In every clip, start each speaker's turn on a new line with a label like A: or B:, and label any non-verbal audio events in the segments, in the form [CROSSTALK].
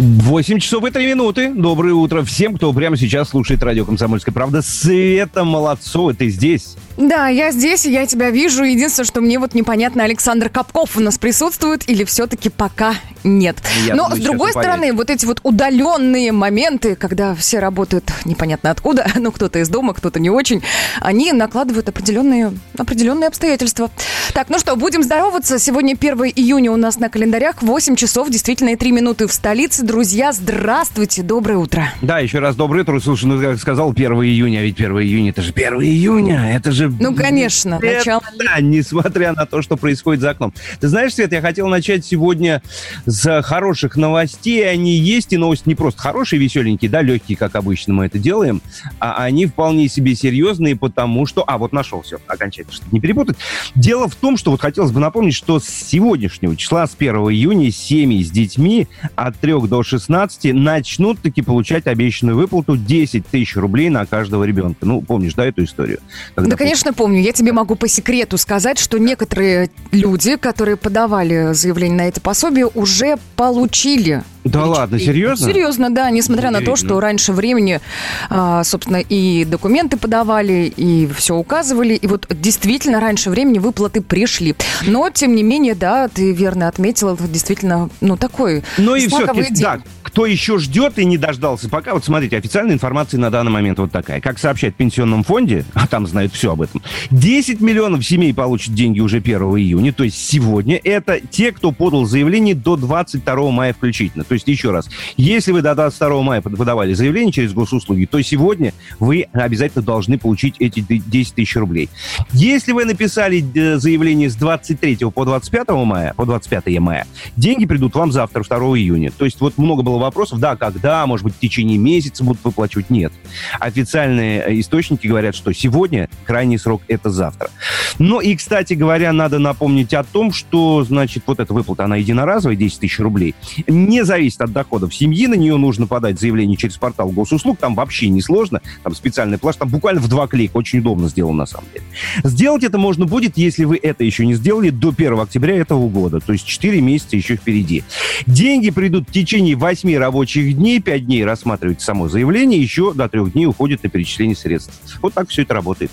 A: 8 часов и 3 минуты. Доброе утро всем, кто прямо сейчас слушает радио «Комсомольская правда». Света Молодцова, ты здесь?
B: Да, я здесь, я тебя вижу. Единственное, что мне вот непонятно, Александр Капков у нас присутствует или все-таки пока нет. Я Но, думаю, с другой стороны, понять. вот эти вот удаленные моменты, когда все работают непонятно откуда, [LAUGHS] ну, кто-то из дома, кто-то не очень, они накладывают определенные, определенные обстоятельства. Так, ну что, будем здороваться. Сегодня 1 июня у нас на календарях, 8 часов, действительно, и 3 минуты в столице. Друзья, здравствуйте, доброе утро.
A: Да, еще раз доброе утро. Слушай, ну, как сказал, 1 июня, а ведь 1 июня, это же 1 июня, это же...
B: Ну, конечно,
A: это, начало... Да, несмотря на то, что происходит за окном. Ты знаешь, Свет, я хотел начать сегодня с хороших новостей. Они есть, и новости не просто хорошие, веселенькие, да, легкие, как обычно мы это делаем, а они вполне себе серьезные, потому что... А, вот нашел все, окончательно, чтобы не перепутать. Дело в том, что вот хотелось бы напомнить, что с сегодняшнего числа, с 1 июня, семьи с детьми от 3 до 16 начнут таки получать обещанную выплату 10 тысяч рублей на каждого ребенка. Ну, помнишь, да, эту историю?
B: Когда да, конечно, помню. Я тебе могу по секрету сказать, что некоторые люди, которые подавали заявление на это пособие, уже получили
A: да ладно, серьезно?
B: Серьезно, да, несмотря на то, что раньше времени, а, собственно, и документы подавали, и все указывали, и вот действительно раньше времени выплаты пришли. Но, тем не менее, да, ты верно отметила, это действительно, ну, такой
A: Ну и все-таки, да, кто еще ждет и не дождался пока, вот смотрите, официальная информация на данный момент вот такая. Как сообщает пенсионном фонде, [LAUGHS] а там знают все об этом, 10 миллионов семей получат деньги уже 1 июня, то есть сегодня. Это те, кто подал заявление до 22 мая включительно. То есть, еще раз, если вы до 22 мая подавали заявление через госуслуги, то сегодня вы обязательно должны получить эти 10 тысяч рублей. Если вы написали э, заявление с 23 по 25 мая, по 25 мая, деньги придут вам завтра, 2 июня. То есть вот много было вопросов, да, когда, может быть, в течение месяца будут выплачивать, нет. Официальные э, источники говорят, что сегодня крайний срок это завтра. Ну и, кстати говоря, надо напомнить о том, что, значит, вот эта выплата, она единоразовая, 10 тысяч рублей, не зависит от доходов семьи, на нее нужно подать заявление через портал госуслуг, там вообще не сложно, там специальный плаш, там буквально в два клика, очень удобно сделано на самом деле. Сделать это можно будет, если вы это еще не сделали до 1 октября этого года, то есть 4 месяца еще впереди. Деньги придут в течение 8 рабочих дней, 5 дней рассматривается само заявление, еще до 3 дней уходит на перечисление средств. Вот так все это работает.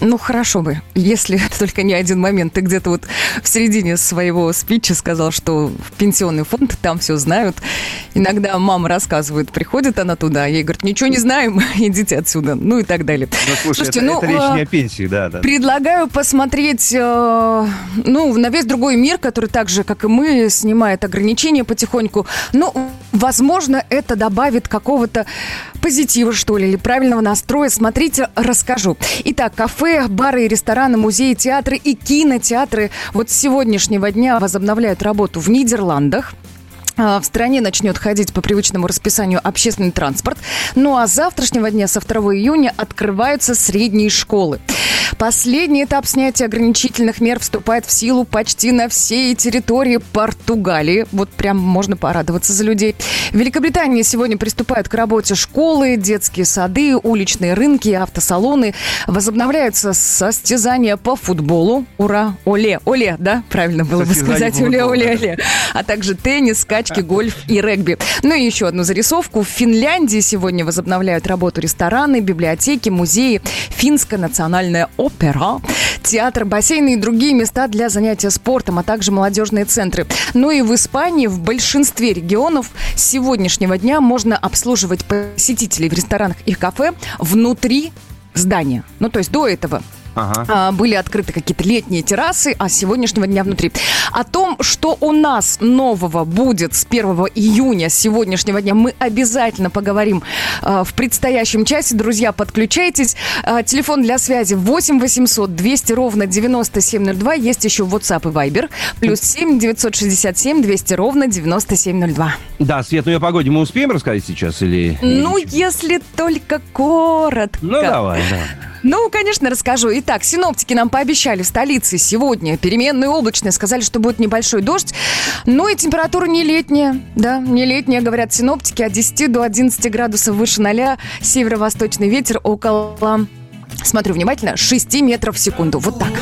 B: Ну, хорошо бы, если [LAUGHS] только не один момент. Ты где-то вот в середине своего спича сказал, что в пенсионный фонд там все знают. Иногда мама рассказывает, приходит она туда, ей говорит, ничего не знаем, [LAUGHS] идите отсюда, ну и так далее.
A: Ну, слушай, Слушайте, это, ну, это речь не о пенсии, да, да.
B: Предлагаю посмотреть, э, ну, на весь другой мир, который так же, как и мы, снимает ограничения потихоньку. Ну, возможно, это добавит какого-то позитива, что ли, или правильного настроя. Смотрите, расскажу. Итак, кафе кафе, бары и рестораны, музеи, театры и кинотеатры вот с сегодняшнего дня возобновляют работу в Нидерландах. А, в стране начнет ходить по привычному расписанию общественный транспорт. Ну а с завтрашнего дня, со 2 июня, открываются средние школы. Последний этап снятия ограничительных мер вступает в силу почти на всей территории Португалии. Вот прям можно порадоваться за людей. В Великобритании сегодня приступают к работе школы, детские сады, уличные рынки, автосалоны. Возобновляются состязания по футболу. Ура! Оле! Оле, да? Правильно было бы сказать. Оле, оле, оле. А также теннис, качки, гольф и регби. Ну и еще одну зарисовку. В Финляндии сегодня возобновляют работу рестораны, библиотеки, музеи. Финская национальная опера, театр, бассейны и другие места для занятия спортом, а также молодежные центры. Ну и в Испании в большинстве регионов с сегодняшнего дня можно обслуживать посетителей в ресторанах и кафе внутри здания. Ну, то есть до этого Ага. А, были открыты какие-то летние террасы, а с сегодняшнего дня внутри. О том, что у нас нового будет с 1 июня, с сегодняшнего дня, мы обязательно поговорим а, в предстоящем часе. Друзья, подключайтесь. А, телефон для связи 8 800 200 ровно 9702. Есть еще WhatsApp и Viber. Плюс 7 967 200 ровно 9702.
A: Да, Свет, ну о погоде мы успеем рассказать сейчас или...
B: Ну, если только коротко.
A: Ну, давай, да.
B: Ну, конечно, расскажу. Итак, синоптики нам пообещали в столице сегодня переменную облачность. Сказали, что будет небольшой дождь. Ну и температура не летняя. Да, не летняя, говорят синоптики. От 10 до 11 градусов выше ноля. Северо-восточный ветер около смотрю внимательно, 6 метров в секунду. Вот так.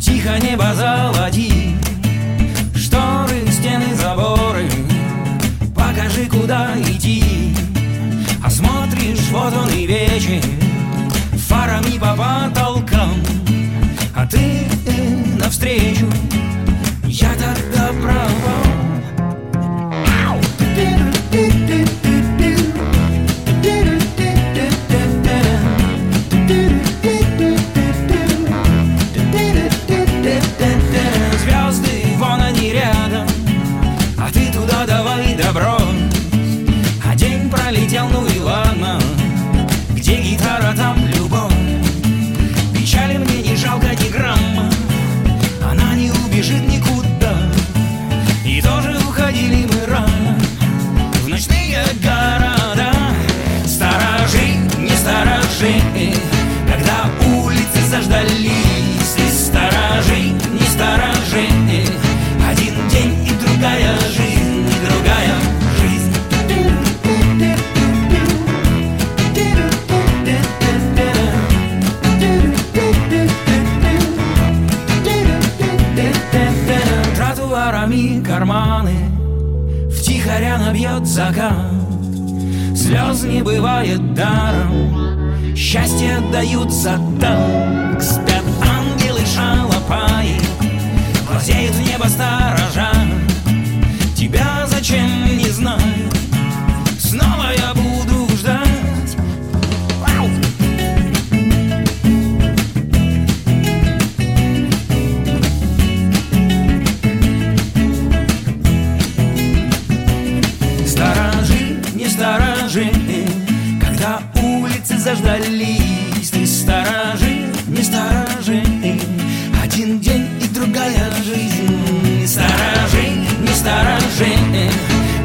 C: Тихо небо золоти, шторы, стены, заборы, покажи, куда идти. Вот он и вечер, фарами по потолкам, а ты навстречу, я тогда права. набьет закат Слез не бывает даром Счастье дают за так Спят ангелы шалопаи Глазеют в небо сторожа Тебя зачем не заждались, ты сторожи, не сторожи, один день и другая жизнь, сторожи, не сторожи,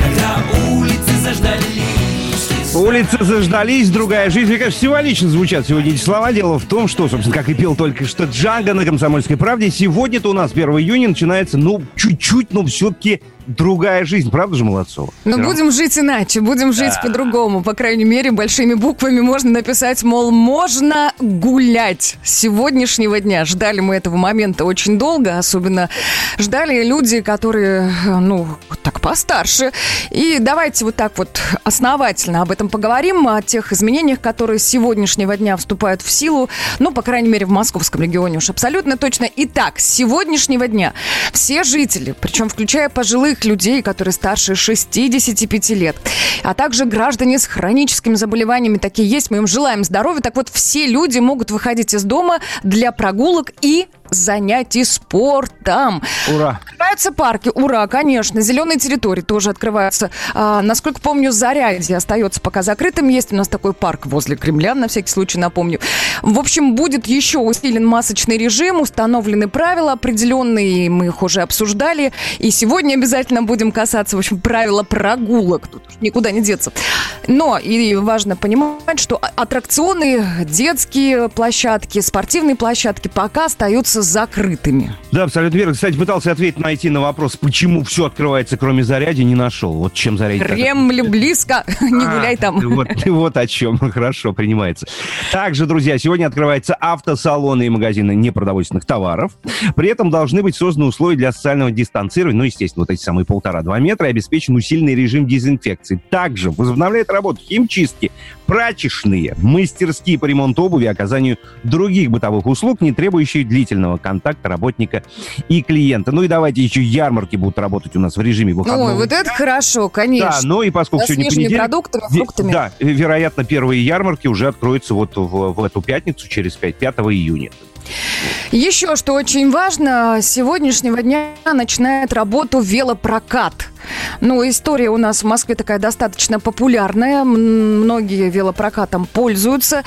C: когда улицы заждались.
A: Улицы заждались, другая жизнь. Мне кажется, символично звучат сегодня эти слова. Дело в том, что, собственно, как и пел только что Джанга на «Комсомольской правде», сегодня-то у нас 1 июня начинается, ну, чуть-чуть, но все-таки другая жизнь, правда же, Молодцова?
B: Но да. будем жить иначе, будем жить да. по-другому. По крайней мере, большими буквами можно написать, мол, можно гулять. С сегодняшнего дня ждали мы этого момента очень долго, особенно ждали люди, которые, ну, так постарше. И давайте вот так вот основательно об этом поговорим, о тех изменениях, которые с сегодняшнего дня вступают в силу, ну, по крайней мере, в московском регионе уж абсолютно точно. Итак, с сегодняшнего дня все жители, причем включая пожилых пожилых людей, которые старше 65 лет, а также граждане с хроническими заболеваниями. Такие есть, мы им желаем здоровья. Так вот, все люди могут выходить из дома для прогулок и занятий спортом.
A: Ура!
B: Открываются парки, ура, конечно. Зеленые территории тоже открываются. А, насколько помню, Зарядье остается пока закрытым. Есть у нас такой парк возле Кремля, на всякий случай напомню. В общем, будет еще усилен масочный режим, установлены правила определенные, мы их уже обсуждали. И сегодня обязательно будем касаться, в общем, правила прогулок. Тут никуда не деться. Но и важно понимать, что а, аттракционы, детские площадки, спортивные площадки пока остаются закрытыми.
A: Да, абсолютно верно. Кстати, пытался ответить, найти на вопрос, почему все открывается, кроме заряди, не нашел. Вот чем зарядить.
B: Кремль близко, [LAUGHS] не а, гуляй там.
A: Вот, вот о чем. [LAUGHS] Хорошо, принимается. Также, друзья, сегодня открываются автосалоны и магазины непродовольственных товаров. При этом должны быть созданы условия для социального дистанцирования, ну, естественно, вот эти самые полтора-два метра, и обеспечен усиленный режим дезинфекции. Также возобновляет работу химчистки, прачечные, мастерские по ремонту обуви, оказанию других бытовых услуг, не требующие длительного контакта работника и клиента. Ну и давайте еще ярмарки будут работать у нас в режиме выходного.
B: Ой, вот это хорошо, конечно.
A: Да, ну и поскольку сегодня понедельник...
B: продуктами, фруктами.
A: Да, вероятно, первые ярмарки уже откроются вот в, в эту пятницу, через 5, 5 июня.
B: Еще что очень важно, с сегодняшнего дня начинает работу велопрокат. Ну, история у нас в Москве такая достаточно популярная. Многие велопрокатом пользуются.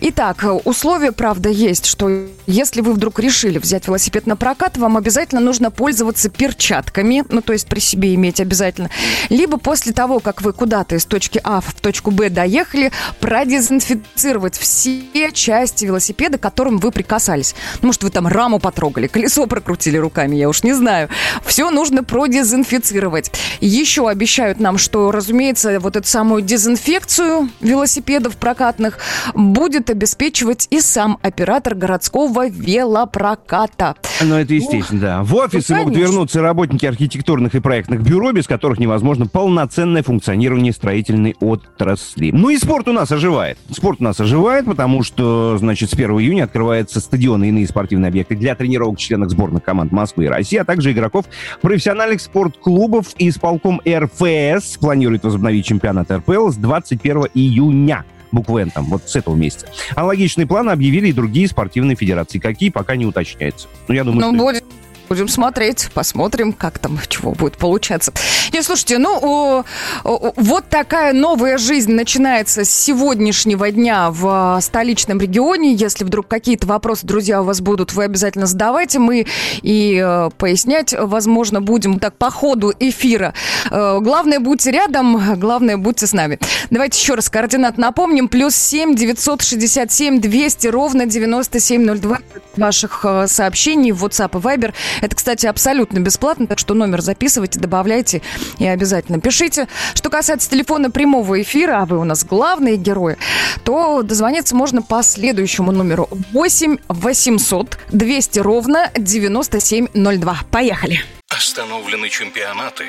B: Итак, условия, правда, есть, что если вы вдруг решили взять велосипед на прокат, вам обязательно нужно пользоваться перчатками, ну, то есть при себе иметь обязательно. Либо после того, как вы куда-то из точки А в точку Б доехали, продезинфицировать все части велосипеда, к которым вы прикасались. Может, вы там раму потрогали, колесо прокрутили руками, я уж не знаю. Все нужно продезинфицировать. Еще обещают нам, что, разумеется, вот эту самую дезинфекцию велосипедов прокатных будет обеспечивать и сам оператор городского велопроката.
A: Ну, это естественно, да. В офисы
B: ну,
A: могут вернуться работники архитектурных и проектных бюро, без которых невозможно полноценное функционирование строительной отрасли. Ну и спорт у нас оживает. Спорт у нас оживает, потому что, значит, с 1 июня открываются стадионы и иные спортивные объекты для тренировок членов сборных команд Москвы и России, а также игроков профессиональных спортклубов. И исполком РФС планирует возобновить чемпионат РПЛ с 21 июня буквы Н там, вот с этого месяца. Аналогичные планы объявили и другие спортивные федерации. Какие, пока не уточняется. Ну, я думаю,
B: Ну,
A: что...
B: будем, будем смотреть, посмотрим, как там, чего будет получаться. Не, слушайте, ну, о, о, вот такая новая жизнь начинается с сегодняшнего дня в а, столичном регионе. Если вдруг какие-то вопросы, друзья, у вас будут, вы обязательно задавайте. Мы и э, пояснять, возможно, будем так по ходу эфира. Э, главное, будьте рядом, главное, будьте с нами. Давайте еще раз координат напомним. Плюс 7 967 200 ровно 9702 ваших э, сообщений в WhatsApp и Viber. Это, кстати, абсолютно бесплатно, так что номер записывайте, добавляйте и обязательно пишите. Что касается телефона прямого эфира, а вы у нас главные герои, то дозвониться можно по следующему номеру 8 800 200 ровно 9702. Поехали.
D: Остановлены чемпионаты.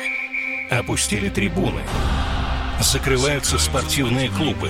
D: Опустили трибуны. Закрываются спортивные клубы.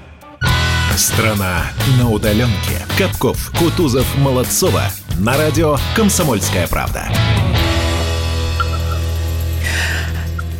D: Страна на удаленке. Капков, Кутузов, Молодцова. На радио «Комсомольская правда».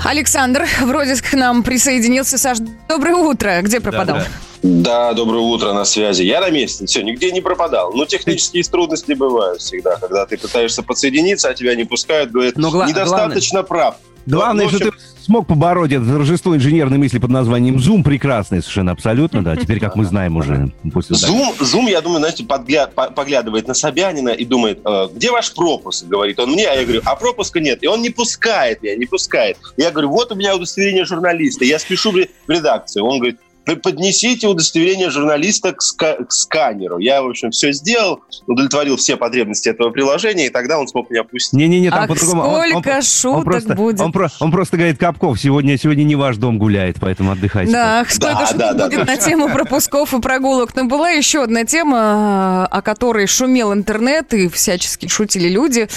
B: Александр вроде к нам присоединился. Саш, доброе утро. Где пропадал?
A: да.
E: Да, доброе утро, на связи. Я на месте, все, нигде не пропадал. Но технические трудности бывают всегда, когда ты пытаешься подсоединиться, а тебя не пускают, говорят,
A: Но гла-
E: недостаточно прав.
A: Главное,
E: Ну, в
A: что
E: общем,
A: ты смог побороть это торжество инженерной мысли под названием Zoom. Прекрасный совершенно, абсолютно, да. Теперь, как мы знаем уже. После
E: Зум, Зум, я думаю, знаете, подгля- по- поглядывает на Собянина и думает, «Э, где ваш пропуск, говорит он мне, а я говорю, а пропуска нет. И он не пускает меня, не пускает. Я говорю, вот у меня удостоверение журналиста, я спешу в ре- в редакцию. Он говорит, «Вы поднесите удостоверение журналиста к, ска- к сканеру. Я, в общем, все сделал, удовлетворил все потребности этого приложения, и тогда он смог меня пустить.
A: Не-не-не, там по-другому. Он- он-
B: сколько
A: он
B: шуток
A: просто,
B: будет.
A: Он, про- он просто говорит, Капков, сегодня, сегодня не ваш дом гуляет, поэтому отдыхайте.
B: Да, сколько
E: Да,
B: шуток
E: да, да,
B: будет
E: да.
B: на тему пропусков и прогулок. Но была еще одна тема, о которой шумел интернет и всячески шутили люди,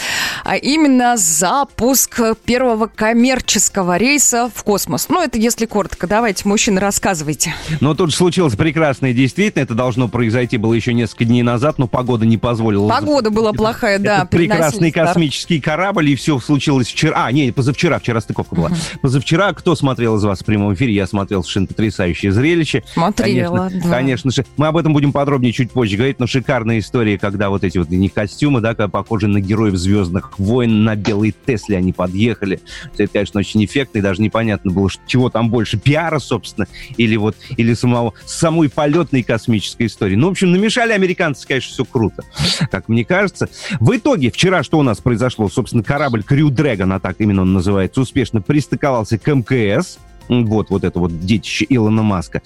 B: а именно запуск первого коммерческого рейса в космос. Ну, это если коротко. Давайте, мужчины, рассказывайте.
A: Но тут случилось прекрасное, действительно, это должно произойти было еще несколько дней назад, но погода не позволила.
B: Погода была плохая, да.
A: Этот прекрасный
B: старт.
A: космический корабль, и все случилось вчера. А, не, позавчера, вчера стыковка была. Позавчера, кто смотрел из вас в прямом эфире, я смотрел совершенно потрясающее зрелище.
B: Смотрела,
A: конечно,
B: да.
A: Конечно же. Мы об этом будем подробнее чуть позже говорить, но шикарная история, когда вот эти вот не костюмы, да, как похожи на героев «Звездных войн», на белые Тесли они подъехали. Это, конечно, очень эффектно, и даже непонятно было, чего там больше, пиара, собственно, или вот, или самого, самой полетной космической истории. Ну, в общем, намешали американцы, конечно, все круто, как мне кажется. В итоге, вчера что у нас произошло? Собственно, корабль Crew Dragon, а так именно он называется, успешно пристыковался к МКС, вот, вот это вот детище Илона Маска.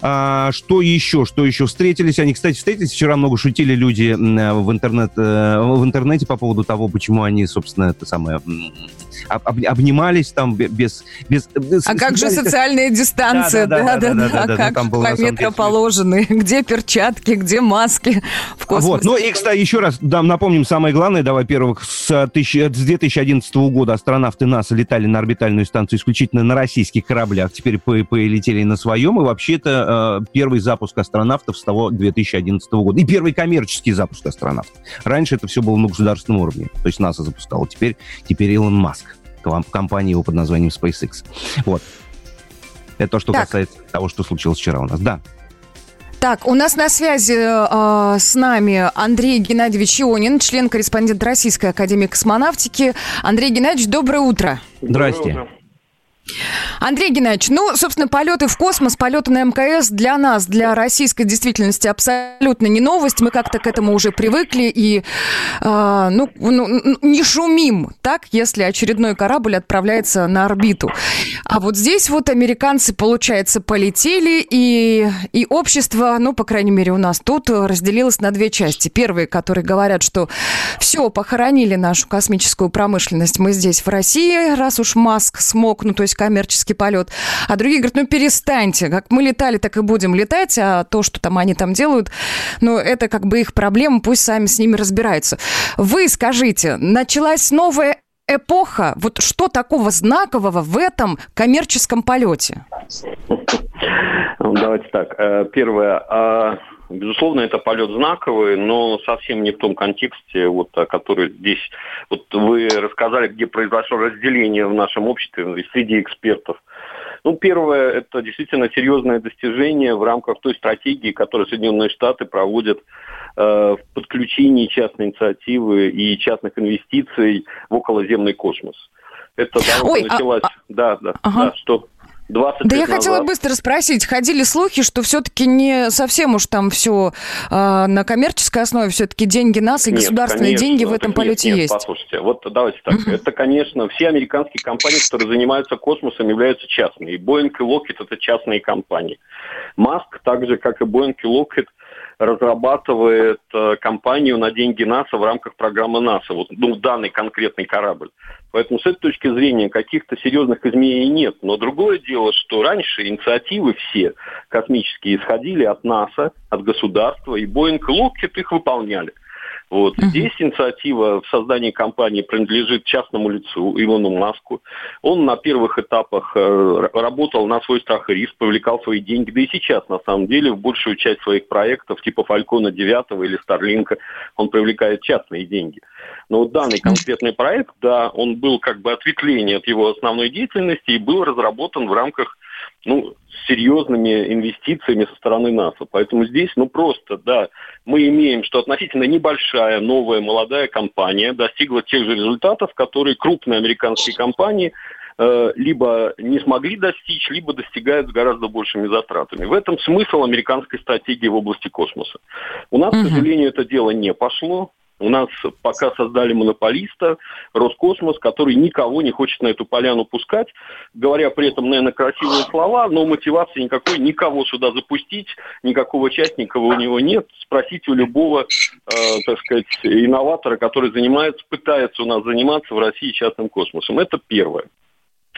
A: А, что еще? Что еще? Встретились они, кстати, встретились. Вчера много шутили люди м, в, интернет, э, в интернете по поводу того, почему они, собственно, это самое об- об- обнимались там бе- без... без
B: А как же социальная дистанция? Да-да-да.
A: ну,
B: Как
A: там
B: по метро положены? Где перчатки, где маски в
A: Вот.
B: космосе?
A: Ну и, кстати, еще раз да, напомним самое главное. Да, во-первых, с, э, тысячи- с 2011 года астронавты НАСА летали на орбитальную станцию исключительно на российских кораблях. Теперь по- полетели на своем. И вообще это э, первый запуск астронавтов с того 2011 года. И первый коммерческий запуск астронавтов. Раньше это все было на государственном уровне. То есть НАСА запускало. Теперь, теперь Илон Маск. Ком- Компания его под названием SpaceX. Вот. Это то, что
B: Так.
A: касается того, что случилось вчера у нас. Да.
B: Так, у нас на связи э, с нами Андрей Геннадьевич Ионин, член-корреспондент Российской Академии Космонавтики. Андрей Геннадьевич, доброе утро.
A: Здрасте.
F: Доброе утро.
B: Андрей Геннадьевич, ну, собственно, полеты в космос, полеты на МКС для нас, для российской действительности абсолютно не новость. Мы как-то к этому уже привыкли и, э, ну, ну, не шумим, так, если очередной корабль отправляется на орбиту. А вот здесь вот американцы, получается, полетели, и, и общество, ну, по крайней мере, у нас тут разделилось на две части. Первые, которые говорят, что все, похоронили нашу космическую промышленность, мы здесь в России, раз уж Маск смог, ну, то есть коммерческий полет. А другие говорят, ну перестаньте, как мы летали, так и будем летать, а то, что там они там делают, ну это как бы их проблема, пусть сами с ними разбираются. Вы скажите, началась новая эпоха, вот что такого знакового в этом коммерческом полете?
F: Ну, давайте так. Э, первое. Безусловно, это полет знаковый, но совсем не в том контексте, вот, который здесь... Вот вы рассказали, где произошло разделение в нашем обществе среди экспертов. Ну, первое, это действительно серьезное достижение в рамках той стратегии, которую Соединенные Штаты проводят э, в подключении частной инициативы и частных инвестиций в околоземный космос. Это
B: Ой, а, началось... А,
F: да, да, ага. да, что... 20
B: да я
F: назад.
B: хотела быстро спросить, ходили слухи, что все-таки не совсем уж там все э, на коммерческой основе, все-таки деньги нас и нет, государственные конечно, деньги в этом полете
F: нет,
B: есть.
F: Послушайте, вот давайте так. Uh-huh. Это, конечно, все американские компании, которые занимаются космосом, являются частными. И Boeing и Lockheed это частные компании. Маск, так же как и Boeing и Lockheed, разрабатывает э, компанию на деньги НАСА в рамках программы НАСА, вот, ну, данный конкретный корабль. Поэтому с этой точки зрения каких-то серьезных изменений нет. Но другое дело, что раньше инициативы все космические исходили от НАСА, от государства, и Боинг и Локхит их выполняли. Вот. Uh-huh. Здесь инициатива в создании компании принадлежит частному лицу, Илону Маску. Он на первых этапах э, работал на свой страх и риск, привлекал свои деньги. Да и сейчас, на самом деле, в большую часть своих проектов, типа Фалькона 9 или Старлинка, он привлекает частные деньги. Но вот данный конкретный проект, да, он был как бы ответвление от его основной деятельности и был разработан в рамках ну, серьезными инвестициями со стороны НАСА. Поэтому здесь, ну просто, да, мы имеем, что относительно небольшая, новая, молодая компания достигла тех же результатов, которые крупные американские компании э, либо не смогли достичь, либо достигают с гораздо большими затратами. В этом смысл американской стратегии в области космоса. У нас, угу. к сожалению, это дело не пошло. У нас пока создали монополиста, Роскосмос, который никого не хочет на эту поляну пускать, говоря при этом, наверное, красивые слова, но мотивации никакой никого сюда запустить, никакого участника у него нет. Спросите у любого, э, так сказать, инноватора, который занимается, пытается у нас заниматься в России частным космосом. Это первое.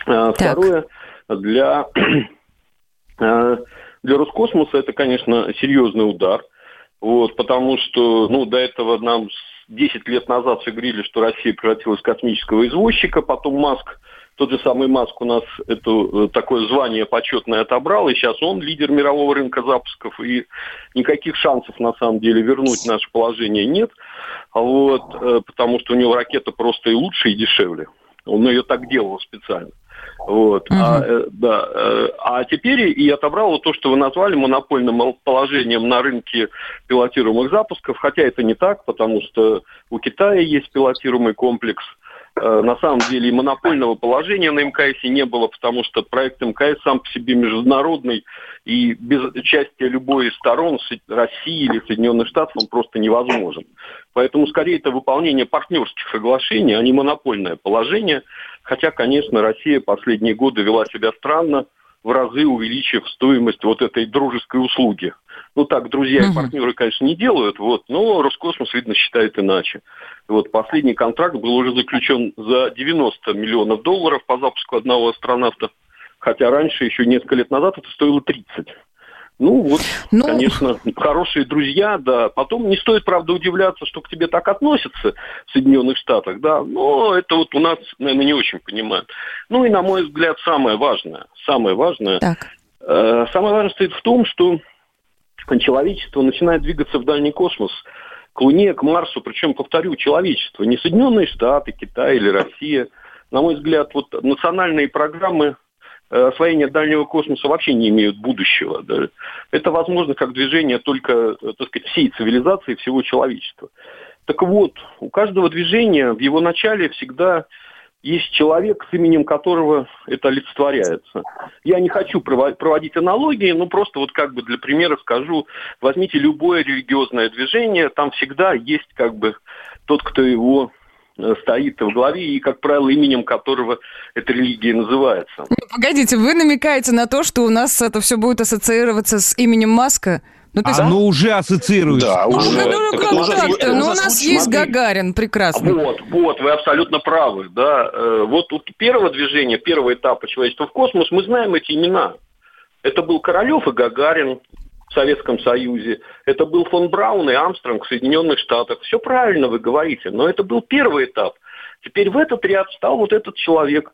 F: Э, второе, для, э, для Роскосмоса это, конечно, серьезный удар. Вот, потому что, ну, до этого нам 10 лет назад все говорили, что Россия превратилась в космического извозчика, потом Маск, тот же самый Маск у нас это э, такое звание почетное отобрал, и сейчас он лидер мирового рынка запусков, и никаких шансов на самом деле вернуть наше положение нет, вот, э, потому что у него ракета просто и лучше, и дешевле. Он ее так делал специально. Вот. Угу. А, э, да, э, а теперь и отобрал вот то, что вы назвали монопольным положением на рынке пилотируемых запусков, хотя это не так, потому что у Китая есть пилотируемый комплекс, Э, на самом деле монопольного положения на МКС не было, потому что проект МКС сам по себе международный, и без участия любой из сторон, России или Соединенных Штатов, он просто невозможен. Поэтому, скорее, это выполнение партнерских соглашений, а не монопольное положение. Хотя, конечно, Россия последние годы вела себя странно, в разы увеличив стоимость вот этой дружеской услуги. Ну так, друзья и партнеры, конечно, не делают, вот, но Роскосмос, видно, считает иначе. Вот последний контракт был уже заключен за 90 миллионов долларов по запуску одного астронавта, хотя раньше, еще несколько лет назад, это стоило 30. Ну, вот, ну... конечно, хорошие друзья, да. Потом не стоит, правда, удивляться, что к тебе так относятся в Соединенных Штатах, да. Но это вот у нас, наверное, не очень понимают. Ну и, на мой взгляд, самое важное, самое важное, так. э, самое важное стоит в том, что человечество начинает двигаться в дальний космос, к Луне, к Марсу, причем, повторю, человечество, не Соединенные Штаты, Китай или Россия. На мой взгляд, вот национальные программы э, освоения дальнего космоса вообще не имеют будущего. Да. Это возможно как движение только, э, так сказать, всей цивилизации, всего человечества. Так вот, у каждого движения в его начале всегда есть человек, с именем которого это олицетворяется. Я не хочу проводить аналогии, но просто вот как бы для примера скажу, возьмите любое религиозное движение, там всегда есть как бы тот, кто его стоит в главе и, как правило, именем которого эта религия называется. Ну,
B: погодите, вы намекаете на то, что у нас это все будет ассоциироваться с именем Маска?
A: Ну, есть... Оно уже ассоциируется.
B: Да, уже. Ну, ну, ну, как, как-то? Ну, у нас есть Гагарин, прекрасно.
F: Вот, вот, вы абсолютно правы, да. Э, вот у первого движения, первого этапа человечества в космос, мы знаем эти имена. Это был Королев и Гагарин в Советском Союзе. Это был фон Браун и Амстронг в Соединенных Штатах. Все правильно вы говорите, но это был первый этап. Теперь в этот ряд стал вот этот человек.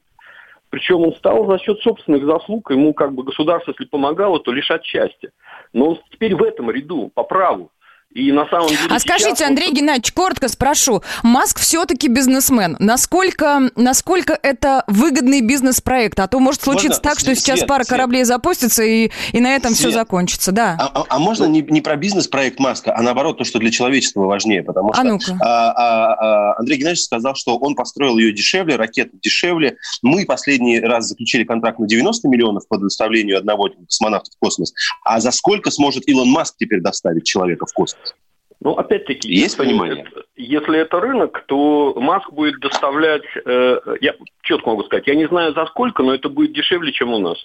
F: Причем он стал за счет собственных заслуг, ему как бы государство, если помогало, то лишь отчасти. Но он теперь в этом ряду, по праву.
B: И на самом деле... А скажите, Андрей вот... Геннадьевич, коротко спрошу. Маск все-таки бизнесмен. Насколько, насколько это выгодный бизнес-проект? А то может случиться можно? так, что сейчас Свет, пара Свет. кораблей запустится, и, и на этом Свет. все закончится. Да.
E: А, а, а можно не, не про бизнес-проект Маска, а наоборот то, что для человечества важнее? Потому а что а а, а, а, Андрей Геннадьевич сказал, что он построил ее дешевле, ракеты дешевле. Мы последний раз заключили контракт на 90 миллионов по доставлению одного космонавта в космос. А за сколько сможет Илон Маск теперь доставить человека в космос?
F: Ну, опять-таки, есть понимание? Это, если это рынок, то Маск будет доставлять, э, я четко могу сказать, я не знаю за сколько, но это будет дешевле, чем у нас.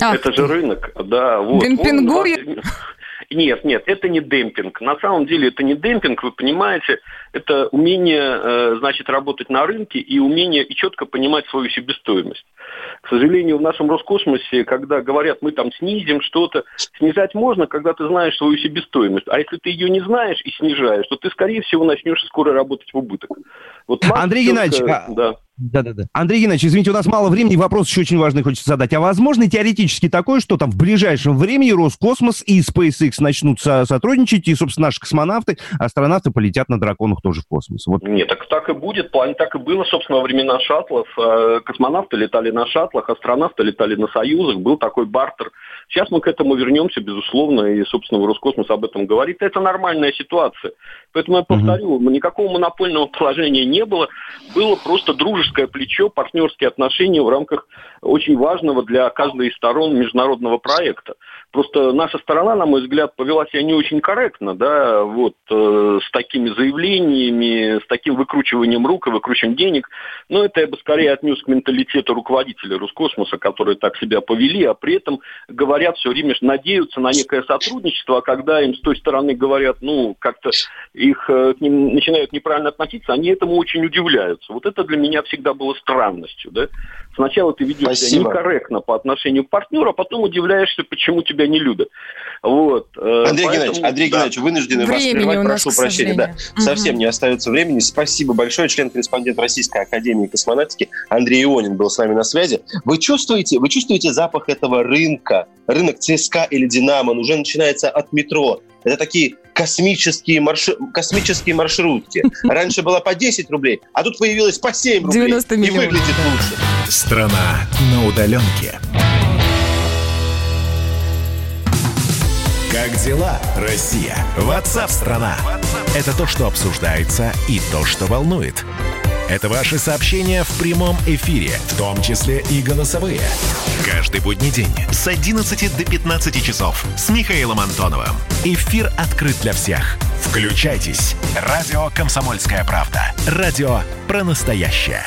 F: Ах это же рынок, да. Вот.
B: Демпингует?
F: Нет, нет, это не демпинг. На самом деле это не демпинг, вы понимаете, это умение, э, значит, работать на рынке и умение и четко понимать свою себестоимость. К сожалению, в нашем Роскосмосе, когда говорят, мы там снизим что-то, снижать можно, когда ты знаешь свою себестоимость. А если ты ее не знаешь и снижаешь, то ты, скорее всего, начнешь скоро работать в убыток.
A: Вот [CLEARS THROAT] Андрей Геннадьевич, а да. Да-да-да. Андрей Геннадьевич, извините, у нас мало времени, вопрос еще очень важный хочется задать. А возможно теоретически такое, что там в ближайшем времени Роскосмос и SpaceX начнут со- сотрудничать, и, собственно, наши космонавты, астронавты полетят на драконах тоже в космос?
F: Вот. Нет, так, так и будет. План так и было, собственно, во времена шаттлов. Э, космонавты летали на шаттлах, астронавты летали на Союзах. Был такой бартер. Сейчас мы к этому вернемся, безусловно, и, собственно, Роскосмос об этом говорит. Это нормальная ситуация. Поэтому я повторю, угу. никакого монопольного положения не было. Было просто дружеское плечо, партнерские отношения в рамках очень важного для каждой из сторон международного проекта. Просто наша сторона, на мой взгляд, повела себя не очень корректно, да, вот, э, с такими заявлениями, с таким выкручиванием рук и выкручиванием денег. Но это я бы скорее отнес к менталитету руководителей Роскосмоса, которые так себя повели, а при этом говорят все время, надеются на некое сотрудничество, а когда им с той стороны говорят, ну, как-то их э, к ним начинают неправильно относиться, они этому очень удивляются. Вот это для меня всегда было странностью, да. Сначала ты ведешь себя некорректно по отношению к партнеру, а потом удивляешься, почему тебя не любят. Вот.
E: Э, Андрей Поэтому, Геннадьевич, Андрей да. Геннадьевич, вынуждены времени вас прервать, прошу прощения. Да. Угу. Совсем не остается времени. Спасибо большое. Член-корреспондент Российской Академии Космонавтики Андрей Ионин был с нами на связи. Вы чувствуете, вы чувствуете запах этого рынка? Рынок ЦСКА или Динамо он уже начинается от метро. Это такие космические, марш... космические маршрутки. [LAUGHS] Раньше было по 10 рублей, а тут появилось по 7 рублей. 90 миллионов. И выглядит лучше.
D: Страна на удаленке. Как дела, Россия? Ватсап-страна! Это то, что обсуждается и то, что волнует. Это ваши сообщения в прямом эфире, в том числе и голосовые. Каждый будний день с 11 до 15 часов с Михаилом Антоновым. Эфир открыт для всех. Включайтесь. Радио «Комсомольская правда». Радио про настоящее.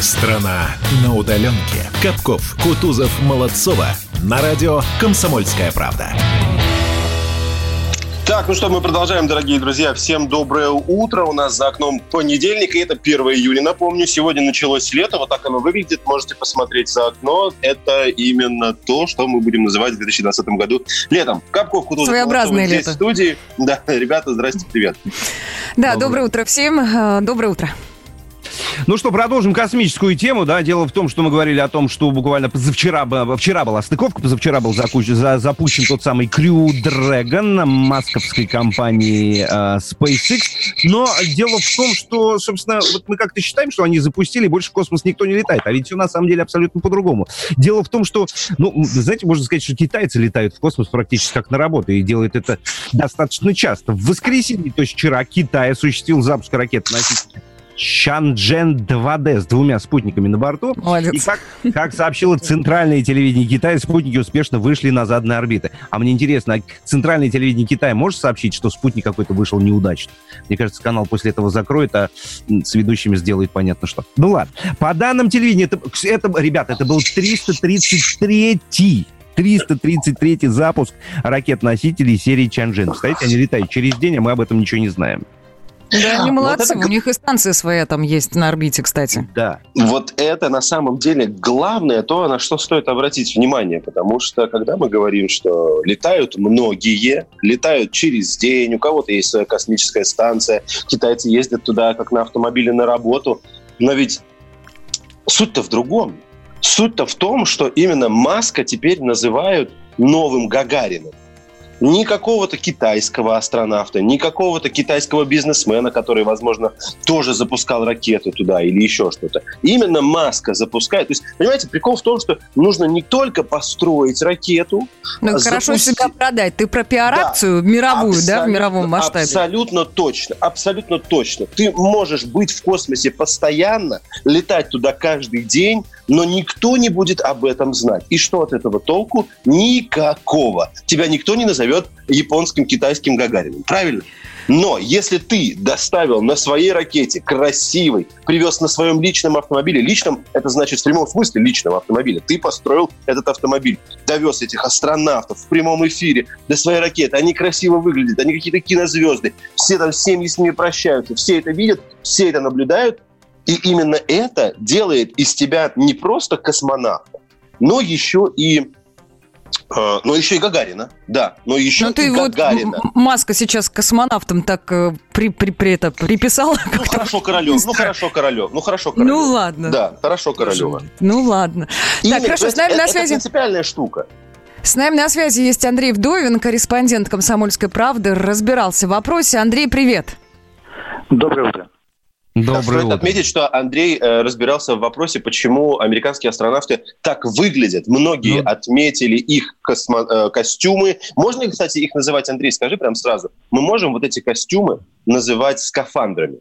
D: Страна на удаленке. Капков, Кутузов, Молодцова. На радио «Комсомольская правда».
E: Так, ну что, мы продолжаем, дорогие друзья. Всем доброе утро. У нас за окном понедельник, и это 1 июля, напомню. Сегодня началось лето, вот так оно выглядит. Можете посмотреть за окно. Это именно то, что мы будем называть в 2020 году летом. Капков, Кутузов,
B: Своеобразное лето.
E: здесь в студии. [LAUGHS] Да, ребята, здрасте, привет.
B: Да, доброе, доброе утро всем. Э, доброе утро.
A: Ну что, продолжим космическую тему, да. Дело в том, что мы говорили о том, что буквально позавчера, вчера была стыковка, позавчера был запущен, за, запущен тот самый Crew Dragon масковской компании э, SpaceX. Но дело в том, что, собственно, вот мы как-то считаем, что они запустили, больше в космос никто не летает. А ведь все на самом деле абсолютно по-другому. Дело в том, что, ну, знаете, можно сказать, что китайцы летают в космос практически как на работу и делают это достаточно часто. В воскресенье, то есть вчера, Китай осуществил запуск ракеты носителя Чанчжэн 2D с двумя спутниками на борту.
B: Молодец.
A: И как, как сообщило центральное телевидение Китая, спутники успешно вышли на заданные орбиты. А мне интересно, а центральное телевидение Китая может сообщить, что спутник какой-то вышел неудачно? Мне кажется, канал после этого закроет, а с ведущими сделает понятно что. Ну ладно. По данным телевидения, это, это ребята, это был 333 333 запуск ракет-носителей серии Чанчжэн. Представляете, они летают через день, а мы об этом ничего не знаем.
B: Да, они
E: Вот
B: молодцы.
E: это
B: У них и станция своя там есть на орбите, кстати.
A: Да.
E: Вот это на самом деле главное, то, на что стоит обратить внимание, потому что когда мы говорим, что летают многие, летают через день, у кого-то есть своя космическая станция, китайцы ездят туда как на автомобиле на работу, но ведь суть-то в другом. Суть-то в том, что именно Маска теперь называют новым Гагарином. Ни какого-то китайского астронавта, ни какого-то китайского бизнесмена, который, возможно, тоже запускал ракеты туда или еще что-то. Именно Маска запускает. То есть, понимаете, прикол в том, что нужно не только построить ракету,
B: Ну,
E: а
B: хорошо себя продать. Ты про пиар-акцию мировую, да, в мировом масштабе?
E: Абсолютно точно, абсолютно точно. Ты можешь быть в космосе постоянно, летать туда каждый день, но никто не будет об этом знать. И что от этого толку? Никакого. Тебя никто не назовет японским, китайским Гагарином. Правильно? Но если ты доставил на своей ракете красивый, привез на своем личном автомобиле, личном, это значит в прямом смысле личного автомобиля, ты построил этот автомобиль, довез этих астронавтов в прямом эфире до своей ракеты, они красиво выглядят, они какие-то кинозвезды, все там семьи с ними прощаются, все это видят, все это наблюдают, и именно это делает из тебя не просто космонавта, но еще и но еще и Гагарина, да, но еще
B: Ну,
E: и
B: ты вот
E: Гагарина.
B: Маска сейчас космонавтом так э, при, при, при это приписал.
E: Ну, хорошо, Королев. Ну, хорошо, Королев. Ну, хорошо, Королев.
B: Ну, ладно.
E: Да, хорошо, Королева.
B: Ну, ладно.
E: Именно,
B: хорошо,
E: то есть
B: с нами
E: это,
B: на
E: это
B: связи.
E: принципиальная штука.
B: С нами на связи есть Андрей Вдовин, корреспондент «Комсомольской правды». Разбирался в вопросе. Андрей, привет.
G: Доброе утро.
A: Доброе
E: Стоит
A: утро.
E: отметить, что Андрей э, разбирался в вопросе, почему американские астронавты так выглядят. Многие
A: Ну.
E: отметили их космо- э, костюмы. Можно, ли, кстати, их называть, Андрей, скажи прям сразу. Мы можем вот эти костюмы называть скафандрами.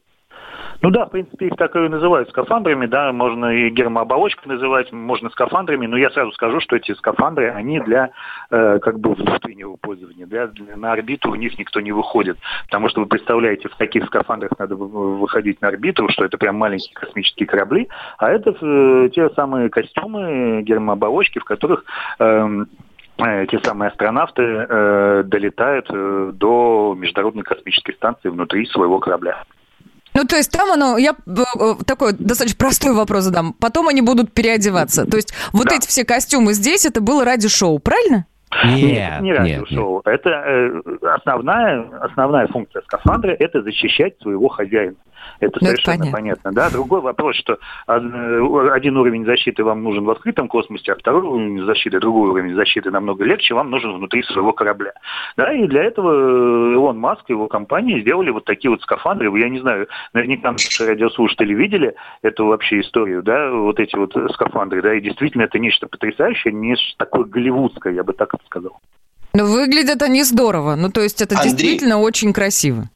G: Ну да, в принципе, их так и называют скафандрами, да, можно и гермооболочкой называть, можно скафандрами, но я сразу скажу, что эти скафандры, они для э, как бы внутреннего пользования, для, для- на орбиту в них никто не выходит, потому что вы представляете, в каких скафандрах надо вы- выходить на орбиту, что это прям маленькие космические корабли, а это э, те самые костюмы, гермооболочки, в которых эм, э, те самые астронавты э, долетают э, до Международной космической станции внутри своего корабля.
B: Ну, то есть там оно, я э, э, такой достаточно простой вопрос задам. Потом они будут переодеваться. То есть вот
G: Да.
B: эти все костюмы здесь, это было ради шоу, правильно?
A: Нет,
G: не
A: нет,
G: радиошоу. Это э, основная, основная функция скафандра – это защищать своего хозяина. Это
B: Ну, это
G: совершенно
B: понятно.
G: понятно. Да? Другой вопрос, что э, один уровень защиты вам нужен в открытом космосе, а второй уровень защиты, другой уровень защиты намного легче, вам нужен внутри своего корабля. Да, и для этого э, Илон Маск и его компания сделали вот такие вот скафандры. Я не знаю, наверняка наши радиослушатели видели эту вообще историю, да, вот эти вот скафандры, да, и действительно это нечто потрясающее, нечто такое голливудское, я бы так сказал.
B: Но выглядят они здорово. Ну, то есть это
E: Андрей.
B: действительно очень красиво.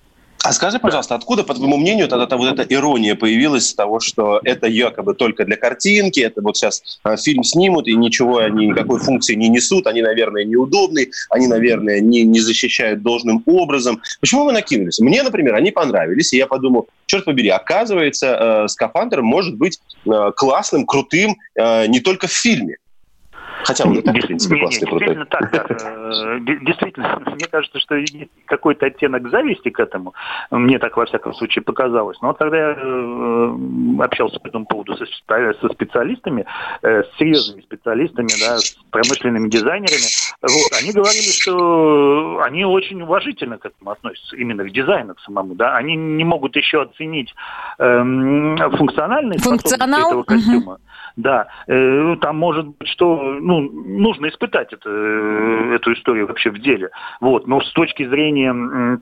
E: А скажи, пожалуйста, откуда, по твоему мнению, тогда вот эта ирония появилась того, что это якобы только для картинки, это вот сейчас а, фильм снимут, и ничего они, никакой функции не несут, они, наверное, неудобны, они, наверное, не, не защищают должным образом. Почему вы накинулись? Мне, например, они понравились, и я подумал, черт побери, оказывается, э, скафандр может быть э, классным, крутым э, не только в фильме. Хотя он и так, в принципе,
G: Не, не,
E: классный, крутой.
G: действительно так, да. Э, де- Действительно, [LAUGHS] мне кажется, что есть какой-то оттенок зависти к этому. Мне так, во всяком случае, показалось. Но вот когда я э, общался по этому поводу со, спе- со специалистами, э, с серьезными специалистами, да, с промышленными дизайнерами, вот, они говорили, что они очень уважительно к этому относятся, именно к дизайну к самому. Да. Они не могут еще оценить эм, функциональные способности
B: Функционал,
G: этого костюма. Да, э, там может быть, что ну, нужно испытать это, э, эту историю вообще в деле. Вот, но с точки зрения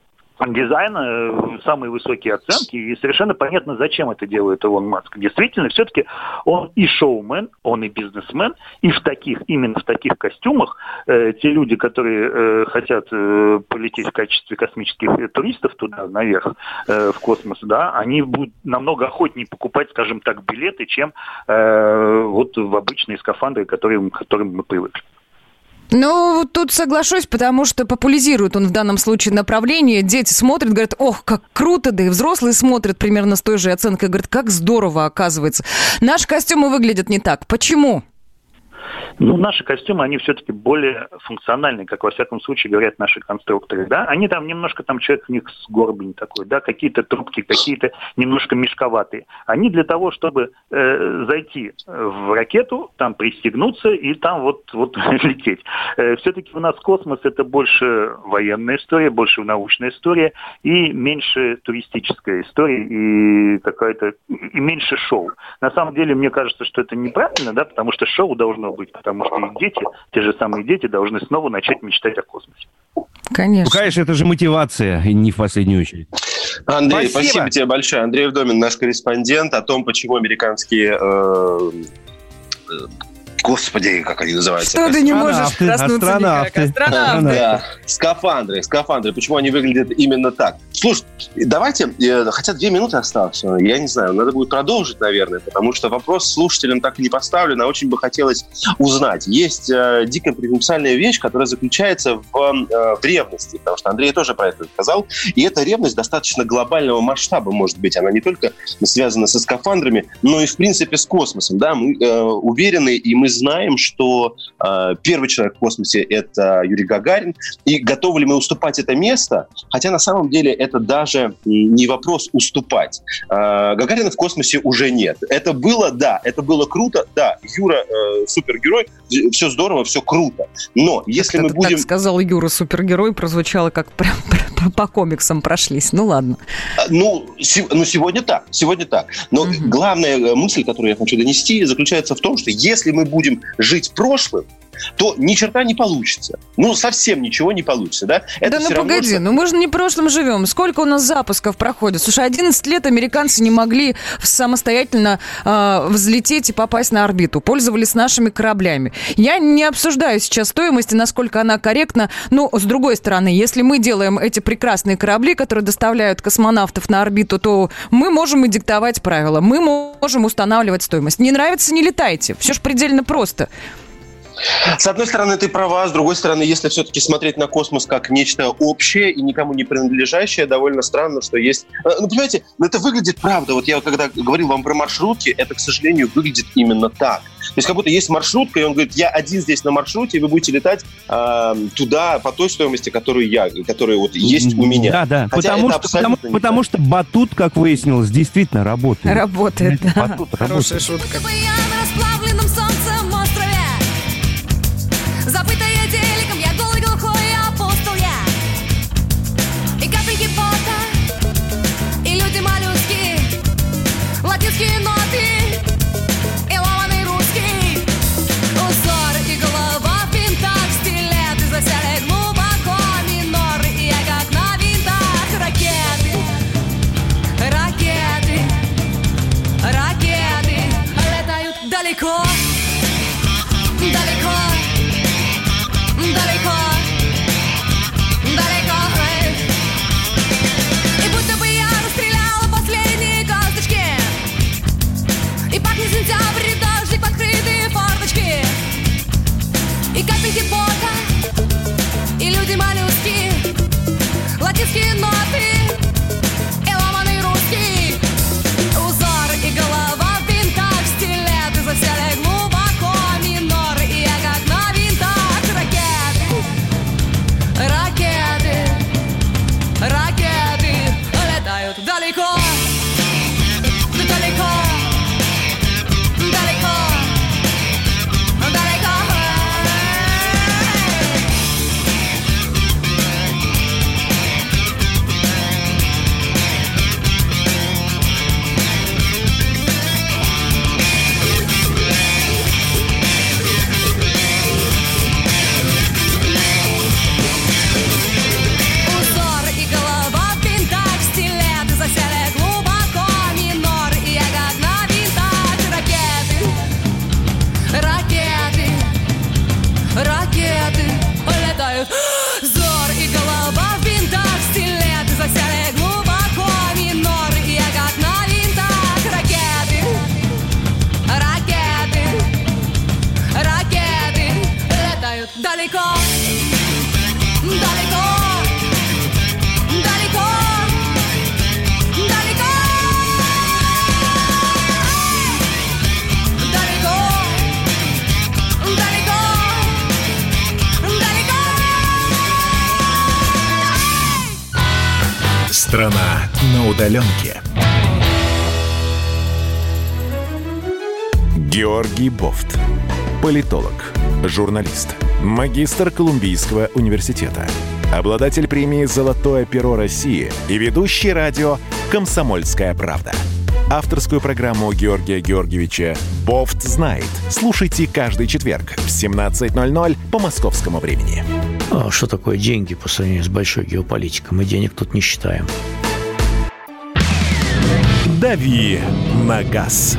G: дизайна э, самые высокие оценки, и совершенно понятно, зачем это делает Илон Маск. Действительно, все-таки он и шоумен, он и бизнесмен, и в таких, именно в таких костюмах э, те люди, которые э, хотят э, полететь в качестве космических туристов туда, наверх, э, в космос, да, они будут намного охотнее покупать, скажем так, билеты, чем э, вот в обычные скафандры, которые, к которым мы привыкли.
B: Ну, тут соглашусь, потому что популяризирует он в данном случае направление. Дети смотрят, говорят, ох, как круто, да и взрослые смотрят примерно с той же оценкой, говорят, как здорово оказывается. Наши костюмы выглядят не так. Почему?
G: Ну, наши костюмы, они все-таки более функциональные, как во всяком случае говорят наши конструкторы, да. Они там немножко, там человек в них с горбень такой, да, какие-то трубки, какие-то немножко мешковатые. Они для того, чтобы э, зайти в ракету, там пристегнуться и там вот, вот [LAUGHS] лететь. Э, все-таки у нас космос это больше военная история, больше научная история и меньше туристическая история и какая-то, и меньше шоу. На самом деле, мне кажется, что это неправильно, да, потому что шоу должно быть потому что и дети, те же самые дети, должны снова начать мечтать о космосе.
A: Конечно. Ну, конечно, это же мотивация, и не в последнюю очередь.
E: Андрей, спасибо, спасибо тебе большое. Андрей Вдомин, наш корреспондент, о том, почему американские э, Господи, как они называются?
B: Что ты не можешь проснуться
A: никак?
E: Астронавты. Да. Скафандры, скафандры. Почему они выглядят именно так? Слушай, давайте, э, хотя две минуты осталось, я не знаю, надо будет продолжить, наверное, потому что вопрос слушателям так и не поставлен, а очень бы хотелось узнать. Есть э, дикая провинциальная вещь, которая заключается в, э, в ревности, потому что Андрей тоже про это сказал, и эта ревность достаточно глобального масштаба, может быть. Она не только связана со скафандрами, но и, в принципе, с космосом. Да? Мы э, уверены, и мы знаем, что э, первый человек в космосе – это Юрий Гагарин, и готовы ли мы уступать это место, хотя на самом деле это даже не вопрос уступать. Э, Гагарина в космосе уже нет. Это было, да, это было круто, да, Юра э, супергерой, все здорово, все круто. Но если
B: как
E: мы будем...
B: Так сказал Юра супергерой, прозвучало как прям по комиксам прошлись. Ну ладно.
E: А, ну, се- ну сегодня так, сегодня так. Но угу. главная э, мысль, которую я хочу донести, заключается в том, что если мы будем жить прошлым, то ни черта не получится. Ну, совсем ничего не получится, да?
B: Это да ну погоди, равно, ну мы же не прошлым живем. Сколько у нас запусков проходит? Слушай, 11 лет американцы не могли самостоятельно э, взлететь и попасть на орбиту. Пользовались нашими кораблями. Я не обсуждаю сейчас стоимость и насколько она корректна. Но, с другой стороны, если мы делаем эти прекрасные корабли, которые доставляют космонавтов на орбиту, то мы можем и диктовать правила. Мы можем устанавливать стоимость. Не нравится, не летайте. Все же предельно просто.
E: С одной стороны, ты права, с другой стороны, если все-таки смотреть на космос как нечто общее и никому не принадлежащее, довольно странно, что есть... Э, ну, понимаете, ну, это выглядит правда. Вот я когда говорил вам про маршрутки, это, к сожалению, выглядит именно так. То есть как будто есть маршрутка, и он говорит, я один здесь на маршруте, и вы будете летать э, туда по той стоимости, которую я, которая вот есть у меня.
A: Да, да, Хотя потому, что, потому, потому что батут, как выяснилось, действительно работает.
B: Работает, да. Батут Хорошая работает. шутка.
D: escape y que Страна на удаленке.
H: Георгий Бофт. Политолог, журналист, магистр Колумбийского университета, обладатель премии «Золотое перо России» и ведущий радио «Комсомольская правда». Авторскую программу Георгия Георгиевича «Бофт знает». Слушайте каждый четверг в 17.00 по московскому времени.
I: А что такое деньги по сравнению с большой геополитикой? Мы денег тут не считаем.
H: «Дави на газ».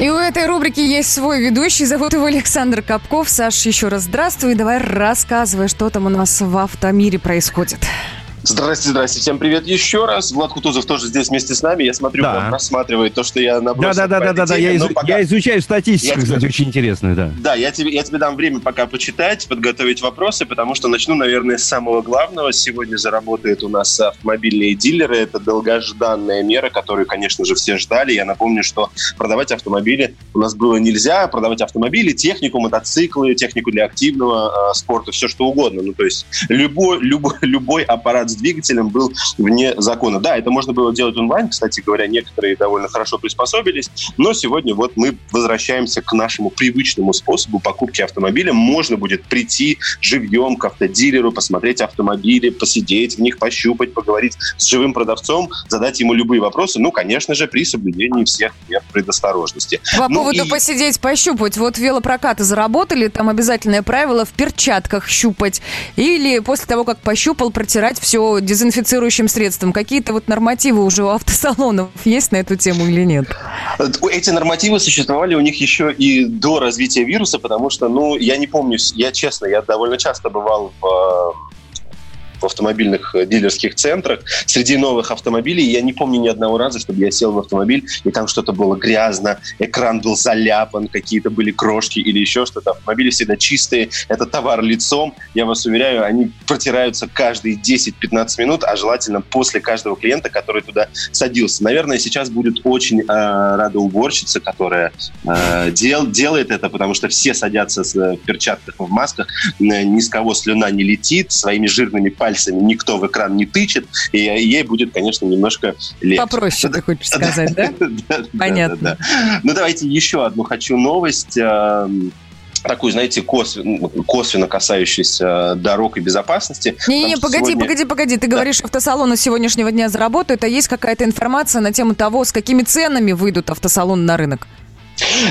B: И у этой рубрики есть свой ведущий, зовут его Александр Капков. Саш, еще раз здравствуй, давай рассказывай, что там у нас в автомире происходит.
E: Здрасте, здрасте. Всем привет еще раз. Влад Кутузов тоже здесь вместе с нами. Я смотрю,
A: Да.
E: он рассматривает то, что я набросил.
A: Да, да, да, да, да. Я, изу-
E: пока-
A: я изучаю статистику,
E: Я-
A: кстати, очень интересную, да.
E: Да, я тебе, я тебе дам время пока почитать, подготовить вопросы, потому что начну, наверное, с самого главного. Сегодня заработают у нас автомобильные дилеры. Это долгожданная мера, которую, конечно же, все ждали. Я напомню, что продавать автомобили у нас было нельзя. Продавать автомобили, технику, мотоциклы, технику для активного э, спорта, все что угодно. Ну, то есть любой, любой, любой аппарат с двигателем был вне закона. Да, это можно было делать онлайн. Кстати говоря, некоторые довольно хорошо приспособились. Но сегодня вот мы возвращаемся к нашему привычному способу покупки автомобиля. Можно будет прийти живьем к автодилеру, посмотреть автомобили, посидеть в них, пощупать, поговорить с живым продавцом, задать ему любые вопросы. Ну, конечно же, при соблюдении всех мер предосторожности.
B: По
E: Ну
B: поводу
E: и-
B: посидеть, пощупать. Вот велопрокаты заработали, там обязательное правило в перчатках щупать. Или после того, как пощупал, протирать все дезинфицирующим средством. Какие-то вот нормативы уже у автосалонов [LAUGHS] есть на эту тему или нет?
E: Эти нормативы существовали у них еще и до развития вируса, потому что, ну, я не помню, я честно, я довольно часто бывал в э, в автомобильных э, дилерских центрах среди новых автомобилей. Я не помню ни одного раза, чтобы я сел в автомобиль, и там что-то было грязно, экран был заляпан, какие-то были крошки или еще что-то. Автомобили всегда чистые, это товар лицом. Я вас уверяю, они протираются каждые 10-15 минут, а желательно после каждого клиента, который туда садился. Наверное, сейчас будет очень э, рада уборщица, которая э, дел, делает это, потому что все садятся с, э, в перчатках, в масках, Н- ни с кого слюна не летит, своими жирными пальцами никто в экран не тычет, и ей будет, конечно, немножко легче.
B: Попроще, ты хочешь сказать, да? [LAUGHS]
E: Да, да,
B: Понятно.
E: да, да. Ну, давайте еще одну хочу новость. эм, Такую, знаете, косвенно, косвенно касающуюся дорог и безопасности.
B: Не-не-не, погоди,
E: сегодня-
B: погоди, погоди. Ты говоришь, автосалоны сегодняшнего дня заработают, а есть какая-то информация на тему того, с какими ценами выйдут автосалоны на рынок?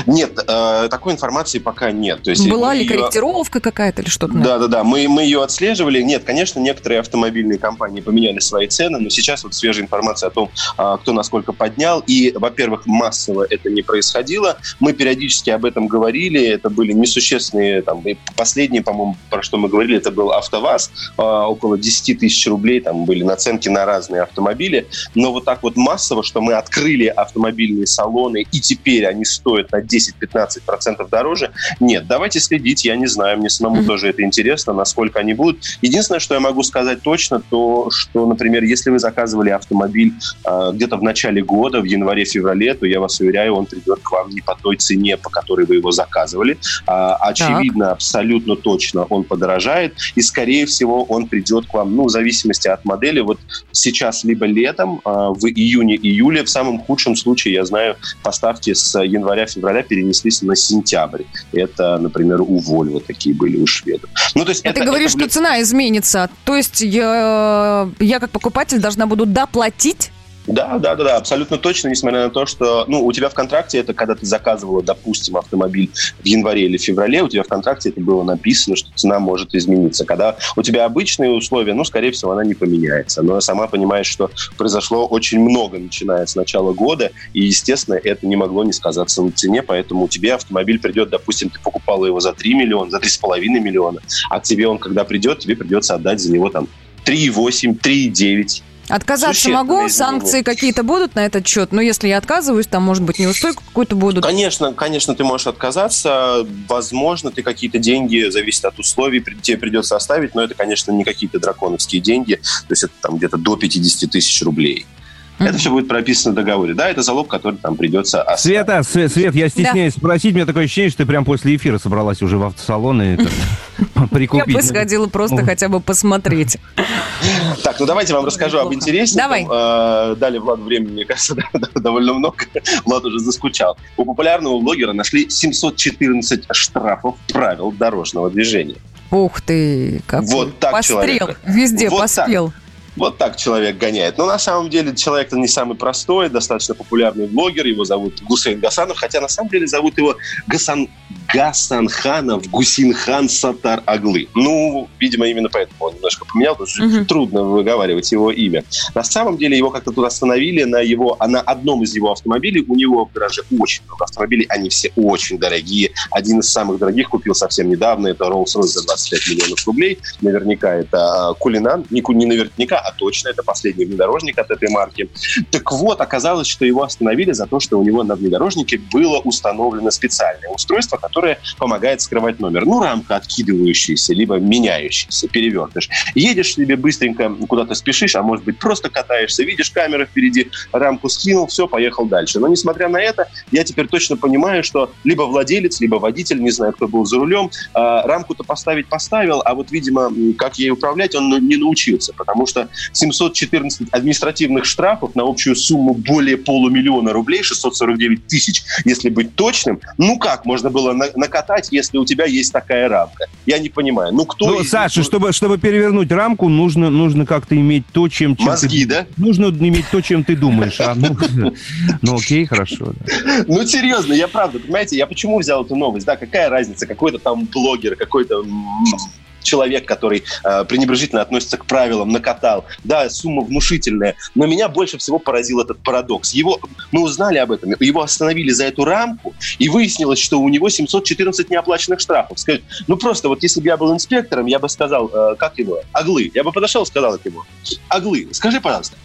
E: Нет, э, такой информации пока нет. То есть
B: Была ли
E: ее-
B: корректировка какая-то или что-то?
E: Да, да, да. Мы, мы ее отслеживали. Нет, конечно, некоторые автомобильные компании поменяли свои цены, но сейчас вот свежая информация о том, а, кто насколько поднял. И, во-первых, массово это не происходило. Мы периодически об этом говорили. Это были несущественные, там, последние, по-моему, про что мы говорили, это был АвтоВАЗ. А, Около 10 тысяч рублей там были наценки на разные автомобили. Но вот так вот массово, что мы открыли автомобильные салоны, и теперь они стоят на 10-15% дороже, нет, давайте следить, я не знаю, мне самому
B: Мгм.
E: тоже это интересно, насколько они будут. Единственное, что я могу сказать точно, то, что, например, если вы заказывали автомобиль э, где-то в начале года, в январе-феврале, то я вас уверяю, он придет к вам не по той цене, по которой вы его заказывали. А, очевидно, абсолютно точно он подорожает, и, скорее всего, он придет к вам, ну, в зависимости от модели, вот сейчас либо летом, э, в июне-июле, в самом худшем случае, я знаю, поставки с января-февраля перенеслись на сентябрь. Это, например, у Volvo такие были, у шведов. Ну, то есть
B: А
E: это,
B: ты говоришь,
E: это,
B: что цена изменится. То есть я, я как покупатель должна буду доплатить?
E: Да, да, да, да, абсолютно точно, несмотря на то, что, ну, у тебя в контракте это, когда ты заказывала, допустим, автомобиль в январе или феврале, у тебя в контракте это было написано, что цена может измениться. Когда у тебя обычные условия, ну, скорее всего, она не поменяется. Но сама понимаешь, что произошло очень много, начиная с начала года, и, естественно, это не могло не сказаться на цене, поэтому тебе автомобиль придет, допустим, ты покупала его за 3 миллиона, за 3,5 миллиона, а тебе он, когда придет, тебе придется отдать за него там 3,8, 3,9.
B: Отказаться могу, санкции какие-то будут на этот счет, но если я отказываюсь, там, может быть, неустойку какую-то будут.
E: Конечно, конечно, ты можешь отказаться. Возможно, ты какие-то деньги, зависит от условий, тебе придется оставить, но это, конечно, не какие-то драконовские деньги. То есть это там где-то до 50 тысяч рублей. Это
B: Мгм.
E: все будет прописано в договоре. Да, это залог, который там придется оставить.
A: Света, Свет, Свет, я стесняюсь спросить, у меня такое ощущение, что ты прям после эфира собралась уже в автосалон. И это- [LAUGHS] прикупить.
B: Я бы сходила просто хотя бы посмотреть.
E: Так, ну давайте вам расскажу об интереснейшем.
B: Давай.
E: Э, Дали Владу времени, мне кажется, [LAUGHS] довольно много. Влад уже заскучал. У популярного блогера нашли 714 штрафов правил дорожного движения.
B: Ух ты, какой
E: Вот так
B: пострел.
E: человек.
B: Везде
E: Вот
B: поспел.
E: Вот так человек гоняет. Но на самом деле человек-то не самый простой, достаточно популярный блогер. Его зовут Гусейн Гасанов, хотя на самом деле зовут его Гасан... Гасанханов Гусинхан Сатар Аглы. Ну, видимо, именно поэтому он немножко поменял, потому что
B: Мгм.
E: трудно выговаривать его имя. На самом деле его как-то тут остановили на его, на одном из его автомобилей. У него в гараже очень много автомобилей, они все очень дорогие. Один из самых дорогих купил совсем недавно, это Rolls-Royce за 25 миллионов рублей. Наверняка это а, Кулинан, не, не наверняка, а точно, это последний внедорожник от этой марки. Так вот, оказалось, что его остановили за то, что у него на внедорожнике было установлено специальное устройство, которое помогает скрывать номер. Ну, рамка откидывающаяся, либо меняющаяся, перевертыш. Едешь себе быстренько, куда-то спешишь, а может быть просто катаешься, видишь камеру впереди, рамку скинул, все, поехал дальше. Но несмотря на это, я теперь точно понимаю, что либо владелец, либо водитель, не знаю, кто был за рулем, а, рамку-то поставить поставил, а вот, видимо, как ей управлять, он ну, не научился, потому что 714 административных штрафов на общую сумму более полумиллиона рублей, 649 тысяч, если быть точным, ну как можно было на- накатать, если у тебя есть такая рамка? Я не понимаю. Ну кто
A: Ну,
E: из-
A: Саша, чтобы, чтобы перевернуть рамку, нужно, нужно как-то иметь то, чем... чем
E: Мозги,
A: ты,
E: да?
A: Нужно иметь то, чем ты думаешь. А, ну, ну, окей, хорошо. да.
E: Ну, серьезно, я правда, понимаете, я почему взял эту новость? Да, какая разница, какой-то там блогер, какой-то человек, который э, пренебрежительно относится к правилам, накатал. Да, сумма внушительная. Но меня больше всего поразил этот парадокс. Его, мы узнали об этом, его остановили за эту рамку, и выяснилось, что у него 714 неоплаченных штрафов. Сказать, ну просто вот если бы я был инспектором, я бы сказал, э, как его, Аглы. Я бы подошел и сказал ему, Аглы, скажи, пожалуйста,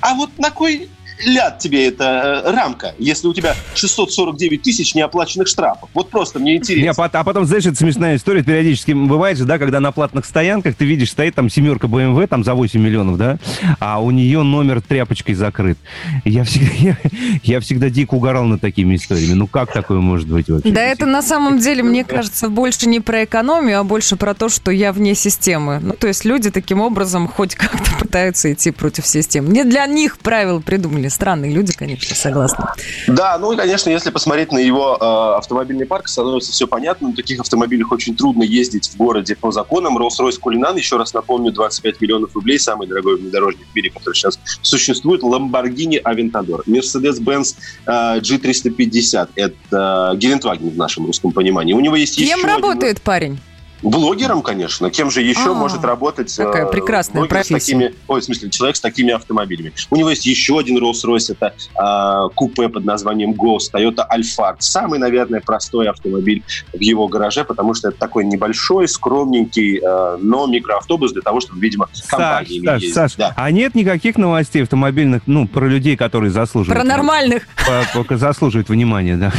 E: а вот на кой ляд тебе эта э, рамка, если у тебя 649 тысяч неоплаченных штрафов? Вот просто мне
A: Не,
E: интересно.
A: а потом, знаешь, это смешная история, периодически бывает же, да, когда на платных стоянках ты видишь, стоит там семерка BMW, там за 8 миллионов, да, а у нее номер тряпочкой закрыт. Я всегда, [LAUGHS] я, я всегда дико угорал над такими историями. Ну как такое может быть вообще?
B: Да это на самом деле, мне кажется, больше не про экономию, а больше про то, что я вне системы. Ну, то есть люди таким образом хоть как-то [LAUGHS] пытаются идти против системы. Не для них правила придумали. Странные люди, конечно, согласна.
E: Да, ну и, конечно, если посмотреть на его э, автомобильный парк, становится все понятно. На таких автомобилях очень трудно ездить в городе по законам. Rolls-Royce Кулинан, еще раз напомню, 25 миллионов рублей, самый дорогой внедорожник в мире, который сейчас существует. Lamborghini Aventador, Mercedes-Benz э, G350. Это Гелендваген в нашем русском понимании. У него есть еще
B: Кем
E: один-
B: работает парень?
E: Блогером, конечно. Кем же еще
B: А,
E: может работать
B: какая
E: э,
B: прекрасная
E: блогер с
B: профессия.
E: такими, ой, в смысле, человек с такими автомобилями. У него есть еще один Rolls-Royce, это э, купе под названием Ghost, Toyota Alphard. Самый, наверное, простой автомобиль в его гараже, потому что это такой небольшой, скромненький, э, но микроавтобус для того, чтобы, видимо,
A: Саш,
E: компаниями
A: Саш,
E: ездить.
A: Саш,
E: Да.
A: а нет никаких новостей автомобильных, ну, про людей, которые заслуживают...
B: Про нормальных.
A: по- заслуживают внимания, да.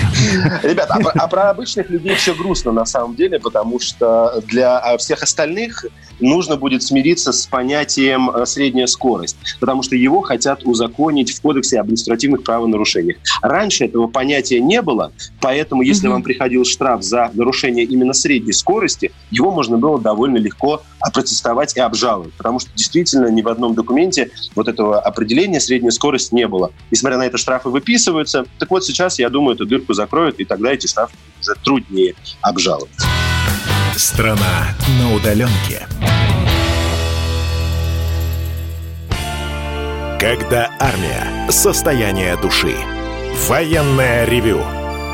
E: Ребят, а про, а про обычных людей все грустно на самом деле, потому что для а, всех остальных нужно будет смириться с понятием э, средняя скорость, потому что его хотят узаконить в Кодексе об административных правонарушениях. Раньше этого понятия не было, поэтому если
B: Мгм.
E: вам приходил штраф за нарушение именно средней скорости, его можно было довольно легко опротестовать и обжаловать, потому что действительно ни в одном документе вот этого определения средняя скорость не было. Несмотря на это, штрафы выписываются. Так вот сейчас, я думаю, эту дырку закроют, и тогда эти штрафы уже труднее обжаловать.
H: Страна на удаленке. Когда армия. Состояние души. Военное ревю.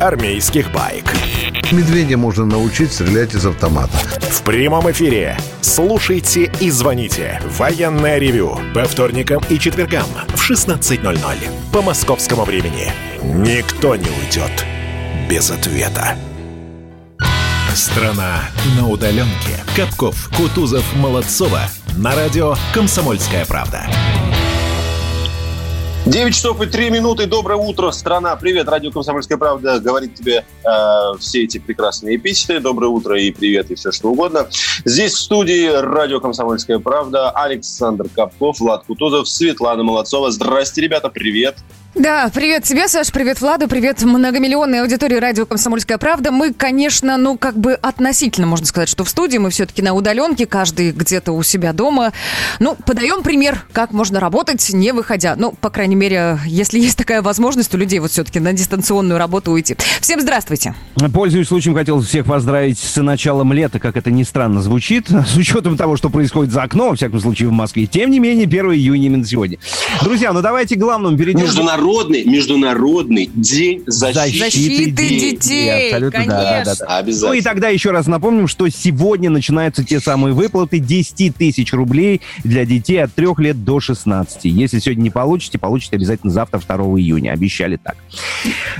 H: армейских байк.
J: Медведя можно научить стрелять из автомата.
H: В прямом эфире. Слушайте и звоните. Военное ревю. По вторникам и четвергам в 16.00. По московскому времени. Никто не уйдет без ответа. Страна на удаленке. Капков, Кутузов, Молодцова. На радио «Комсомольская правда».
E: 9 часов и 3 минуты. Доброе утро, страна. Привет, радио «Комсомольская правда» говорит тебе э, все эти прекрасные эпитеты. Доброе утро и привет, и все что угодно. Здесь в студии радио «Комсомольская правда» Александр Капков, Влад Кутузов, Светлана Молодцова. Здрасте, ребята, привет.
B: Да, привет тебе, Саш, привет Владу, привет многомиллионной аудитории радио «Комсомольская правда». Мы, конечно, ну, как бы относительно, можно сказать, что в студии, мы все-таки на удаленке, каждый где-то у себя дома. Ну, подаем пример, как можно работать, не выходя. Ну, по крайней мере, если есть такая возможность у людей вот все-таки на дистанционную работу уйти. Всем здравствуйте.
A: Пользуясь случаем, хотел всех поздравить с началом лета, как это ни странно звучит, [LAUGHS] с учетом того, что происходит за окном, во всяком случае, в Москве. Тем не менее, 1 июня именно сегодня. Друзья, ну давайте к главному перейдем.
E: Международный Международный, международный день защиты,
B: защиты детей. детей.
A: Абсолютно,
B: Конечно.
A: да, да, да.
E: Обязательно.
A: Ну и тогда еще раз напомним, что сегодня начинаются те самые выплаты 10 тысяч рублей для детей от 3 лет до 16. Если сегодня не получите, получите обязательно завтра, 2 июня. Обещали так.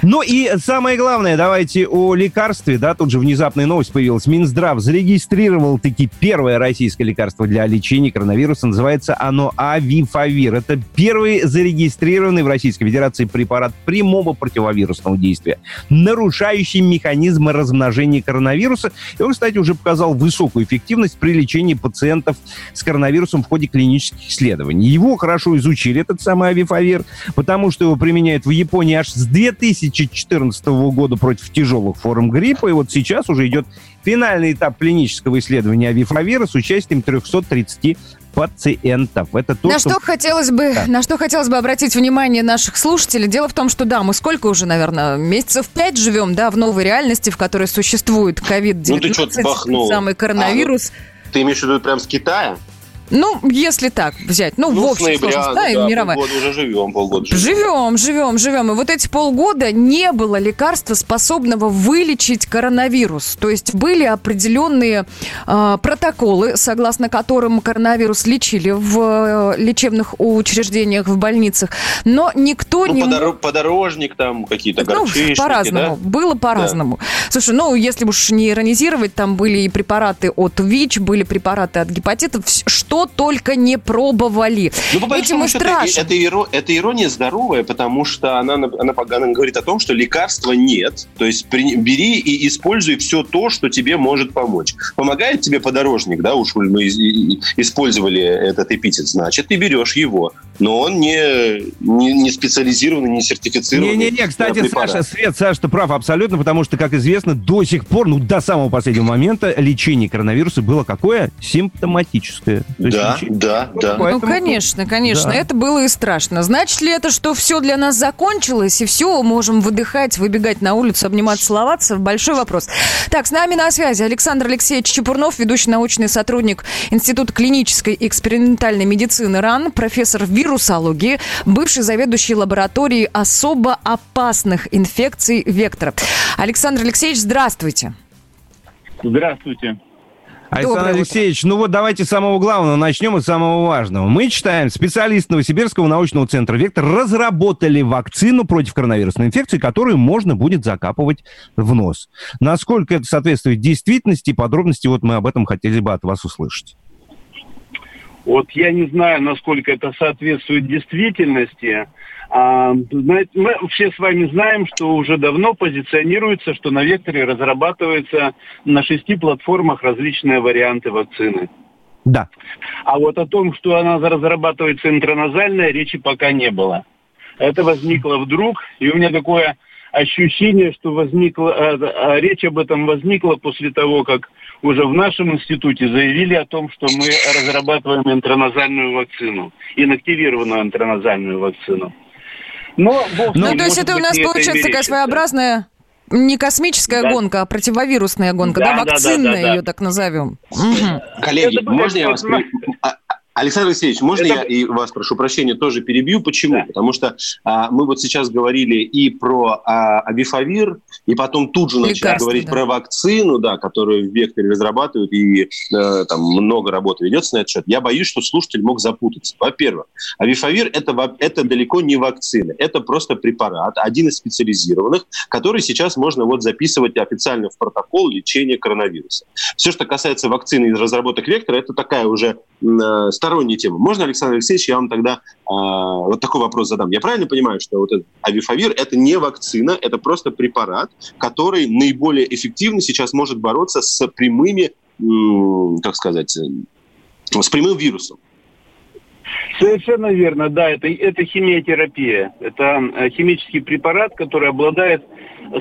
A: Ну и самое главное, давайте о лекарстве. Да, тут же внезапная новость появилась. Минздрав зарегистрировал таки первое российское лекарство для лечения коронавируса. Называется оно Авифавир. Это первый зарегистрированный в Российской Федерации препарат прямого противовирусного действия, нарушающий механизмы размножения коронавируса. И он, кстати, уже показал высокую эффективность при лечении пациентов с коронавирусом в ходе клинических исследований. Его хорошо изучили, этот самый авифавир, потому что его применяют в Японии аж с 2014 года против тяжелых форм гриппа. И вот сейчас уже идет финальный этап клинического исследования авифавира с участием 330 пациентов. Это то,
B: на что, хотелось бы,
A: Да.
B: на что хотелось бы обратить внимание наших слушателей. Дело в том, что да, мы сколько уже, наверное, месяцев пять живем, да, в новой реальности, в которой существует COVID-19,
E: Ну бахнул.
B: самый коронавирус.
E: Ты имеешь в виду прям с Китая?
B: Ну, если так взять, ну, в
E: с
B: общем
E: ноября,
B: сложности, да,
E: да,
B: мировая.
E: полгода уже живем, полгода живем.
B: Живем, живем, живем. И вот эти полгода не было лекарства, способного вылечить коронавирус. То есть были определенные э, протоколы, согласно которым коронавирус лечили в э, лечебных учреждениях, в больницах. Но никто
E: Ну,
B: не...
E: подоро- подорожник там, какие-то
B: Ну,
E: горчишники,
B: по-разному.
E: да?
B: Было по-разному. Слушай, ну, если уж не иронизировать, там были и препараты от ВИЧ, были препараты от гепатитов, вс- только не пробовали.
E: Ну, по
B: Этим и страшно.
E: это, иро- это ирония здоровая, потому что она, она, она говорит о том, что лекарства нет. То есть при- бери и используй все то, что тебе может помочь. Помогает тебе подорожник, да, уж мы использовали этот эпитет, значит, ты берешь его. Но он не, не, не специализированный, не сертифицированный.
A: Не-не-не, кстати,
E: препарат.
A: Саша, Свет, Саша, ты прав абсолютно, потому что, как известно, до сих пор, ну, до самого последнего момента лечение коронавируса было какое? Симптоматическое. То есть
E: Да,
A: лечение-
E: да, да.
A: Поэтому-
B: Ну, конечно, конечно.
A: Да.
B: Это было и страшно. Значит ли это, что все для нас закончилось, и все, можем выдыхать, выбегать на улицу, обниматься, целоваться? Большой вопрос. Так, с нами на связи Александр Алексеевич Чепурнов, ведущий научный сотрудник Института клинической и экспериментальной медицины РАН, профессор вирусологии, бывший заведующий лабораторией особо опасных инфекций «Вектор». Александр Алексеевич, здравствуйте.
G: Здравствуйте.
A: Александр
B: Доброе утро.
A: Алексеевич, ну вот давайте с самого главного начнем и с самого важного. Мы читаем, специалисты Новосибирского научного центра «Вектор» разработали вакцину против коронавирусной инфекции, которую можно будет закапывать в нос. Насколько это соответствует действительности, подробности, вот мы об этом хотели бы от вас услышать.
G: Вот я не знаю, насколько это соответствует действительности. А, знаете, мы все с вами знаем, что уже давно позиционируется, что на векторе разрабатывается на шести платформах различные варианты вакцины.
A: Да.
G: А вот о том, что она разрабатывается интраназальная, речи пока не было. Это возникло вдруг, и у меня такое ощущение, что возникло, э, э, речь об этом возникла после того, как уже в нашем институте заявили о том, что мы разрабатываем интраназальную вакцину, инактивированную интраназальную вакцину. Но, бог
B: Ну,
G: ним,
B: то есть это у нас получается такая своеобразная не космическая
G: Да.
B: гонка, а противовирусная гонка, да,
G: Да, да, да,
B: вакцинная
G: да, да.
B: ее так назовем.
E: Коллеги,
G: Это
E: можно я вас... Александр Алексеевич, можно это... я и вас, прошу прощения, тоже перебью? Почему? Да. Потому что а, мы вот сейчас говорили и про а, абифавир, и потом тут же начали Лекарство, говорить да. про вакцину, да, которую в Векторе разрабатывают, и э, там много работы ведется на этот счет. Я боюсь, что слушатель мог запутаться. Во-первых, абифавир это, это далеко не вакцина, это просто препарат, один из специализированных, который сейчас можно вот записывать официально в протокол лечения коронавируса. Все, что касается вакцины из разработок Вектора, это такая уже э, сторонняя тема. Можно, Александр Алексеевич, я вам тогда э, вот такой вопрос задам. Я правильно понимаю, что вот этот авифавир – это не вакцина, это просто препарат, который наиболее эффективно сейчас может бороться с прямыми, э, как сказать, с прямым вирусом?
K: Совершенно верно, да, это, это химиотерапия. Это э, химический препарат, который обладает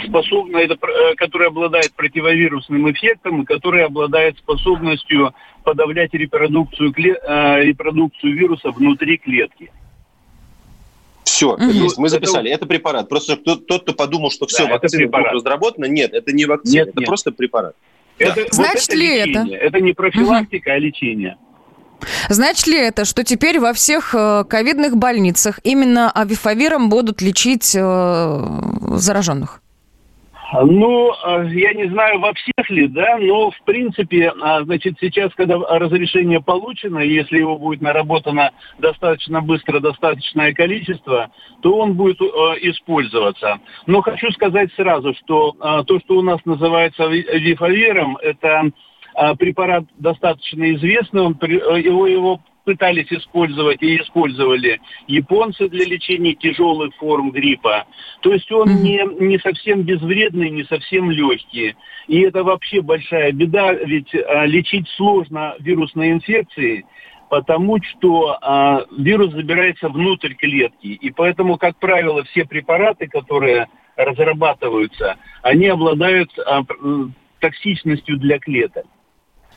K: способна, это, э, который обладает противовирусным эффектом который обладает способностью подавлять репродукцию, э, репродукцию вируса внутри клетки.
E: Все, угу. есть, мы записали. Это, это препарат. Просто тот, тот, кто подумал, что все, да, вакцина разработана, нет, это не вакцина, нет, это нет. просто препарат.
B: Это, да. вот Значит это ли лечение.
K: это? Это не профилактика, угу. а лечение.
B: Значит ли это, что теперь во всех э, ковидных больницах именно авифавиром будут лечить э, зараженных?
K: Ну, э, я не знаю, во всех ли, да, но, в принципе, а, значит, сейчас, когда разрешение получено, если его будет наработано достаточно быстро, достаточное количество, то он будет э, использоваться. Но хочу сказать сразу, что э, то, что у нас называется вифавером, это э, препарат достаточно известный, он, его, его пытались использовать и использовали японцы для лечения тяжелых форм гриппа. То есть он не, не совсем безвредный, не совсем легкий. И это вообще большая беда, ведь а, лечить сложно вирусные инфекции, потому что а, вирус забирается внутрь клетки. И поэтому, как правило, все препараты, которые разрабатываются, они обладают а, токсичностью для клеток.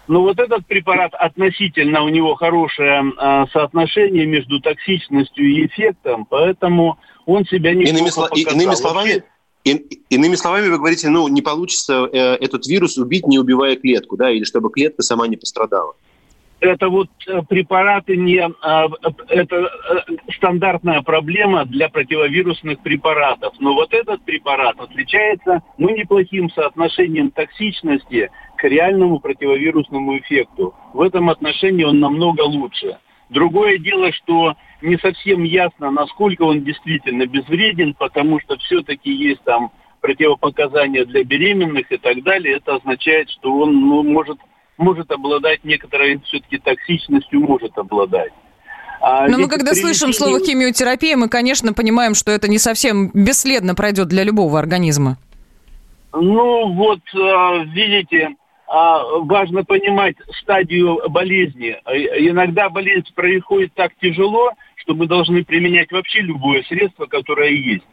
K: Но вот этот препарат относительно у него хорошее э, соотношение между токсичностью и эффектом, поэтому он себя не
E: иными, сло- иными словами, и, иными словами, вы говорите, ну, не получится э, этот вирус убить, не убивая клетку, да, или чтобы клетка сама не пострадала
K: это вот э, препараты не... А, это э, стандартная проблема для противовирусных препаратов. Но вот этот препарат отличается ну, неплохим соотношением токсичности к реальному противовирусному эффекту. В этом отношении он намного лучше. Другое дело, что не совсем ясно, насколько он действительно безвреден, потому что все-таки есть там противопоказания для беременных и так далее. Это означает, что он ну, может может обладать некоторой все-таки токсичностью, может обладать.
B: А Но мы когда слышим слово химиотерапия, мы, конечно, понимаем, что это не совсем бесследно пройдет для любого организма.
K: Ну вот, а, видите, важно понимать стадию болезни. Иногда болезнь происходит так тяжело, что мы должны применять вообще любое средство, которое есть.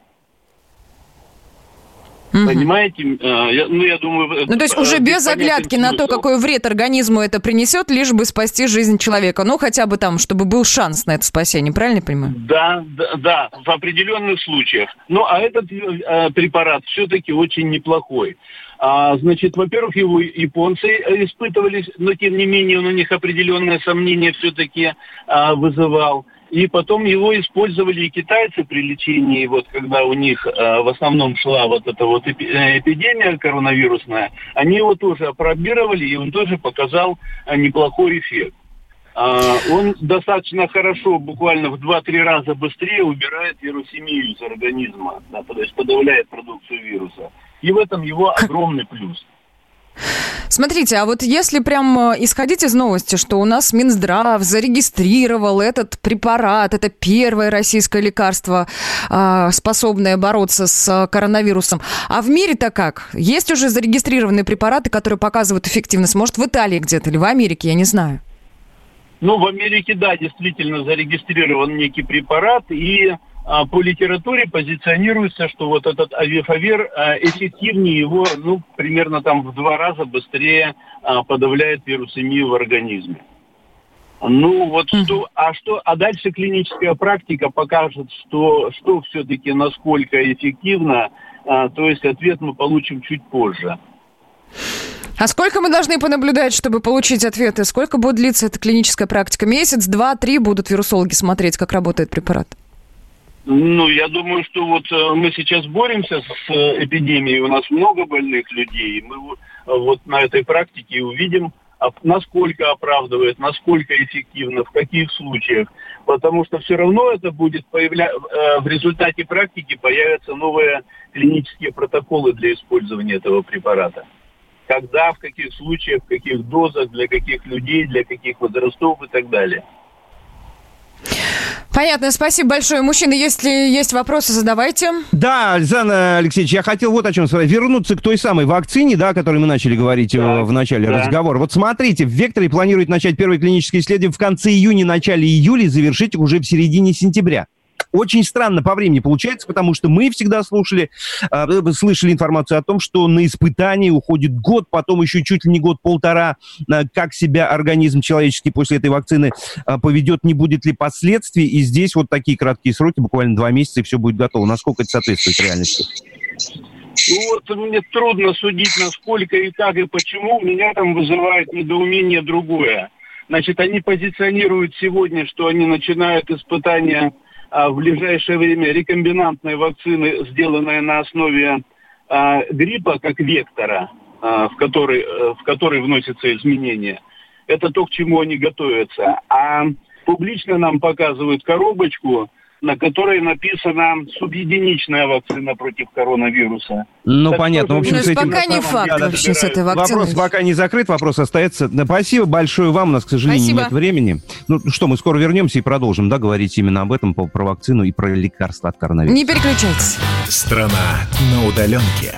K: Угу. Понимаете? Э, ну, я думаю...
B: Ну, то есть уже без оглядки на то, какой вред организму это принесет, лишь бы спасти жизнь человека. Ну, хотя бы там, чтобы был шанс на это спасение, правильно я понимаю?
K: Да, да, да в определенных случаях. Ну, а этот э, препарат все-таки очень неплохой. А, значит, во-первых, его японцы испытывали, но тем не менее он у них определенное сомнение все-таки а, вызывал. И потом его использовали и китайцы при лечении, вот когда у них э, в основном шла вот эта вот э, эпидемия коронавирусная, они его тоже опробировали, и он тоже показал э, неплохой эффект. А, он достаточно хорошо, буквально в 2-3 раза быстрее убирает вирусемию из организма, да, то есть подавляет продукцию вируса. И в этом его огромный плюс.
B: Смотрите, а вот если прям э, исходить из новости, что у нас Минздрав зарегистрировал этот препарат, это первое российское лекарство, а, способное бороться с коронавирусом. А в мире-то как? Есть уже зарегистрированные препараты, которые показывают эффективность? Может, в Италии где-то или в Америке, я не знаю.
K: Ну, в Америке, да, действительно зарегистрирован некий препарат, и по литературе позиционируется, что вот этот авиафавир а, эффективнее его, ну, примерно там в два раза быстрее а, подавляет вирусемию в организме. Ну вот что, а что, а дальше клиническая практика покажет, что, что все-таки насколько эффективно, то есть ответ мы получим чуть позже.
B: А сколько мы должны понаблюдать, чтобы получить ответы? Сколько будет длиться эта клиническая практика? Месяц, два, три будут вирусологи смотреть, как работает препарат?
K: Ну, я думаю, что вот э, мы сейчас боремся с э, эпидемией, у нас много больных людей, мы э, вот на этой практике увидим, насколько оправдывает, насколько эффективно, в каких случаях. Потому что все равно это будет появля... в результате практики появятся новые клинические протоколы для использования этого препарата. Когда, в каких случаях, в каких дозах, для каких людей, для каких возрастов и так далее.
B: Понятно, спасибо большое. Мужчины, если есть вопросы, задавайте.
A: Да, Александр Алексеевич, я хотел вот о чем сказать. Вернуться к той самой вакцине, да, о которой мы начали говорить э, да, в начале да. разговора. Вот смотрите, в Векторе планируют начать первые клинические исследования в конце июня, начале июля и завершить их уже в середине сентября очень странно по времени получается, потому что мы всегда слушали, э, слышали информацию о том, что на испытании уходит год, потом еще чуть ли не год-полтора, э, как себя организм человеческий после этой вакцины э, поведет, не будет ли последствий. И здесь вот такие краткие сроки, буквально два месяца, и все будет готово. Насколько это соответствует реальности?
K: Ну вот мне трудно судить, насколько и как и почему. Меня там вызывает недоумение другое. Значит, они позиционируют сегодня, что они начинают испытания а в ближайшее время рекомбинантные вакцины, сделанные на основе а, гриппа как вектора, а, в, который, э, в который вносятся изменения. Это то, к чему они готовятся. А публично нам показывают коробочку, на которой написана субъединичная вакцина против коронавируса.
A: Ну, так понятно. В общем,
B: с этим... пока не факт вообще с этой вакциной.
A: Вопрос пока не закрыт, вопрос остается. Спасибо большое вам. У нас, к сожалению, Спасибо. нет времени. Ну что, мы скоро вернемся и продолжим, да, говорить именно об этом, по, про вакцину и про лекарства от коронавируса.
B: Не переключайтесь.
H: Страна на удаленке.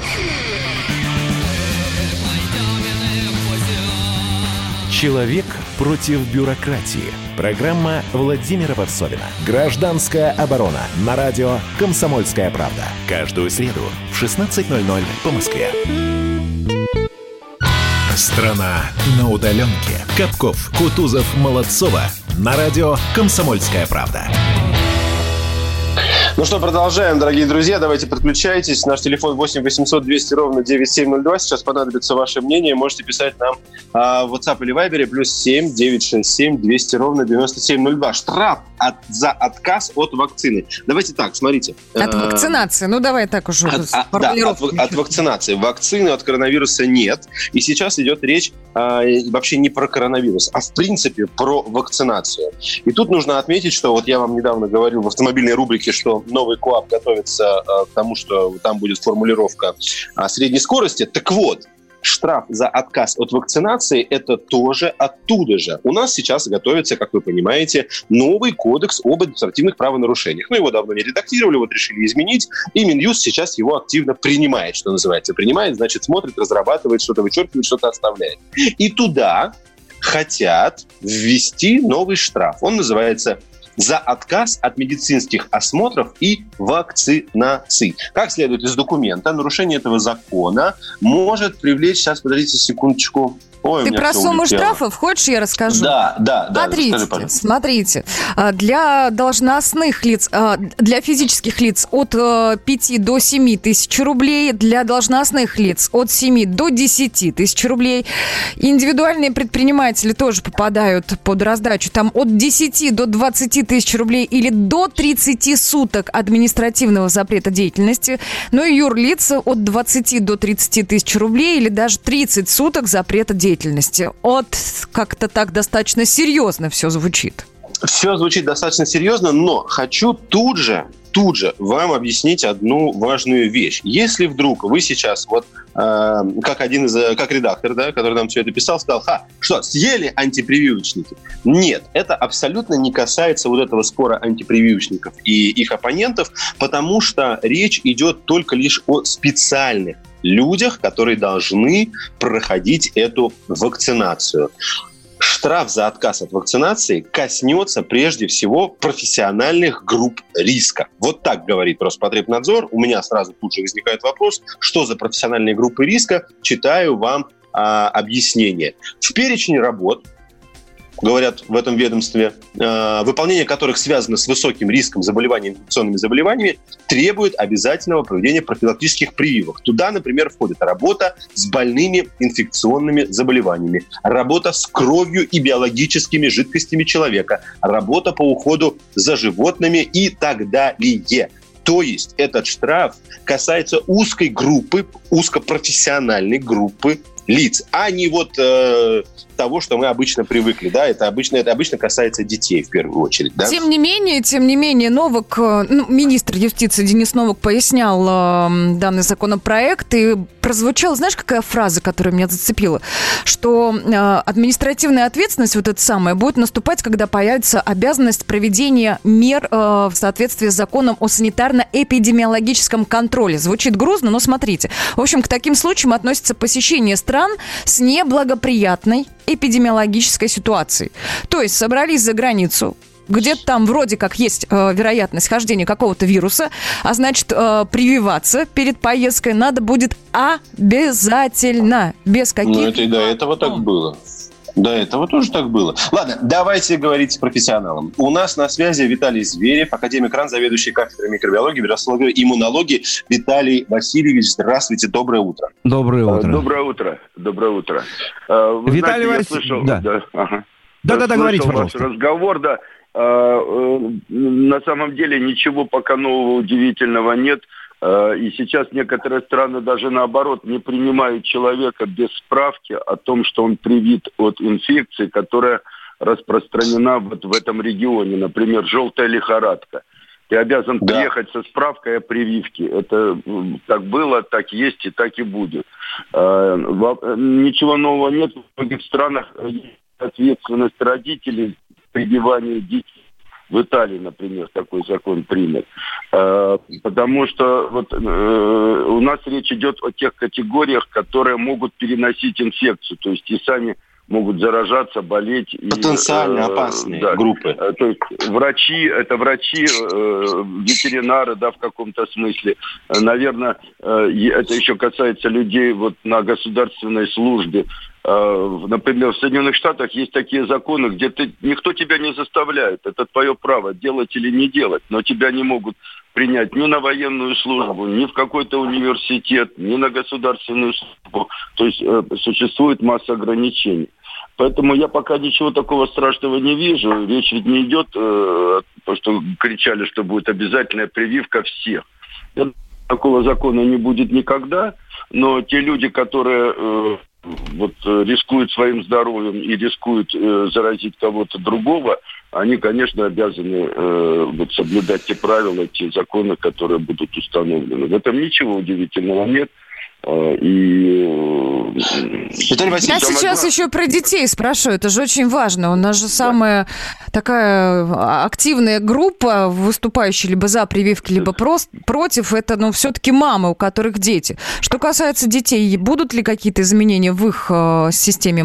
H: Человек против бюрократии. Программа Владимира Варсовина. Гражданская оборона. На радио «Комсомольская правда». Каждую среду в 16.00 по Москве. Страна на удаленке. Капков, Кутузов, Молодцова. На радио «Комсомольская правда».
E: Ну что, продолжаем, дорогие друзья. Давайте подключайтесь. Наш телефон 8 800 200 ровно 9702. Сейчас понадобится ваше мнение. Можете писать нам а, в WhatsApp или Viber плюс 7 967 200 ровно 9702. Штраф от, за отказ от вакцины. Давайте так, смотрите.
B: От а, вакцинации. Ну, давай так уже.
E: От, а, да, от, от вакцинации. Вакцины от коронавируса нет. И сейчас идет речь а, вообще не про коронавирус, а в принципе про вакцинацию. И тут нужно отметить, что вот я вам недавно говорил в автомобильной рубрике, что новый КОАП готовится э, к тому, что там будет формулировка э, средней скорости. Так вот, штраф за отказ от вакцинации – это тоже оттуда же. У нас сейчас готовится, как вы понимаете, новый кодекс об административных правонарушениях. Ну, его давно не редактировали, вот решили изменить, и Минюст сейчас его активно принимает, что называется. Принимает, значит, смотрит, разрабатывает, что-то вычеркивает, что-то оставляет. И туда хотят ввести новый штраф. Он называется за отказ от медицинских осмотров и вакцинаций. Как следует из документа, нарушение этого закона может привлечь, сейчас, подождите секундочку,
B: Ой, Ты про сумму штрафов хочешь, я расскажу?
E: Да, да,
B: да. Смотрите, расскажи, смотрите. А, для должностных лиц, а, для физических лиц от 5 э, до 7 тысяч рублей, для должностных лиц от 7 до 10 тысяч рублей. Индивидуальные предприниматели тоже попадают под раздачу. Там от 10 до 20 тысяч рублей или до 30 суток административного запрета деятельности. Ну и юрлица от 20 до 30 тысяч рублей или даже 30 суток запрета деятельности деятельности. От как-то так достаточно серьезно все звучит.
E: Все звучит достаточно серьезно, но хочу тут же тут же вам объяснить одну важную вещь. Если вдруг вы сейчас, вот э, как один из, э, как редактор, да, который нам все это писал, сказал, ха, что, съели антипрививочники? Нет, это абсолютно не касается вот этого спора антипрививочников и их оппонентов, потому что речь идет только лишь о специальных людях, которые должны проходить эту вакцинацию штраф за отказ от вакцинации коснется прежде всего профессиональных групп риска. Вот так говорит Роспотребнадзор. У меня сразу тут же возникает вопрос, что за профессиональные группы риска? Читаю вам а, объяснение. В перечень работ говорят в этом ведомстве, э, выполнение которых связано с высоким риском заболевания инфекционными заболеваниями, требует обязательного проведения профилактических прививок. Туда, например, входит работа с больными инфекционными заболеваниями, работа с кровью и биологическими жидкостями человека, работа по уходу за животными и так далее. То есть этот штраф касается узкой группы, узкопрофессиональной группы лиц, а не вот э, того, что мы обычно привыкли, да, это обычно, это обычно касается детей в первую очередь, да.
B: Тем не менее, тем не менее, Новак, э, ну, министр юстиции Денис Новак пояснял э, данный законопроект, и прозвучала, знаешь, какая фраза, которая меня зацепила, что э, административная ответственность, вот эта самая, будет наступать, когда появится обязанность проведения мер э, в соответствии с законом о санитарно-эпидемиологическом контроле. Звучит грузно, но смотрите. В общем, к таким случаям относится посещение стран с неблагоприятной эпидемиологической ситуацией. То есть собрались за границу, где-то там вроде как есть э, вероятность хождения какого-то вируса, а значит, э, прививаться перед поездкой надо будет обязательно, без каких... Ну,
E: это и до этого так было. До этого тоже так было. Ладно, давайте говорить с профессионалом. У нас на связи Виталий Зверев, академик РАН, заведующий кафедрой микробиологии, вирусологии и иммунологии. Виталий Васильевич, здравствуйте, доброе утро.
A: Доброе утро.
L: Доброе утро. Доброе утро. Э, вы
A: Виталий Васильевич, да. Да, ага. да, да, да, говорите, пожалуйста.
L: разговор, да. А, э, на самом деле ничего пока нового удивительного нет. А, и сейчас некоторые страны даже наоборот не принимают человека без справки о том, что он привит от инфекции, которая распространена вот в этом регионе. Например, желтая лихорадка. Ты обязан да. приехать со справкой о прививке. Это так было, так есть и так и будет. А, ничего нового нет. В многих странах ответственность родителей прививанию детей. В Италии, например, такой закон принят. А, потому что вот, э, у нас речь идет о тех категориях, которые могут переносить инфекцию. То есть и сами могут заражаться, болеть.
E: Потенциально и, э, опасные да, группы.
L: Э, то есть врачи, это врачи, э, ветеринары, да, в каком-то смысле. Наверное, э, это еще касается людей вот на государственной службе. Э, например, в Соединенных Штатах есть такие законы, где ты, никто тебя не заставляет. Это твое право, делать или не делать. Но тебя не могут принять ни на военную службу, ни в какой-то университет, ни на государственную службу. То есть э, существует масса ограничений. Поэтому я пока ничего такого страшного не вижу. Речь ведь не идет, э, то, что кричали, что будет обязательная прививка всех. Такого закона не будет никогда, но те люди, которые э, вот э, рискуют своим здоровьем и рискуют э, заразить кого-то другого, они, конечно, обязаны э, вот, соблюдать те правила, те законы, которые будут установлены. В этом ничего удивительного нет. А, и... Э,
B: Я сейчас еще про детей спрашиваю, это же очень важно. У нас же самая такая а, активная группа, выступающая либо за прививки, либо прос- против, это, ну, все-таки мамы, у которых дети. Что касается детей, будут ли какие-то изменения в их э, системе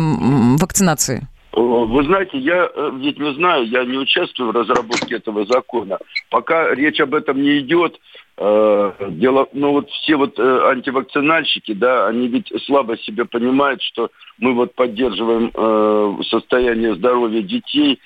B: вакцинации?
L: Вы знаете, я э, ведь не знаю, я не участвую в разработке этого закона. Пока речь об этом не идет, Э, дело, ну вот все вот э, антивакцинальщики, да, они ведь слабо себе понимают, что мы вот поддерживаем э, состояние здоровья детей,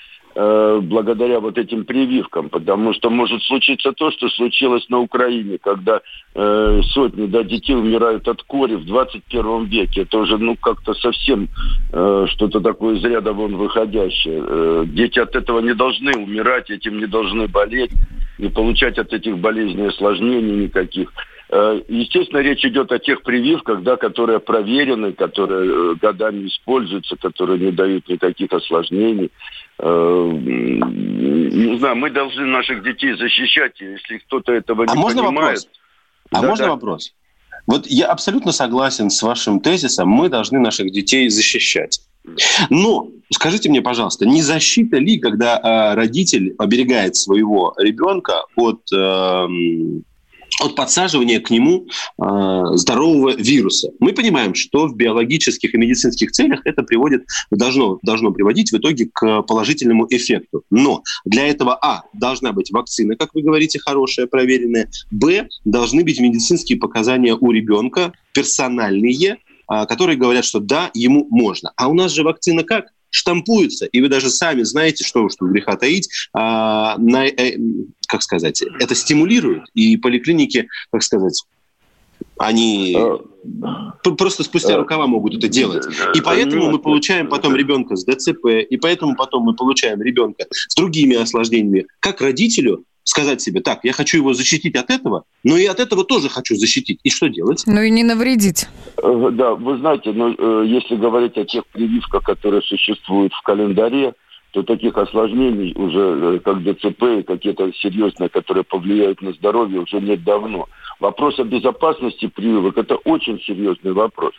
L: Э, благодаря вот этим прививкам, потому что может случиться то, что случилось на Украине, когда э, сотни да, детей умирают от кори в 21 веке. Это уже ну как-то совсем э, что-то такое из ряда вон выходящее. Э, дети от этого не должны умирать, этим не должны болеть, не получать от этих болезней осложнений никаких. Э, Естественно, речь идет о тех прививках, да, которые проверены, которые э, годами используются, которые не дают никаких осложнений. Э, Не знаю, мы должны наших детей защищать, если кто-то этого не
E: А можно
L: понимает...
E: вопрос? А
L: Да,
E: можно
L: да.
E: вопрос? Вот я абсолютно согласен с вашим тезисом. Мы должны наших детей защищать. Но скажите мне, пожалуйста, не защита ли, когда э, родитель оберегает своего ребенка от, эм, от подсаживания к нему э, здорового вируса? Мы понимаем, что в биологических и медицинских целях это приводит, должно, должно приводить в итоге к положительному эффекту. Но для этого, а, должна быть вакцина, как вы говорите, хорошая, проверенная, б, должны быть медицинские показания у ребенка, персональные, а, которые говорят, что да, ему можно. А у нас же вакцина как? Штампуется, и вы даже сами знаете, что уж тут греха таить, а, на, э, как сказать, это стимулирует, и поликлиники, как сказать, они п- просто спустя рукава могут это делать. И поэтому мы получаем потом ребенка с ДЦП, и поэтому потом мы получаем ребенка с другими осложнениями. Как родителю сказать себе, так, я хочу его защитить от этого, но и от этого тоже хочу защитить. И что делать?
B: Ну и не навредить.
L: Э, Да, вы знаете, ну, э, если говорить о тех прививках, которые существуют в календаре, то таких осложнений уже, э, как ДЦП и какие-то серьезные, которые повлияют на здоровье, уже нет давно. Вопрос о безопасности прививок – это очень серьезный вопрос.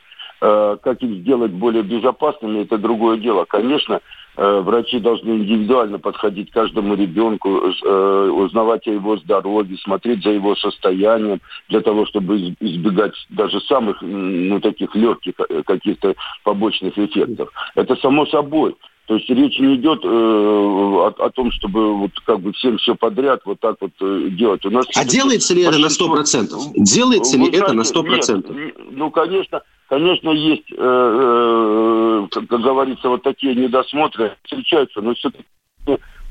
L: Э, Как их сделать более безопасными – это другое дело. Конечно, э, врачи должны индивидуально подходить к каждому ребенку, э, узнавать о его здоровье, смотреть за его состоянием, для того, чтобы из- избегать даже самых ну, таких легких каких-то побочных эффектов. Это само собой. То есть речь не идет э, о, о том, чтобы вот как бы всем все подряд вот так вот э, делать. У нас
E: А делается ли это на 100%? Делается ли это на
L: знаете,
E: 100%?
L: нет, ну, конечно, конечно, есть, э, э, как, говорится, вот такие недосмотры встречаются, но все-таки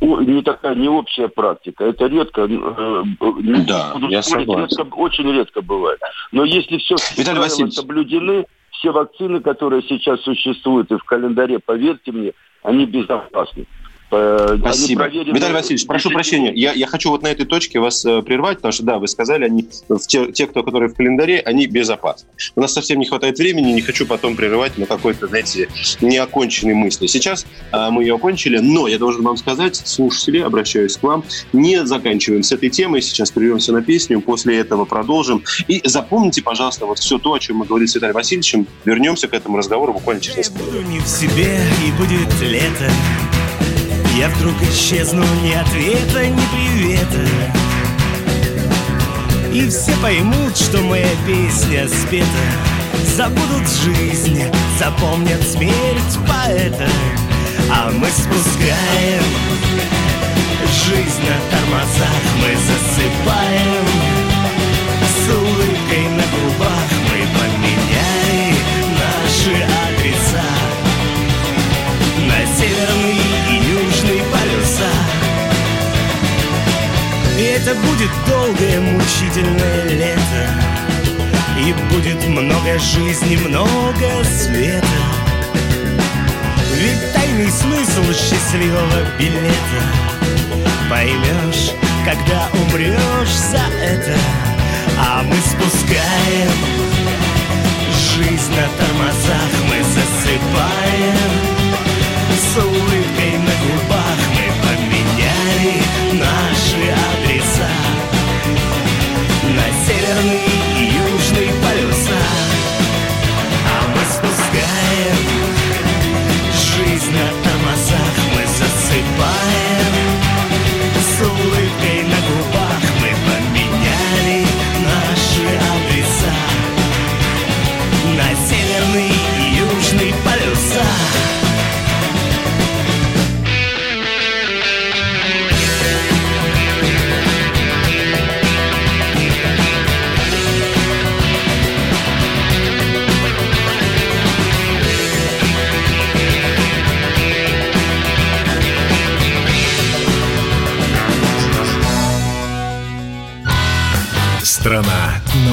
L: не такая, не общая практика. Это редко. э,
E: Да, я согласен.
L: редко- очень редко бывает. Но если все
E: Виталий Васильевич.
L: соблюдены, все вакцины, которые сейчас существуют и в календаре, поверьте мне, они безопасны. Э,
E: Спасибо.
L: проверены
E: Виталий Васильевич, прошу прощения. Я, я хочу вот на этой точке вас э, прервать, потому что, да, вы сказали, они, те, те, кто, которые в календаре, они безопасны. У нас совсем не хватает времени, не хочу потом прерывать на какой-то, знаете, неоконченной мысли. Сейчас э, мы ее окончили, но я должен вам сказать, слушатели, обращаюсь к вам, не заканчиваем с этой темой, сейчас прервемся на песню, после этого продолжим. И запомните, пожалуйста, вот все то, о чем мы говорили с Виталием Васильевичем, вернемся к этому разговору буквально через несколько минут.
M: не в себе и будет лето Я вдруг исчезну ни ответа, ни привета. И все поймут, что моя песня спета. Забудут жизнь, запомнят смерть поэта. А мы спускаем жизнь на тормозах Мы засыпаем это будет долгое мучительное лето, и будет много жизни, много света. Ведь тайный смысл счастливого билета. Поймешь, когда умрешь за это. А мы спускаем жизнь на тормозах Мы засыпаем. С На северный и южный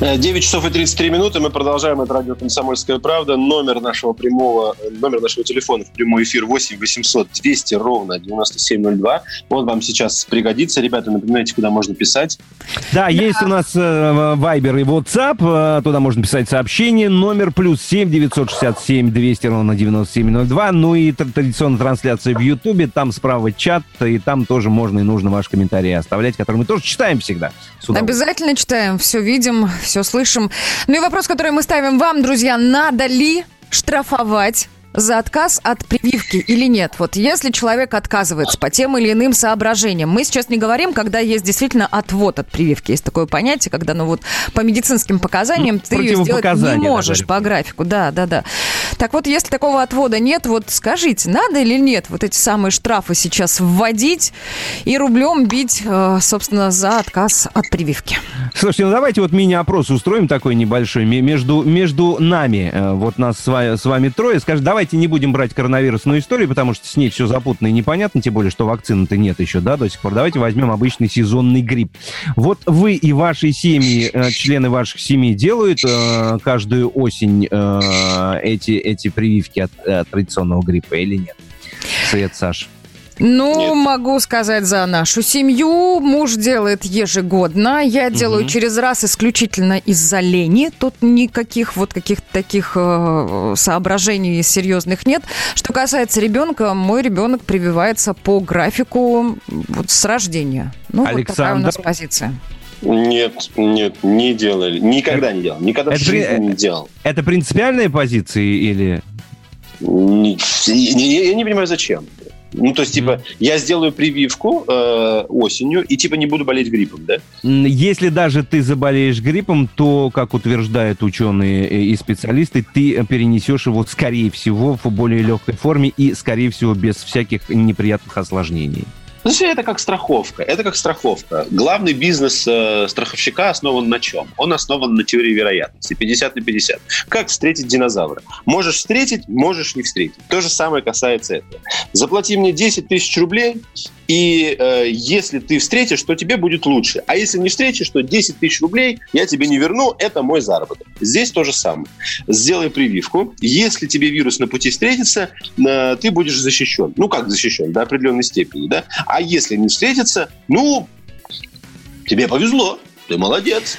E: 9 часов и 33 минуты. Мы продолжаем. Это радио «Комсомольская правда». Номер нашего прямого, номер нашего телефона в прямой эфир 8 800 200 ровно 9702. Он вам сейчас пригодится. Ребята, напоминайте, куда можно писать.
A: Да, есть у нас э, Viber и WhatsApp. э, Туда можно писать сообщение. Номер плюс 7 967 200 ровно 9702. Ну и тр- традиционная трансляция в Ютубе. Там справа чат, и там тоже можно и нужно ваши комментарии оставлять, которые мы тоже читаем всегда.
B: Обязательно читаем, все видим, все слышим. Ну и вопрос, который мы ставим вам, друзья, надо ли штрафовать за отказ от прививки или нет? Вот если человек отказывается по тем или иным соображениям, мы сейчас не говорим, когда есть действительно отвод от прививки. Есть такое понятие, когда, ну вот, по медицинским показаниям ты ее сделать не можешь по графику. Да, да, да. Так вот, если такого отвода нет, вот скажите, надо или нет вот эти самые штрафы сейчас вводить и рублем бить, э, собственно, за отказ от прививки?
A: Слушайте, ну давайте вот мини-опрос устроим такой небольшой ме- между, между нами. Э, Вот нас с вами, с вами трое. Скажем, давайте не будем брать коронавирусную историю, потому что с ней все запутанно и непонятно, тем более, что вакцины-то нет еще, да, до сих пор. Давайте возьмем обычный сезонный грипп. Вот вы и ваши семьи, э, члены ваших семей делают э, каждую осень э, эти, эти прививки от э, традиционного гриппа или нет? Свет, Саш.
B: Ну, могу сказать за нашу семью. Муж делает ежегодно. Я делаю
A: Мгм.
B: через раз исключительно из-за лени. Тут никаких вот каких-то таких э, соображений серьезных нет. Что касается ребенка, мой ребенок прививается по графику вот с рождения. Ну, вот такая у нас
A: Александр?
B: позиция.
E: Нет, нет, не делали. Никогда не делал. Никогда в
A: Это при-
E: жизни не делал.
A: Это принципиальные позиции или...
E: Не- Я, я не понимаю, зачем. Ну, то есть, типа, я сделаю прививку э, осенью и, типа, не буду болеть гриппом, да?
A: Если даже ты заболеешь гриппом, то, как утверждают ученые и специалисты, ты перенесешь его, скорее всего, в более легкой форме и, скорее всего, без всяких неприятных осложнений.
E: Ну, всё это как страховка. Это как страховка. Главный бизнес э, страховщика основан на чем? Он основан на теории вероятности. 50 на 50. Как встретить динозавра? Можешь встретить, можешь не встретить. То же самое касается этого. Заплати мне 10 тысяч рублей, и э, если ты встретишь, то тебе будет лучше. А если не встретишь, то 10 тысяч рублей я тебе не верну, это мой заработок. Здесь то же самое. Сделай прививку. Если тебе вирус на пути встретится, э, ты будешь защищен. Ну, как защищен? До определенной степени, да? А если не встретится, ну, тебе повезло. Ты молодец.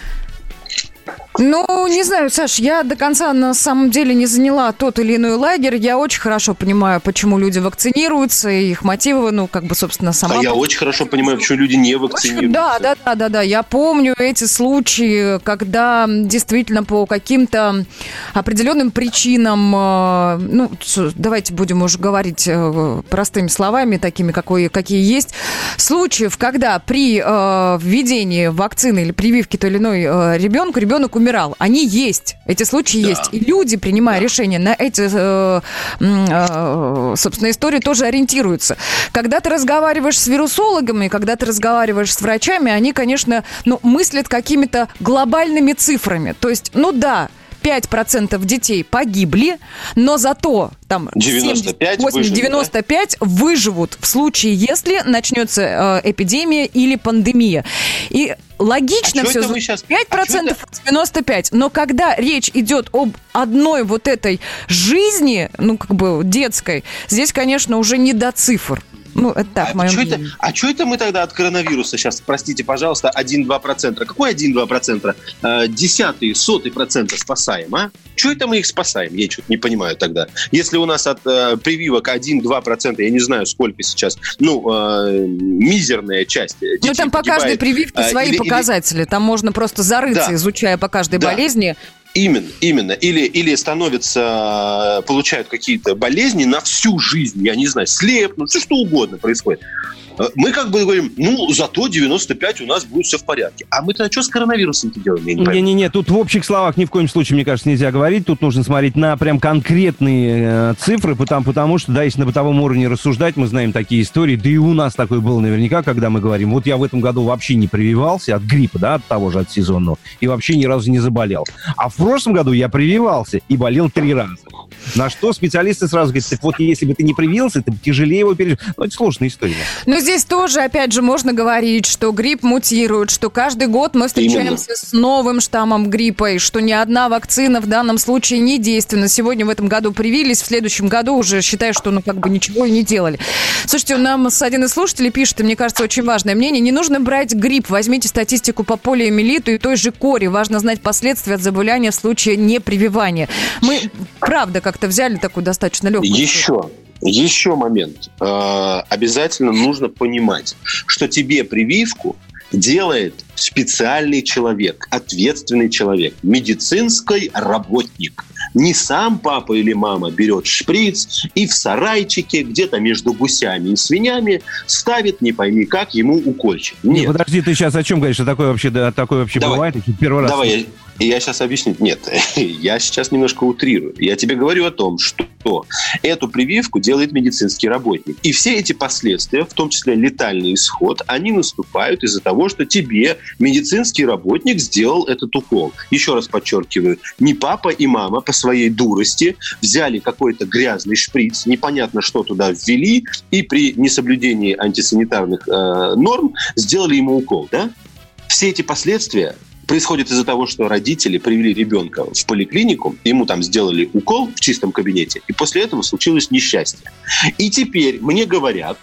B: Ну, не знаю, Саш, я до конца на самом деле не заняла тот или иной лагерь. Я очень хорошо понимаю, почему люди вакцинируются, и их мотивы, ну, как бы, собственно, сама...
E: А я очень хорошо понимаю, почему люди не вакцинируются.
B: Да, да, да, да, да. Я помню эти случаи, когда действительно по каким-то определенным причинам, э, ну, давайте будем уже говорить э, простыми словами, такими, какой, какие есть, случаев, когда при э, введении вакцины или прививки той или иной ребенку, ребенок умирал. Они есть. Эти случаи есть. И люди, принимая решения на эти, э, э, собственно, истории, тоже ориентируются. Когда ты разговариваешь с вирусологами, когда ты разговариваешь с врачами, они, конечно, ну, мыслят какими-то глобальными цифрами. То есть, ну да, 5% детей погибли, но зато там
E: 95
B: 70, 80,
E: выжили,
B: 95 выживут в случае, если начнется э, эпидемия или пандемия. И логично
E: А
B: все.
E: это вы щас-
B: 5% 95. Но когда речь идет об одной вот этой жизни, ну, как бы детской, здесь, конечно, уже не до цифр. Ну, это так,
E: а
B: мое
E: что это, а чё это мы тогда от коронавируса сейчас, простите, пожалуйста, 1-2%? Какой 1-2%? Э, Десятый, сотый процента спасаем, а? Чего это мы их спасаем? Я что-то не понимаю тогда. Если у нас от э, прививок 1-2%, я не знаю, сколько сейчас, ну, э, мизерная часть э,
B: Ну,
E: детей
B: там по каждой
E: погибает.
B: прививке
E: А,
B: свои
E: или- или-
B: показатели. Там можно просто зарыться,
E: Да.
B: изучая по каждой
E: Да.
B: болезни.
E: Именно, именно. Или, или становятся, получают какие-то болезни на всю жизнь, я не знаю, слепнут, все что угодно происходит. Э, Мы как бы говорим, ну, зато 95 у нас будет все в порядке. А мы-то что с коронавирусом-то делаем?
A: Не-не-не, тут в общих словах ни в коем случае, мне кажется, нельзя говорить. Тут нужно смотреть на прям конкретные э, цифры, потому, потому что, да, если на бытовом уровне рассуждать, мы знаем такие истории, да и у нас такое было наверняка, когда мы говорим, вот я в этом году вообще не прививался от гриппа, да, от того же, от сезонного, и вообще ни разу не заболел. А в прошлом году я прививался и болел три раза. На что специалисты сразу говорят, так вот если бы ты не привился, ты бы тяжелее его пережил. Ну, это сложная история.
B: Но здесь тоже, опять же, можно говорить, что грипп мутирует, что каждый год мы встречаемся с новым штаммом гриппа, и что ни одна вакцина в данном случае не действенна. Сегодня в этом году привились, в следующем году уже считаю, что ну как бы ничего и не делали. Слушайте, нам с один из слушателей пишет, и мне кажется, очень важное мнение, не нужно брать грипп, возьмите статистику по полиомиелиту и той же кори. Важно знать последствия от заболевания в случае непрививания. Мы, правда, как-то взяли такую достаточно легкую...
E: Еще, еще момент. Э, Обязательно нужно понимать, что тебе прививку делает специальный человек, ответственный человек, медицинский работник. Не сам папа или мама берет шприц и в сарайчике где-то между гусями и свинями ставит, не пойми как, ему укольчик.
A: Не,
E: Нет.
A: подожди, ты сейчас о чем говоришь? А такое вообще, да, такое вообще
E: Давай.
A: бывает? Первый раз
E: Давай, я, я сейчас объясню. Нет, [LAUGHS] я сейчас немножко утрирую. Я тебе говорю о том, что эту прививку делает медицинский работник. И все эти последствия, в том числе летальный исход, они наступают из-за того, что тебе медицинский работник сделал этот укол. Еще раз подчеркиваю, не папа и мама по своей дурости взяли какой-то грязный шприц, непонятно что туда ввели, и при несоблюдении антисанитарных э, норм сделали ему укол, да? Все эти последствия происходит из-за того, что родители привели ребенка в поликлинику, ему там сделали укол в чистом кабинете, и после этого случилось несчастье. И теперь мне говорят,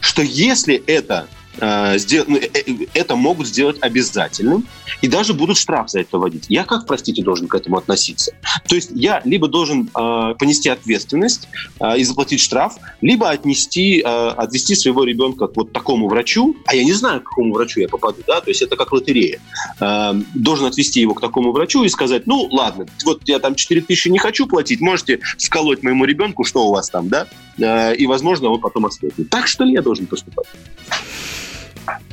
E: что если это э, ну, э, э, это могут сделать обязательным, и даже будут штраф за это вводить. Я как, простите, должен к этому относиться? То есть я либо должен э, понести ответственность э, и заплатить штраф, либо отнести, э, отвести своего ребенка к вот такому врачу, а я не знаю, к какому врачу я попаду, да, то есть это как лотерея. Э, должен отвести его к такому врачу и сказать, ну, ладно, вот я там 4 тысячи не хочу платить, можете сколоть моему ребенку, что у вас там, да, Э, и, возможно, он потом ослепнет. Так что ли я должен поступать?
A: Bye.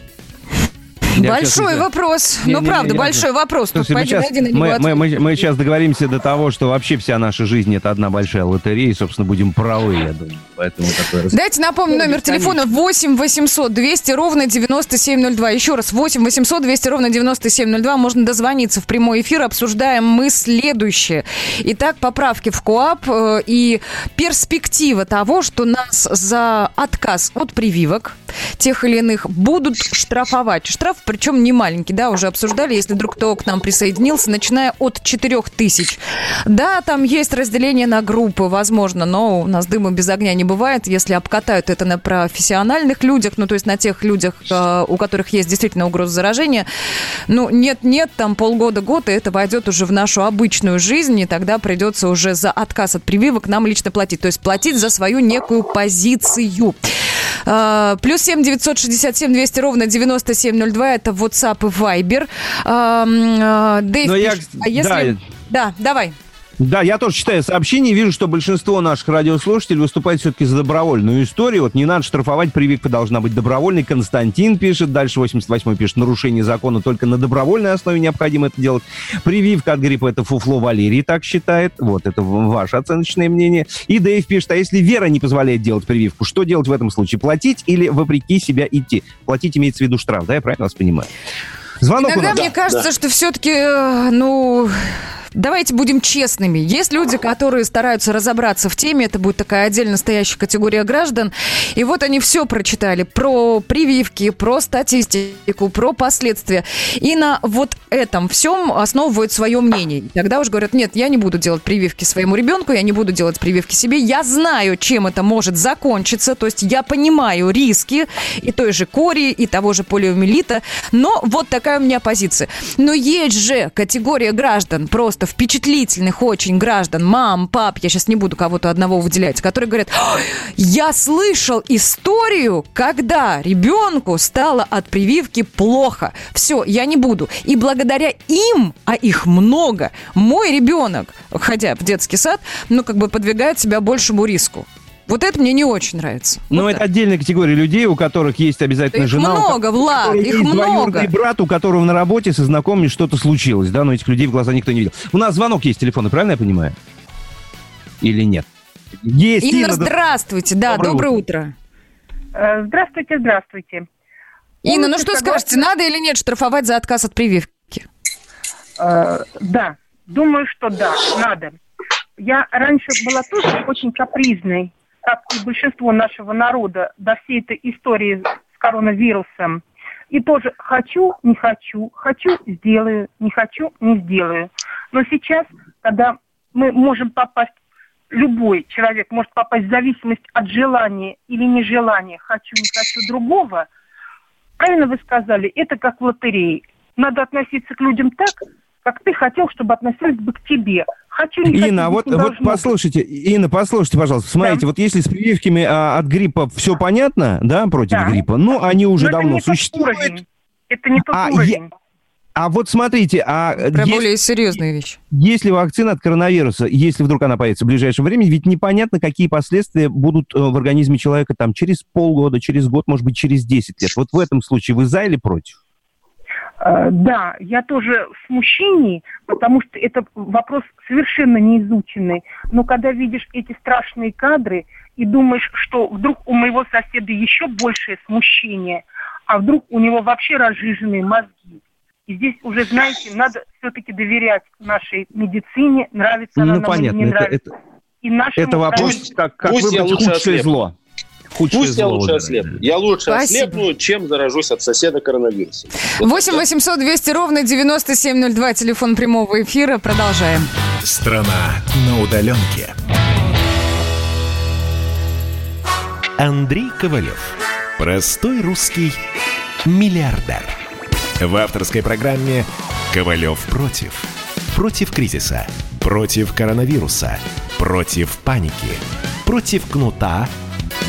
B: Большой вопрос.
A: Не,
B: ну,
A: не,
B: правда,
A: не,
B: большой вопрос.
A: Мы сейчас,
B: найди на него
A: мы, мы,
B: ответ.
A: мы, мы сейчас договоримся до того, что вообще вся наша жизнь это одна большая лотерея, и, собственно, будем правы, я думаю. Поэтому такой
B: Дайте напомню номер телефона 8 800 200 ровно 9702. Еще раз, 8 800 200 ровно 9702. Можно дозвониться в прямой эфир. Обсуждаем мы следующее. Итак, поправки в КОАП э, и перспектива того, что нас за отказ от прививок тех или иных будут штрафовать. Штраф, причем не маленький, да, уже обсуждали, если вдруг кто к нам присоединился, начиная от 4 тысяч. Да, там есть разделение на группы, возможно, но у нас дыма без огня не бывает. Если обкатают это на профессиональных людях, ну, то есть на тех людях, э, у которых есть действительно угроза заражения, ну, нет-нет, там полгода-год, и это войдет уже в нашу обычную жизнь, и тогда придется уже за отказ от прививок нам лично платить. То есть платить за свою некую позицию. Э, Плюс семь девятьсот шестьдесят семь двести ровно 9702 это WhatsApp и Viber. Э, Дэйв
A: я-
B: а если... Да, давай.
A: Да, я тоже читаю сообщения и вижу, что большинство наших радиослушателей выступает все-таки за добровольную историю. Вот не надо штрафовать, прививка должна быть добровольной. Константин пишет, дальше 88 пишет, нарушение закона только на добровольной основе необходимо это делать. Прививка от гриппа это фуфло Валерий так считает. Вот, это ваше оценочное мнение. И Дэйв пишет, а если вера не позволяет делать прививку, что делать в этом случае? Платить или вопреки себя идти? Платить имеется в виду штраф, да, я правильно вас понимаю? Звонок у
B: Иногда
A: нас.
B: мне кажется, что все-таки, ну, давайте будем честными. Есть люди, которые стараются разобраться в теме, это будет такая отдельно стоящая категория граждан. И вот они все прочитали про прививки, про статистику, про последствия. И на вот этом всем основывают свое мнение. И тогда уже говорят, нет, я не буду делать прививки своему ребенку, я не буду делать прививки себе. Я знаю, чем это может закончиться, то есть я понимаю риски и той же кори, и того же полиомиелита, но вот такая у меня позиция. Но есть же категория граждан, просто впечатлительных очень граждан, мам, пап, я сейчас не буду кого-то одного выделять, которые говорят, «Ой, я слышал историю, когда ребенку стало от прививки плохо. Все, я не буду. И благодаря им, а их много, мой ребенок, ходя в детский сад, ну, как бы подвигает себя большему риску. Вот это мне не очень нравится.
A: Но это отдельная категория людей, у которых есть обязательно
B: Их
A: жена.
B: много, Влад, их
A: есть
B: много.
A: брат, у которого на работе со знакомыми что-то случилось, да, но этих людей в глаза никто не видел. У нас звонок есть телефонный, правильно я понимаю? Или нет? Есть,
B: Инна,
A: Инна,
B: здравствуйте, да,
A: Доброе
B: доброе утро.
N: Э, Здравствуйте, здравствуйте.
B: Инна, ну что
N: согласна.
B: скажете, надо или нет штрафовать за отказ от прививки?
N: Э, Да, думаю, что да, надо. Я раньше была тоже очень капризной, как и большинство нашего народа, до всей этой истории с коронавирусом. И тоже хочу, не хочу, хочу, сделаю, не хочу, не сделаю. Но сейчас, когда мы можем попасть, любой человек может попасть в зависимость от желания или нежелания, хочу, не хочу другого, правильно вы сказали, это как в лотерее. Надо относиться к людям так, как ты хотел, чтобы относились бы к тебе. Хочу, не хочу,
A: Инна, а вот,
N: не
A: вот
N: должно быть.
A: послушайте, Инна, послушайте, пожалуйста, смотрите, вот если с прививками а, от гриппа все понятно, да, против
N: Да.
A: гриппа, ну, они уже
N: Но это
A: давно
N: не тот
A: существуют.
N: уровень. Это не тот
A: А,
N: уровень.
A: А вот смотрите, а
B: Про
A: есть-
B: более серьезные вещи.
A: если вакцина от коронавируса, если вдруг она появится в ближайшее время, ведь непонятно, какие последствия будут э, в организме человека там через полгода, через год, может быть, через 10 лет. Вот в этом случае вы за или против?
N: Э, Да, я тоже в смущении, потому что это вопрос совершенно не изученный. Но когда видишь эти страшные кадры и думаешь, что вдруг у моего соседа еще большее смущение, а вдруг у него вообще разжиженные мозги. И здесь уже, знаете, надо все-таки доверять нашей медицине, нравится она
A: ну,
N: нам
A: понятно,
N: или не
A: это,
N: нравится.
A: это,
N: И нашему
A: это вопрос, как, как
E: пусть
A: выбрать худшее зло. Худшее
E: Пусть я
A: зло
E: лучше
A: выбирать.
E: ослепну. Я лучше
B: Спасибо.
E: ослепну, чем заражусь от соседа коронавирусом.
B: 8 800 200 ровно 9702, телефон прямого эфира. Продолжаем.
H: Страна на удаленке. Андрей Ковалев. Простой русский миллиардер. В авторской программе «Ковалев против». Против кризиса. Против коронавируса. Против паники. Против кнута,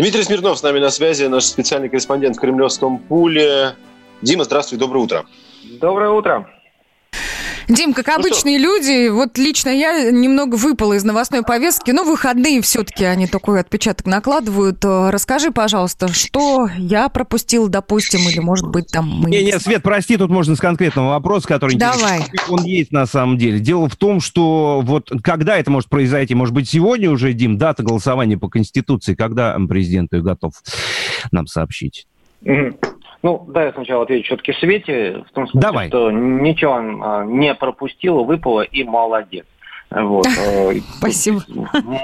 E: Дмитрий Смирнов с нами на связи, наш специальный корреспондент в Кремлевском пуле. Дима, здравствуй, доброе утро.
O: Доброе утро.
B: Дим, как обычные люди, вот лично я немного выпала из новостной повестки, но выходные все-таки они такой отпечаток накладывают. Э, Расскажи, пожалуйста, что я пропустил, допустим, или, может быть, там... Мы
A: Не, не, Свет, прости, тут можно с конкретного вопроса, который
B: Давай.
A: Он есть на самом деле. Дело в том, что вот когда это может произойти, может быть, сегодня уже, Дим, дата голосования по Конституции, когда президент ее готов нам сообщить?
O: Мгм. Ну, да, я сначала отвечу все-таки Свете, в том смысле,
A: Давай.
O: что ничего он а, не пропустил, выпало и молодец. Вот. э, [LAUGHS]
B: Спасибо.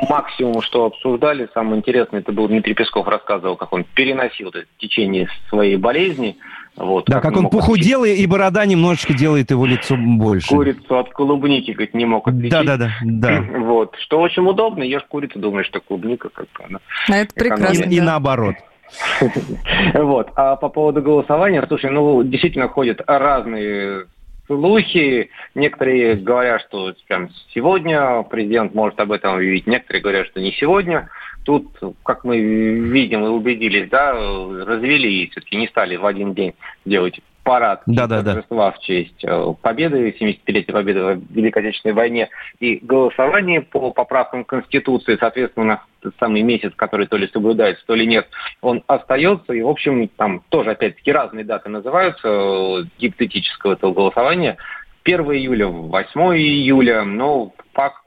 O: Максимум, что обсуждали, самое интересное, это был Дмитрий Песков рассказывал, как он переносил это течение своей болезни. Вот,
A: Да, как
O: не
A: он похудел, и и борода немножечко делает его лицо больше.
O: курицу от клубники, говорит, не мог отличить.
A: Да-да-да, да. [CLEARS THROAT]
O: Вот. Что очень удобно, ешь курицу, думаешь, что клубника как она.
B: А это прекрасно.
A: И, и
B: да.
A: наоборот. [LAUGHS]
O: Вот. А по поводу голосования, слушай, ну, действительно ходят разные слухи. Некоторые говорят, что прям сегодня президент может об этом объявить, некоторые говорят, что не сегодня. Тут, как мы видим и убедились, да, развели и все-таки не стали в один день делать парад
A: Да-да-да.
O: торжества в честь э, победы, 75-летия победы в Великой Отечественной войне, и голосование по поправкам Конституции, соответственно, тот самый месяц, который то ли соблюдается, то ли нет, он остается, и, в общем, там тоже, опять-таки, разные даты называются э, гипотетического этого голосования. 1 июля, 8 июля, но факт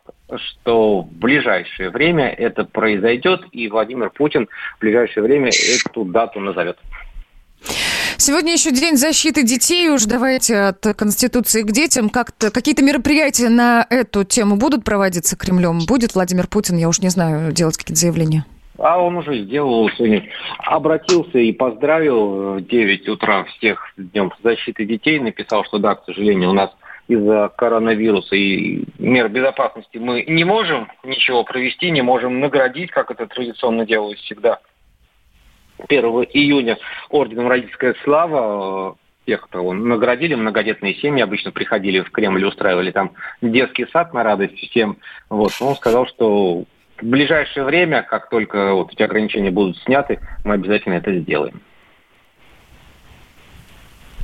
O: что в ближайшее время это произойдет, и Владимир Путин в ближайшее время эту дату назовет.
B: Сегодня еще день защиты детей. Уж давайте от Конституции к детям. Как-то какие-то мероприятия на эту тему будут проводиться Кремлем? Будет Владимир Путин, я уж не знаю, делать какие-то заявления?
O: А он уже сделал сегодня, обратился и поздравил в 9 утра всех с Днем защиты детей. Написал, что да, к сожалению, у нас из-за коронавируса и мер безопасности мы не можем ничего провести, не можем наградить, как это традиционно делалось всегда. 1 июня орденом «Родительская слава» э, тех, кого наградили, многодетные семьи обычно приходили в Кремль, устраивали там детский сад на радость всем. Вот. Он сказал, что в ближайшее время, как только вот эти ограничения будут сняты, мы обязательно это сделаем.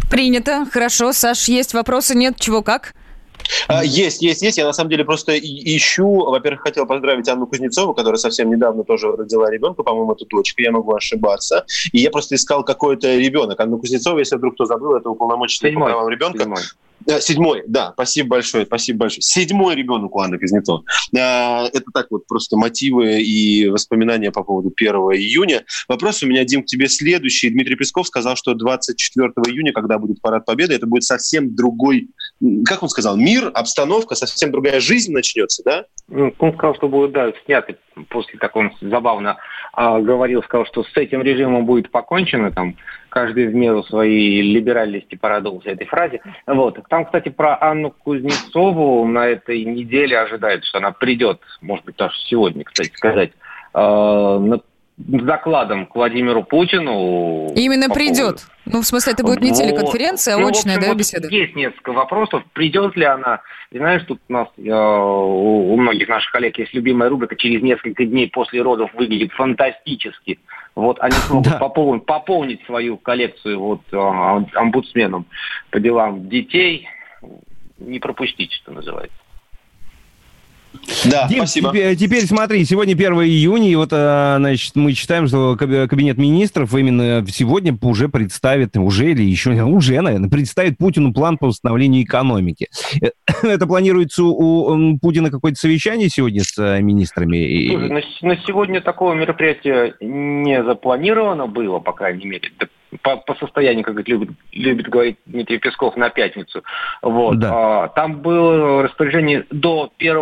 B: Принято. Хорошо. Саш, есть вопросы? Нет? Чего, как?
E: А, Есть, есть, есть. Я на самом деле просто ищу. Во-первых, хотел поздравить Анну Кузнецову, которая совсем недавно тоже родила ребенка, по-моему, это дочка, я могу ошибаться. И я просто искал какой-то ребенок. Анну Кузнецову, если вдруг кто забыл, это уполномоченный по правам ребенка.
O: Седьмой.
E: Да, седьмой, да, спасибо большое, спасибо большое. Седьмой ребенок у Анны Кузнецовой. А, Это так вот просто мотивы и воспоминания по поводу 1 июня. Вопрос у меня, Дим, к тебе следующий. Дмитрий Песков сказал, что 24 июня, когда будет Парад Победы, это будет совсем другой, как он сказал, мир, обстановка, совсем другая жизнь начнется, да?
O: Ну, Он сказал, что будет, да, сняты после, так он забавно а, говорил, сказал, что с этим режимом будет покончено, там, каждый в меру своей либеральности порадовался этой фразе. Вот. Там, кстати, про Анну Кузнецову на этой неделе ожидают, что она придет, может быть, даже сегодня, кстати сказать, а, на- докладом к Владимиру Путину.
B: Именно
O: по
B: придет. Ну, в смысле, это будет не
O: Вот.
B: телеконференция, а
O: Ну,
B: очная,
O: общем,
B: да,
O: вот
B: беседа?
O: Есть несколько вопросов. Придет ли она? И знаешь, тут у нас э, у многих наших коллег есть любимая рубрика «Через несколько дней после родов выглядит фантастически». Вот они [LAUGHS] смогут попол- пополнить свою коллекцию вот э, омбудсменом по делам детей. Не пропустить, что называется.
E: Да,
A: Дим,
E: спасибо.
A: Теперь, теперь смотри, сегодня 1 июня, и вот, а, значит, мы считаем, что каб- кабинет министров именно сегодня уже представит, уже или еще, не- уже, наверное, представит Путину план по восстановлению экономики. Э, [COUGHS] Это планируется у Путина какое-то совещание сегодня с э, министрами?
O: Слушай, на, на сегодня такого мероприятия не запланировано было, по крайней мере, по, по состоянию, как любит, любит говорить Дмитрий Песков, на пятницу. Вот. А, там было распоряжение до 1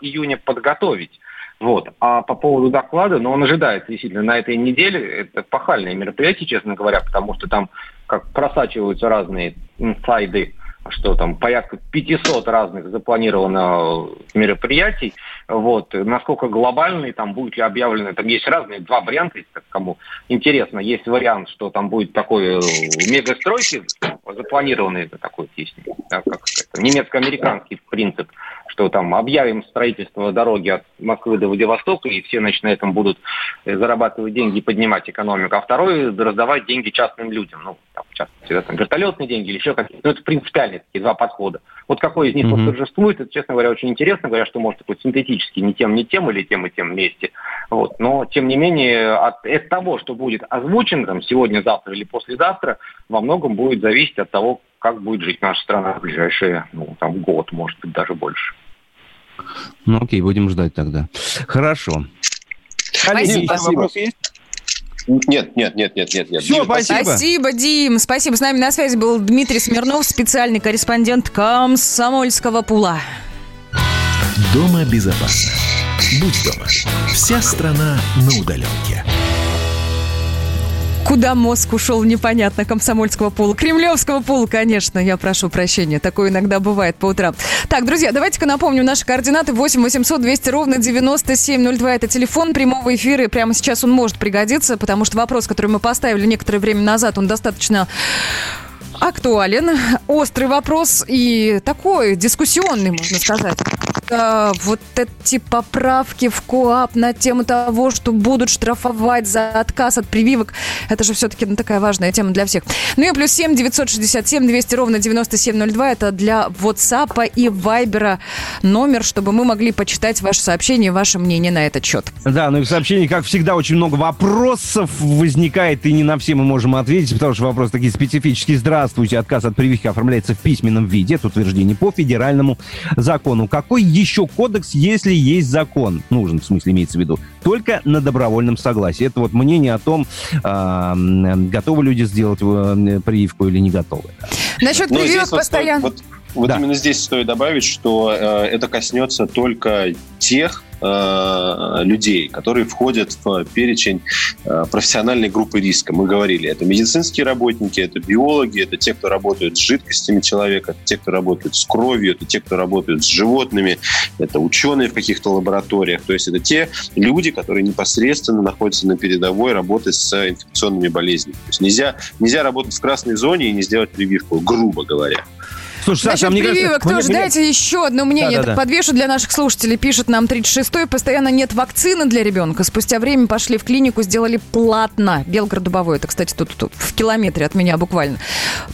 O: июня подготовить. Вот. А по поводу доклада, ну, он ожидается действительно на этой неделе. Это пахальное мероприятие, честно говоря, потому что там как просачиваются разные инсайды что там порядка 500 разных запланировано мероприятий. Вот. Насколько глобальный там будет ли объявлено, там есть разные, два варианта, если кому интересно. Есть вариант, что там будет такой э, мегастройки запланированный, такой есть, да, как немецко-американский принцип, что там объявим строительство дороги от Москвы до Владивостока, и все, на этом будут э, зарабатывать деньги и поднимать экономику. А второй – раздавать деньги частным людям. Ну, там, в частности, да, там, вертолетные деньги или еще какие-то. Ну, это принципиальные такие два подхода. Вот какой из них
A: Мгм.
O: восторжествует, это, честно говоря, очень интересно. Говорят, что может быть синтетически не тем, не тем или тем и тем вместе. Вот. Но, тем не менее, от, от того, что будет озвучено там, сегодня, завтра или послезавтра, во многом будет зависеть от того, как будет жить наша страна в ближайшие ну, там, год, может быть, даже больше.
A: Ну, окей, будем ждать тогда. Хорошо. Коллеги, есть?
E: Нет, нет, нет, нет, нет, нет. Дим,
A: спасибо.
B: Спасибо, Дим. Спасибо. С нами на связи был Дмитрий Смирнов, специальный корреспондент Комсомольского пула.
H: Дома безопасно. Будь дома. Вся страна на удаленке.
B: Куда мозг ушел, непонятно, комсомольского пула. Кремлевского пула, конечно, я прошу прощения. Такое иногда бывает по утрам. Так, друзья, давайте-ка напомню наши координаты. 8 800 200 ровно 9702. Это телефон прямого эфира. И прямо сейчас он может пригодиться, потому что вопрос, который мы поставили некоторое время назад, он достаточно актуален. Острый вопрос и такой дискуссионный, можно сказать. Что вот эти поправки в КОАП на тему того, что будут штрафовать за отказ от прививок, это же все-таки ну, такая важная тема для всех. Ну и плюс 7 967 200 ровно 9702, это для WhatsApp и Viber номер, чтобы мы могли почитать ваше сообщение, ваше мнение на этот счет.
A: Да, ну и в сообщении, как всегда, очень много вопросов возникает, и не на все мы можем ответить, потому что вопросы такие специфические. Здравствуйте, отказ от прививки оформляется в письменном виде, это утверждение по федеральному закону. Какой еще кодекс, если есть закон? Нужен, в смысле, имеется в виду. Только на добровольном согласии. Это вот мнение о том, а, готовы люди сделать э, прививку или не готовы.
B: Насчет
E: Но
B: прививок
E: вот
B: постоянно...
E: стоит- вот вот именно здесь стоит добавить, что э, это коснется только тех э, людей, которые входят в перечень э, профессиональной группы риска. Мы говорили, это медицинские работники, это биологи, это те, кто работают с жидкостями человека, это те, кто работают с кровью, это те, кто работают с животными, это ученые в каких-то лабораториях. То есть это те люди, которые непосредственно находятся на передовой работы с инфекционными болезнями. То есть нельзя, нельзя работать в красной зоне и не сделать прививку, грубо говоря.
A: Слушай,
B: Насчет
A: Саша, а мне кажется,
B: прививок
A: мне-
B: тоже
A: мне-
B: дайте еще одно мнение.
A: Да-да-да.
B: Так подвешу для наших слушателей. Пишет нам 36-й. Постоянно нет вакцины для ребенка. Спустя время пошли в клинику, сделали платно. Белгород-Дубовой. Это, кстати, тут, тут в километре от меня буквально.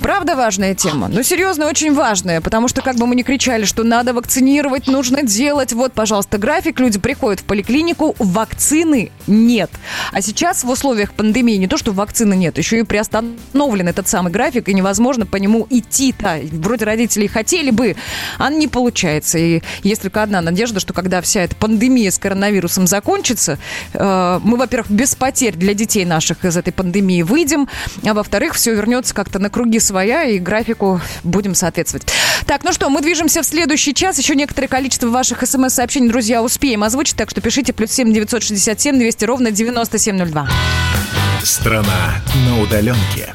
B: Правда важная тема? Ну, серьезно, очень важная. Потому что, как бы мы ни кричали, что надо вакцинировать, нужно делать. Вот, пожалуйста, график. Люди приходят в поликлинику, вакцины нет. А сейчас в условиях пандемии не то, что вакцины нет, еще и приостановлен этот самый график, и невозможно по нему идти-то. Вроде родители и хотели бы, а не получается. И есть только одна надежда, что когда вся эта пандемия с коронавирусом закончится, э, мы, во-первых, без потерь для детей наших из этой пандемии выйдем, а во-вторых, все вернется как-то на круги своя, и графику будем соответствовать. Так, ну что, мы движемся в следующий час. Еще некоторое количество ваших смс-сообщений, друзья, успеем озвучить, так что пишите плюс 7 967 200 ровно 9702.
H: Страна на удаленке.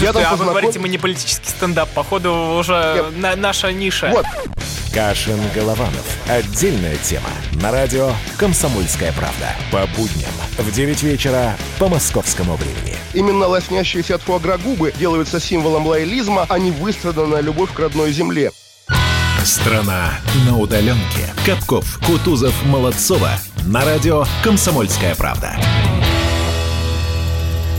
P: Я там
Q: а вы
P: познаком-
Q: говорите, мы не политический стендап. Походу, уже на- наша ниша.
P: Вот.
H: Кашин Голованов. Отдельная тема. На радио «Комсомольская правда». По будням в 9 вечера по московскому времени.
P: Именно лоснящиеся от фуагра губы делаются символом лоялизма, а не выстраданная любовь к родной земле.
H: Страна на удаленке. Капков, Кутузов, Молодцова. На радио «Комсомольская правда».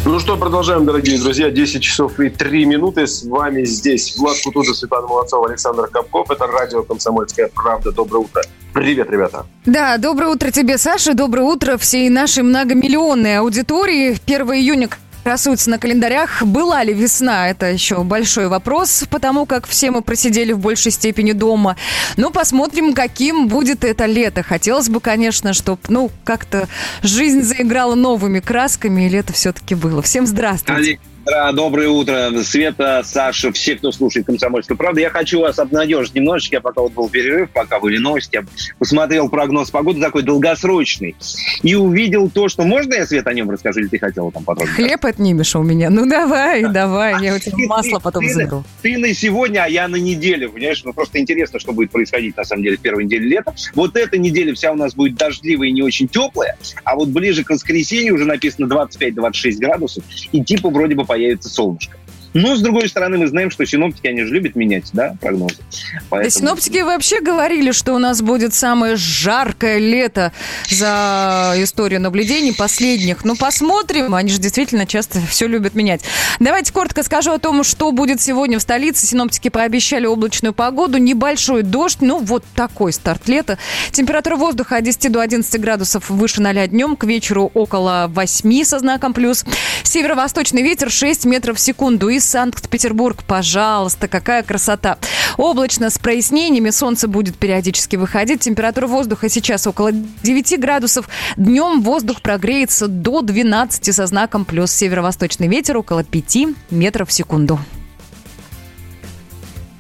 E: Ну что, продолжаем, дорогие друзья. 10 часов и 3 минуты. С вами здесь Влад Кутузов, Светлана Молодцова, Александр Капков. Это радио «Комсомольская правда». Доброе утро. Привет, ребята.
B: Да, доброе утро тебе, Саша. Доброе утро всей нашей многомиллионной аудитории. 1 июня красуется на календарях. Была ли весна? Это еще большой вопрос, потому как все мы просидели в большей степени дома. Ну, посмотрим, каким будет это лето. Хотелось бы, конечно, чтобы, ну, как-то жизнь заиграла новыми красками, и лето все-таки было. Всем здравствуйте.
R: Да, доброе утро. Света, Саша, все, кто слушает «Комсомольскую правду». Я хочу вас обнадежить немножечко. Я пока вот был перерыв, пока были новости, я посмотрел прогноз погоды такой долгосрочный и увидел то, что... Можно я, Света, о нем расскажу, или ты хотела там подробно?
B: Хлеб отнимешь у меня. Ну, давай, давай, я у тебя масло потом
R: ты,
B: заберу.
R: Ты на сегодня, а я на неделю, понимаешь? Ну, просто интересно, что будет происходить, на самом деле, в первой неделе лета. Вот эта неделя вся у нас будет дождливая и не очень теплая, а вот ближе к воскресенью уже написано 25-26 градусов, и типа вроде бы появится солнышко. Но, с другой стороны, мы знаем, что синоптики, они же любят менять, да, прогнозы.
B: Да,
R: Поэтому-
B: синоптики вообще говорили, что у нас будет самое жаркое лето за историю наблюдений последних. Ну, посмотрим. Они же действительно часто все любят менять. Давайте коротко скажу о том, что будет сегодня в столице. Синоптики пообещали облачную погоду, небольшой дождь. Ну, вот такой старт лета. Температура воздуха от 10 до 11 градусов выше 0 днем. К вечеру около 8 со знаком плюс. Северо-восточный ветер 6 метров в секунду. Из Санкт-Петербург, пожалуйста, какая красота. Облачно с прояснениями. Солнце будет периодически выходить. Температура воздуха сейчас около 9 градусов. Днем воздух прогреется до 12 со знаком плюс. Северо-восточный ветер около 5 метров в секунду.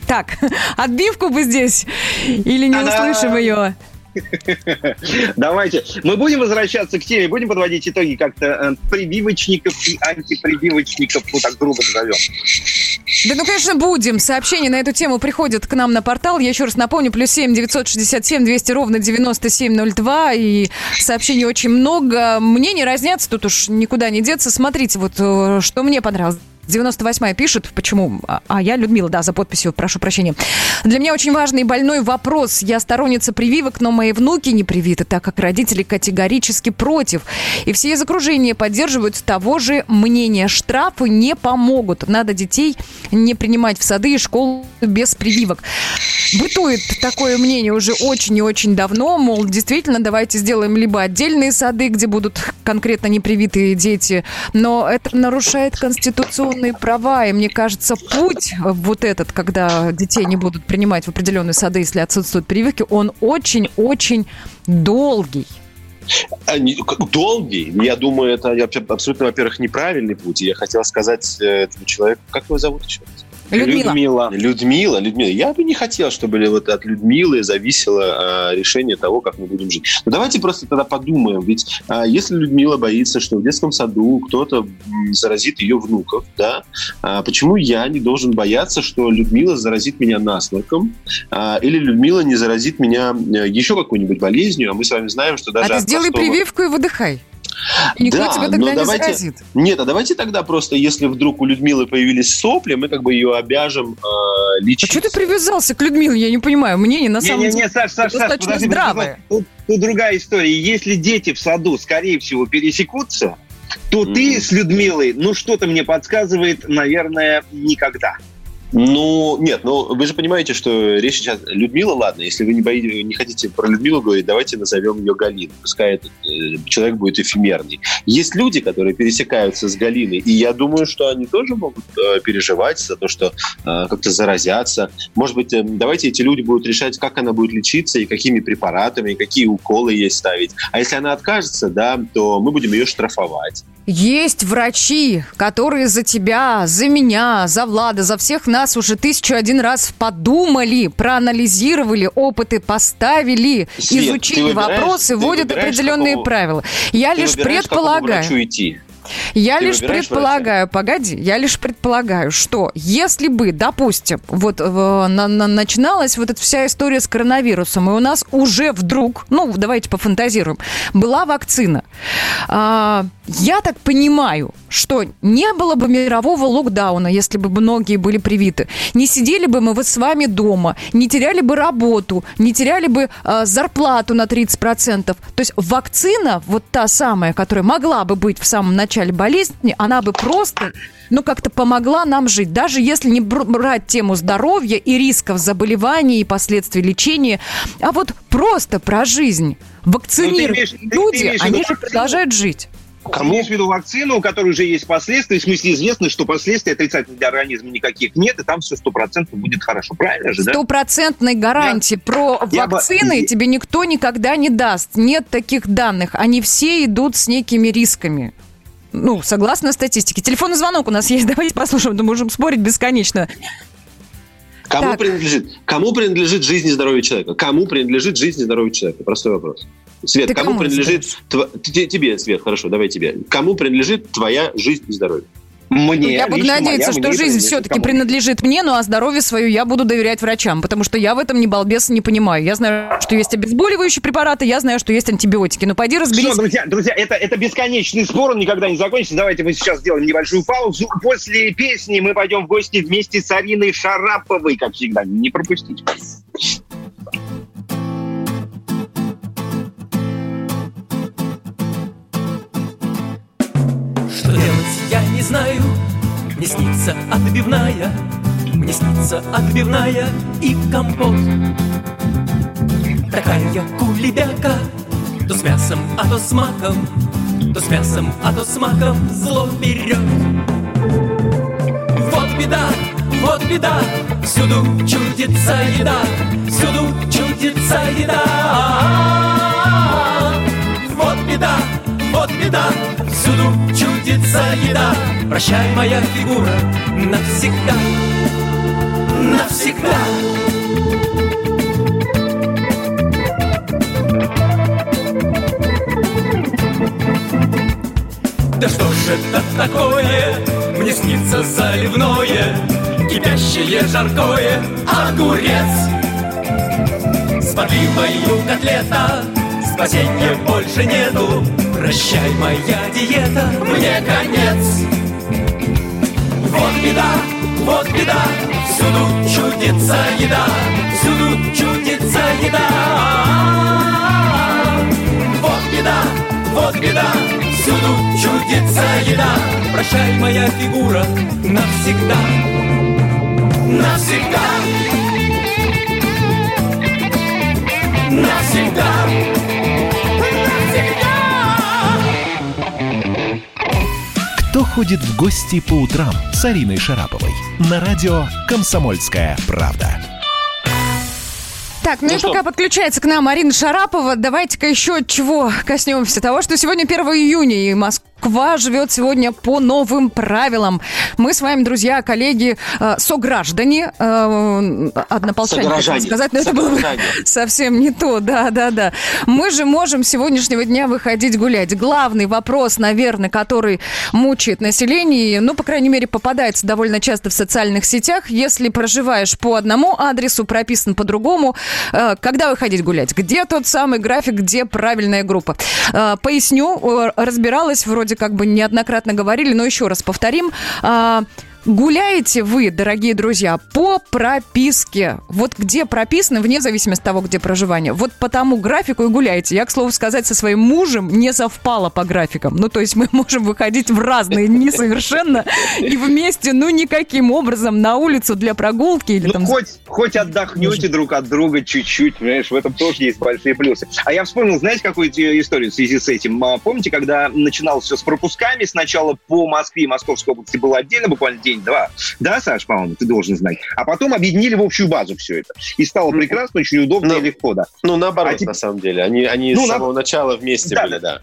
B: Так, [LAUGHS] отбивку бы здесь или не услышим ее?
R: Давайте. Мы будем возвращаться к теме, будем подводить итоги как-то э, прививочников и антипрививочников, вот так грубо назовем.
B: Да ну, конечно, будем. Сообщения на эту тему приходят к нам на портал. Я еще раз напомню, плюс семь девятьсот шестьдесят семь двести ровно девяносто семь ноль два. И сообщений очень много. Мне не разнятся, тут уж никуда не деться. Смотрите, вот э, что мне понравилось. 98-я пишет, почему? А, А я Людмила, да, за подписью, прошу прощения. Для меня очень важный и больной вопрос. Я сторонница прививок, но мои внуки не привиты, так как родители категорически против. И все из окружения поддерживают того же мнения. Штрафы не помогут. Надо детей не принимать в сады и школы без прививок. Бытует такое мнение уже очень и очень давно, мол, действительно, давайте сделаем либо отдельные сады, где будут конкретно непривитые дети, но это нарушает конституционные права, и мне кажется, путь вот этот, когда детей не будут принимать в определенные сады, если отсутствуют прививки, он очень-очень долгий.
E: А, Долгий. Я думаю, это аб- абсолютно, во-первых, неправильный путь. Я хотел сказать э, этому человеку, как его зовут еще?
B: Людмила.
R: Людмила.
E: Людмила, Людмила. Я бы не хотел, чтобы ли вот от Людмилы зависело э, решение того, как мы будем жить. Но давайте просто тогда подумаем. Ведь э, если Людмила боится, что в детском саду кто-то заразит ее внуков, да, а почему я не должен бояться, что Людмила заразит меня насморком, а, или Людмила не заразит меня э, еще какой-нибудь болезнью, а мы с вами знаем, что даже
B: а ты сделай
E: простого-
B: прививку и выдыхай. И никто
E: да,
B: тебя
E: но
B: тогда не
E: давайте-
B: заразит.
E: Нет, а давайте тогда просто, если вдруг у Людмилы появились сопли, мы как бы ее обяжем э, лечить.
B: А что ты привязался к Людмиле? Я не понимаю. Мнение на самом
R: Не-не-не,
B: деле
R: Саш, Саш, Саш,
B: достаточно
R: подожди,
B: здравое.
R: Тут, тут другая история. Если дети в саду, скорее всего, пересекутся, то ты с Людмилой, ну, что-то мне подсказывает, наверное, никогда.
E: Ну, нет, ну вы же понимаете, что речь сейчас... Людмила, ладно, если вы не, боитесь, не хотите про Людмилу говорить, давайте назовем ее Галиной. Пускай этот э, человек будет эфемерный. Есть люди, которые пересекаются с Галиной, и я думаю, что они тоже могут э, переживать за то, что э, как-то заразятся. Может быть, э, давайте эти люди будут решать, как она будет лечиться, и какими препаратами, и какие уколы ей ставить. А если она откажется, да, то мы будем ее штрафовать.
B: Есть врачи, которые за тебя, за меня, за Влада, за всех нас уже тысячу один раз подумали, проанализировали, опыты поставили,
E: Свет,
B: изучили вопросы, вводят определенные
E: какого-
B: правила. Я лишь
E: к какому
B: предполагаю.
E: врачу идти.
B: Я
E: Ты
B: лишь предполагаю, погоди, я лишь предполагаю, что если бы, допустим, вот э, на- на- начиналась вот эта вся история с коронавирусом, и у нас уже вдруг, ну, давайте пофантазируем, была вакцина. А, я так понимаю, что не было бы мирового локдауна, если бы многие были привиты. Не сидели бы мы вот с вами дома, не теряли бы работу, не теряли бы э, зарплату на 30%. То есть вакцина, вот та самая, которая могла бы быть в самом начале болезни, она бы просто, ну, как-то помогла нам жить. Даже если не бр- брать тему здоровья и рисков заболеваний и последствий лечения, а вот просто про жизнь. Вакцинировать
R: имеешь- ты- ты
B: люди,
R: имеешь
B: они же продолжают жить.
R: Кому? Имеешь в виду вакцину, у которой уже есть последствия, в смысле известно, что последствий отрицательных для организма никаких нет, и там все стопроцентно будет хорошо. Правильно же, да?
B: Стопроцентной гарантии про
R: я бы-
B: вакцины тебе никто никогда не даст. Нет таких данных. Они все идут с некими рисками. Ну, согласно статистике. Телефонный звонок у нас есть. [LAUGHS] Давайте послушаем. Да можем спорить бесконечно.
E: Кому
B: Так.
E: принадлежит? Кому принадлежит жизнь и здоровье человека? Кому принадлежит жизнь и здоровье человека? Простой вопрос. Свет,
B: Ты
E: кому,
B: кому
E: принадлежит... те- Тебе, Свет, хорошо, давай тебе. Кому принадлежит твоя жизнь и здоровье?
R: Мне,
B: я буду надеяться, что жизнь все-таки принадлежит мне, ну а здоровье свое я буду доверять врачам, потому что я в этом не балбес не понимаю. Я знаю, что есть обезболивающие препараты, я знаю, что есть антибиотики. Ну пойди разберись.
R: Всё, друзья, друзья, это, это бесконечный спор, он никогда не закончится. Давайте мы сейчас сделаем небольшую паузу. После песни мы пойдем в гости вместе с Ариной Шараповой, как всегда. Не пропустите.
C: Знаю Мне снится отбивная Мне снится отбивная и компот. Такая кулебяка То с мясом, а то с маком То с мясом, а то с маком Зло берет. Вот беда, вот беда Всюду чудится еда Всюду чудится еда. Вот беда, вот беда, всюду чудится еда. Прощай, моя фигура, навсегда, навсегда. Да что же это такое? Мне снится заливное, кипящее жаркое, огурец. С подливою котлета спасения больше нету. Прощай, моя диета, мне конец. Вот беда, вот беда, всюду чудится еда, всюду чудится еда. Вот беда, вот беда, всюду чудится еда. Прощай, моя фигура, навсегда, навсегда, навсегда.
H: Ходит в гости по утрам с Ариной Шараповой? На радио «Комсомольская правда».
B: Так, ну,
H: Ну
B: и
H: что?
B: пока подключается к нам Марина Шарапова, давайте-ка еще чего коснемся того, что сегодня 1 июня, и Москва живет сегодня по новым правилам. Мы с вами, друзья, коллеги, э, сограждане, э, однополчане,
S: Сограждане.
B: сказать, но это было бы совсем не то, да-да-да. Мы же можем с сегодняшнего дня выходить гулять. Главный вопрос, наверное, который мучает население, ну, по крайней мере, попадается довольно часто в социальных сетях, если проживаешь по одному адресу, прописан по другому, э, когда выходить гулять? Где тот самый график, где правильная группа? Поясню, разбиралась, вроде как бы неоднократно говорили, но еще раз повторим. Гуляете вы, дорогие друзья, по прописке. Вот где прописано, вне зависимости от того, где проживание. Вот по тому графику и гуляете. Я, к слову сказать, со своим мужем не совпало по графикам. Ну, то есть мы [LAUGHS] можем выходить в разные дни совершенно и вместе, ну, никаким образом на улицу для прогулки или
A: Ну,
B: там...
A: хоть, хоть отдохнете друг от друга чуть-чуть, понимаешь, в этом тоже есть большие плюсы. А я вспомнил, знаете, какую историю в связи с этим? А, Помните, когда начиналось все с пропусками, сначала по Москве и Московской области было отдельно, буквально день-два. Да, Саш, по-моему, ты должен знать. А потом объединили в общую базу все это. И стало прекрасно, очень удобно и легко, да.
E: Ну, наоборот,
A: А
E: на самом деле. Они, они
A: Ну,
E: с
A: на-
E: самого начала вместе
A: Да.
E: были, да.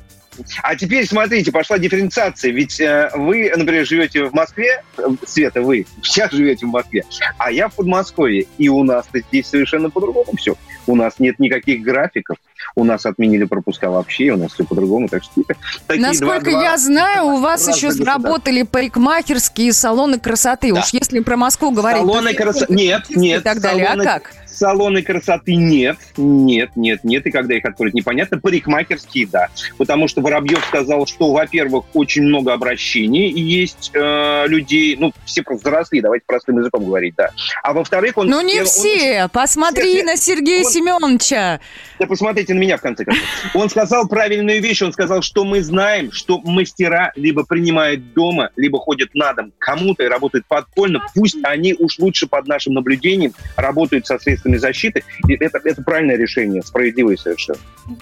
A: А теперь смотрите, пошла дифференциация. Ведь э, вы, например, живете в Москве, э, Света, вы сейчас живете в Москве, а я в Подмосковье. И у нас-то здесь совершенно по-другому все. У нас нет никаких графиков. У нас отменили пропуска вообще, у нас все по-другому. Так что такие
B: Насколько
A: два-
B: я знаю, у вас еще заработали парикмахерские салоны красоты. Уж если про Москву говорить...
A: Салоны красоты... Нет, нет.
B: И так далее.
A: салоны-
B: А как?
A: Салоны красоты нет, нет, нет, нет. И когда их откроют, непонятно. Парикмахерские, да. Потому что Воробьев сказал, что, во-первых, очень много обращений есть э, людей, ну, все просто взросли, давайте простым языком говорить, да. А во-вторых, он...
B: Ну не
A: он-
B: все. Посмотри
A: Нет,
B: на Сергея
A: он-
B: Семеновича.
A: Да посмотрите на меня, в конце концов. Он сказал правильную вещь. Он сказал, что мы знаем, что мастера либо принимают дома, либо ходят на дом кому-то и работают подпольно. Пусть они уж лучше под нашим наблюдением работают со средствами защиты. И это, это правильное решение, справедливое совершенно.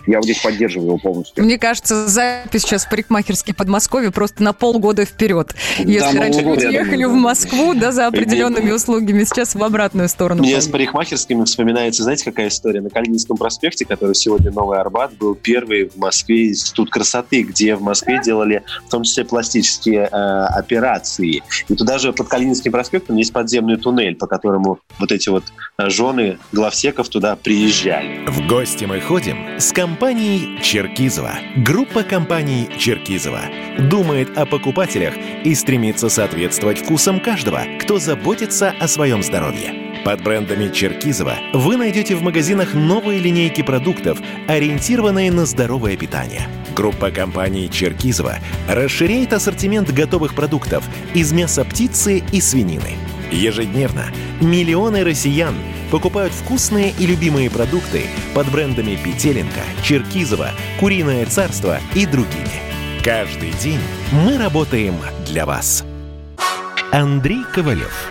A: Я вот здесь поддерживаю его полностью.
B: Мне кажется, запись сейчас в парикмахерский Подмосковье просто на полгода вперед. Если
E: ну,
B: раньше люди ехали в
E: да.
B: Москву, да, за определенными услугами, сейчас в обратную сторону.
E: Мне с парикмахерскими вспоминается, знаете, какая история? На Калининском проспекте, который сегодня Новый Арбат, был первый в Москве институт красоты, где в Москве делали в том числе пластические э, операции. И туда же под Калининским проспектом есть подземный туннель, по которому вот эти вот э, жены главсеков туда приезжали.
H: В гости мы ходим с компанией Черкизова. Группа компаний Черкизова думает о покупателях и стремится соответствовать вкусам каждого, кто заботится о своем здоровье. Под брендами Черкизова вы найдете в магазинах новые линейки продуктов, ориентированные на здоровое питание. Группа компаний Черкизова расширяет ассортимент готовых продуктов из мяса птицы и свинины. Ежедневно миллионы россиян покупают вкусные и любимые продукты под брендами Петеленко, Черкизова, Куриное царство и другими. Каждый день мы работаем для вас. Андрей Ковалев.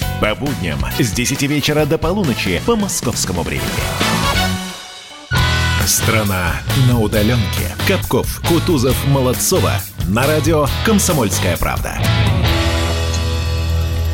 H: По будням с 10 вечера до полуночи по московскому времени. Страна на удаленке. Капков, Кутузов, Молодцова. На радио «Комсомольская правда».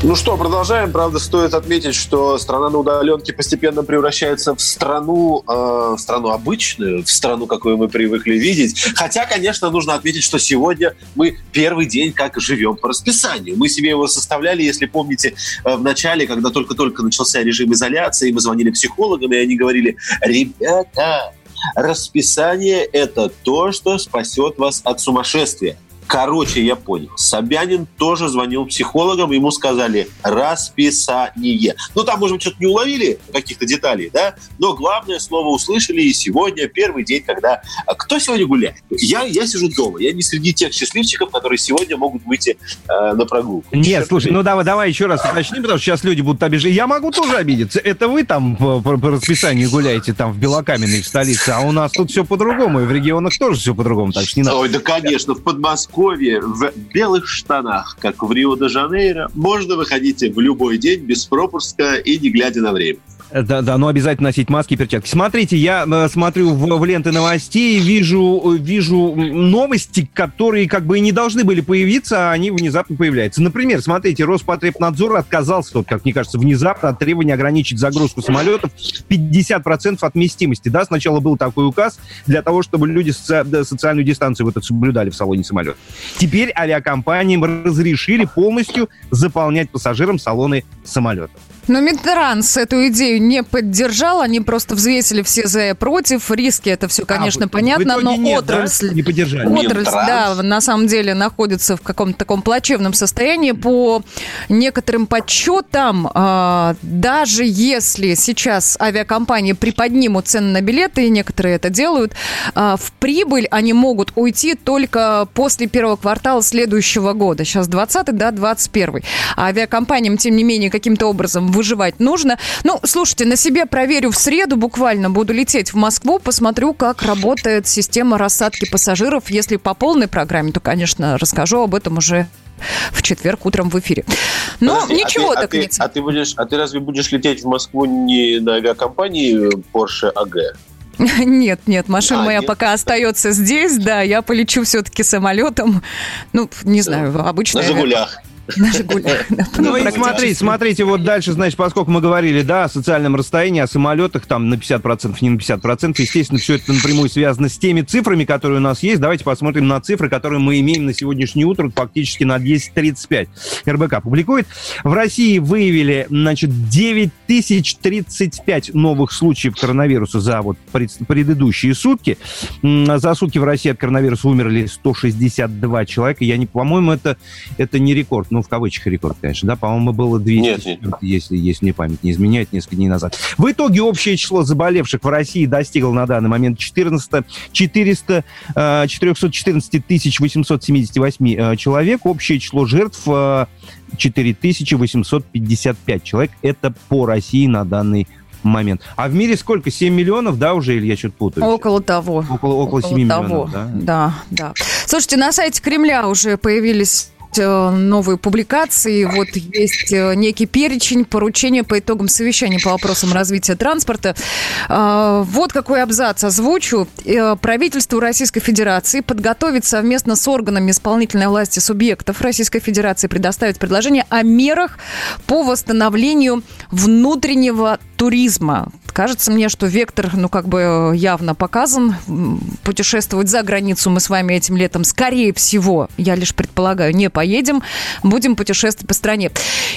E: Ну что, продолжаем. Правда, стоит отметить, что страна на удаленке постепенно превращается в страну, э, в страну обычную, в страну, какую мы привыкли видеть. Хотя, конечно, нужно отметить, что сегодня мы первый день как живем по расписанию. Мы себе его составляли, если помните, э, в начале, когда только-только начался режим изоляции, мы звонили психологам, и они говорили, ребята, расписание – это то, что спасет вас от сумасшествия. Короче, я понял. Собянин тоже звонил психологам, ему сказали расписание. Ну, там, может быть, что-то не уловили, каких-то деталей, да? Но главное слово услышали, и сегодня первый день, когда... А Кто сегодня гуляет? Я, я сижу дома. Я не среди тех счастливчиков, которые сегодня могут выйти э, на прогулку.
A: Нет, слушай, ну давай, давай еще раз уточни, потому что сейчас люди будут обижать. Я могу тоже обидеться. Это вы там по, по- по расписанию гуляете там в Белокаменной, в столице, а у нас тут все по-другому, и в регионах тоже все по-другому, так что не надо.
E: Ой, да, конечно, в Подмосковье в белых штанах, как в Рио-де-Жанейро, можно выходить в любой день без пропуска и не глядя на время.
A: Да, да, но обязательно носить маски и перчатки. Смотрите, я э, смотрю в, в ленты новостей, вижу, э, вижу новости, которые как бы и не должны были появиться, а они внезапно появляются. Например, смотрите, Роспотребнадзор отказался, вот, как мне кажется, внезапно от требования ограничить загрузку самолетов 50% от вместимости. Да, сначала был такой указ для того, чтобы люди соци- да, социальную дистанцию вот эту соблюдали в салоне самолета. Теперь авиакомпаниям разрешили полностью заполнять пассажирам салоны самолетов.
B: Но Минтранс эту идею не поддержал, они просто взвесили все за и против. Риски это все, конечно,
A: А, в- в
B: понятно,
A: итоге
B: но
A: нет, да?
B: отрасль...
A: Не поддержали.
B: Отрасль,
A: Минтранс?
B: да, на самом деле находится в каком-то таком плачевном состоянии. По некоторым подсчетам, а, даже если сейчас авиакомпании приподнимут цены на билеты, и некоторые это делают, а, в прибыль они могут уйти только после первого квартала следующего года. Сейчас 20 да, 21 А авиакомпаниям, тем не менее, каким-то образом выживать нужно. Ну, слушайте, на себе проверю в среду, буквально буду лететь в Москву, посмотрю, как работает система рассадки пассажиров. Если по полной программе, то, конечно, расскажу об этом уже в четверг утром в эфире. Но
E: Подожди, а
B: ничего
E: ты- а
B: так
E: ты,
B: не
E: а ты будешь, а ты разве будешь лететь в Москву не на авиакомпании Porsche AG? [LAUGHS]
B: Нет, нет, машина
E: А,
B: моя
E: нет?
B: пока остается здесь, да, я полечу все-таки самолетом. Ну, не знаю, обычно...
E: На «Жигулях».
B: На «Жигулях», да,
A: Ну и
B: практически.
A: смотрите, смотрите, вот дальше, значит, поскольку мы говорили, да, о социальном расстоянии, о самолетах, там на 50%, не на 50%, естественно, все это напрямую связано с теми цифрами, которые у нас есть. Давайте посмотрим на цифры, которые мы имеем на сегодняшнее утро, фактически на 10.35. РБК публикует. В России выявили, значит, 9035 новых случаев коронавируса за вот пред- предыдущие сутки. За сутки в России от коронавируса умерли 162 человека. Я не, по-моему, это, это не рекорд, ну, в кавычках рекорд, конечно, да, по-моему, было 200, если, если мне память не изменяет, несколько дней назад. В итоге общее число заболевших в России достигло на данный момент 14, 400, э, 414 тысяч 878 э, человек. Общее число жертв э, 4855 человек. Это по России на данный момент. А в мире сколько? 7 миллионов, да, уже, или я что-то путаю?
B: Около того.
A: Около, около 7 миллионов, да?
B: Да, да. Слушайте, на сайте Кремля уже появились э, новые публикации. Вот есть э, некий перечень поручения по итогам совещания по вопросам развития транспорта. Э, Вот какой абзац озвучу. Э, Правительству Российской Федерации подготовить совместно с органами исполнительной власти субъектов Российской Федерации предоставить предложение о мерах по восстановлению внутреннего туризма. Кажется мне, что вектор, ну, как бы э, явно показан. Путешествовать за границу мы с вами этим летом, скорее всего, я лишь предполагаю, не поедем. Будем путешествовать по стране.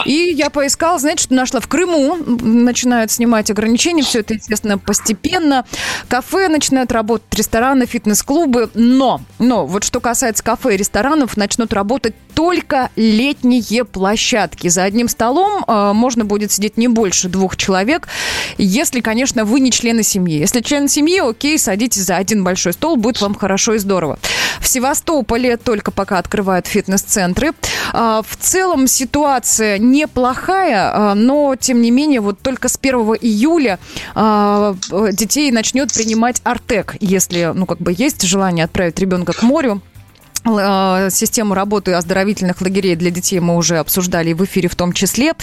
B: И я поискала, знаете, что нашла в Крыму. Начинают снимать ограничения. Все это, естественно, постепенно. Кафе начинают работать, рестораны, фитнес-клубы. Но, но, вот что касается кафе и ресторанов, начнут работать только летние площадки. За одним столом э, можно будет сидеть не больше двух человек, если, конечно, вы не члены семьи. Если член семьи, окей, садитесь за один большой стол, будет вам хорошо и здорово. В Севастополе только пока открывают фитнес-центры. А, В целом ситуация неплохая, а, но, тем не менее, вот только с 1 июля э, детей начнет принимать Артек, если, ну, как бы есть желание отправить ребенка к морю. Э, Систему работы оздоровительных лагерей для детей мы уже обсуждали в эфире в том числе.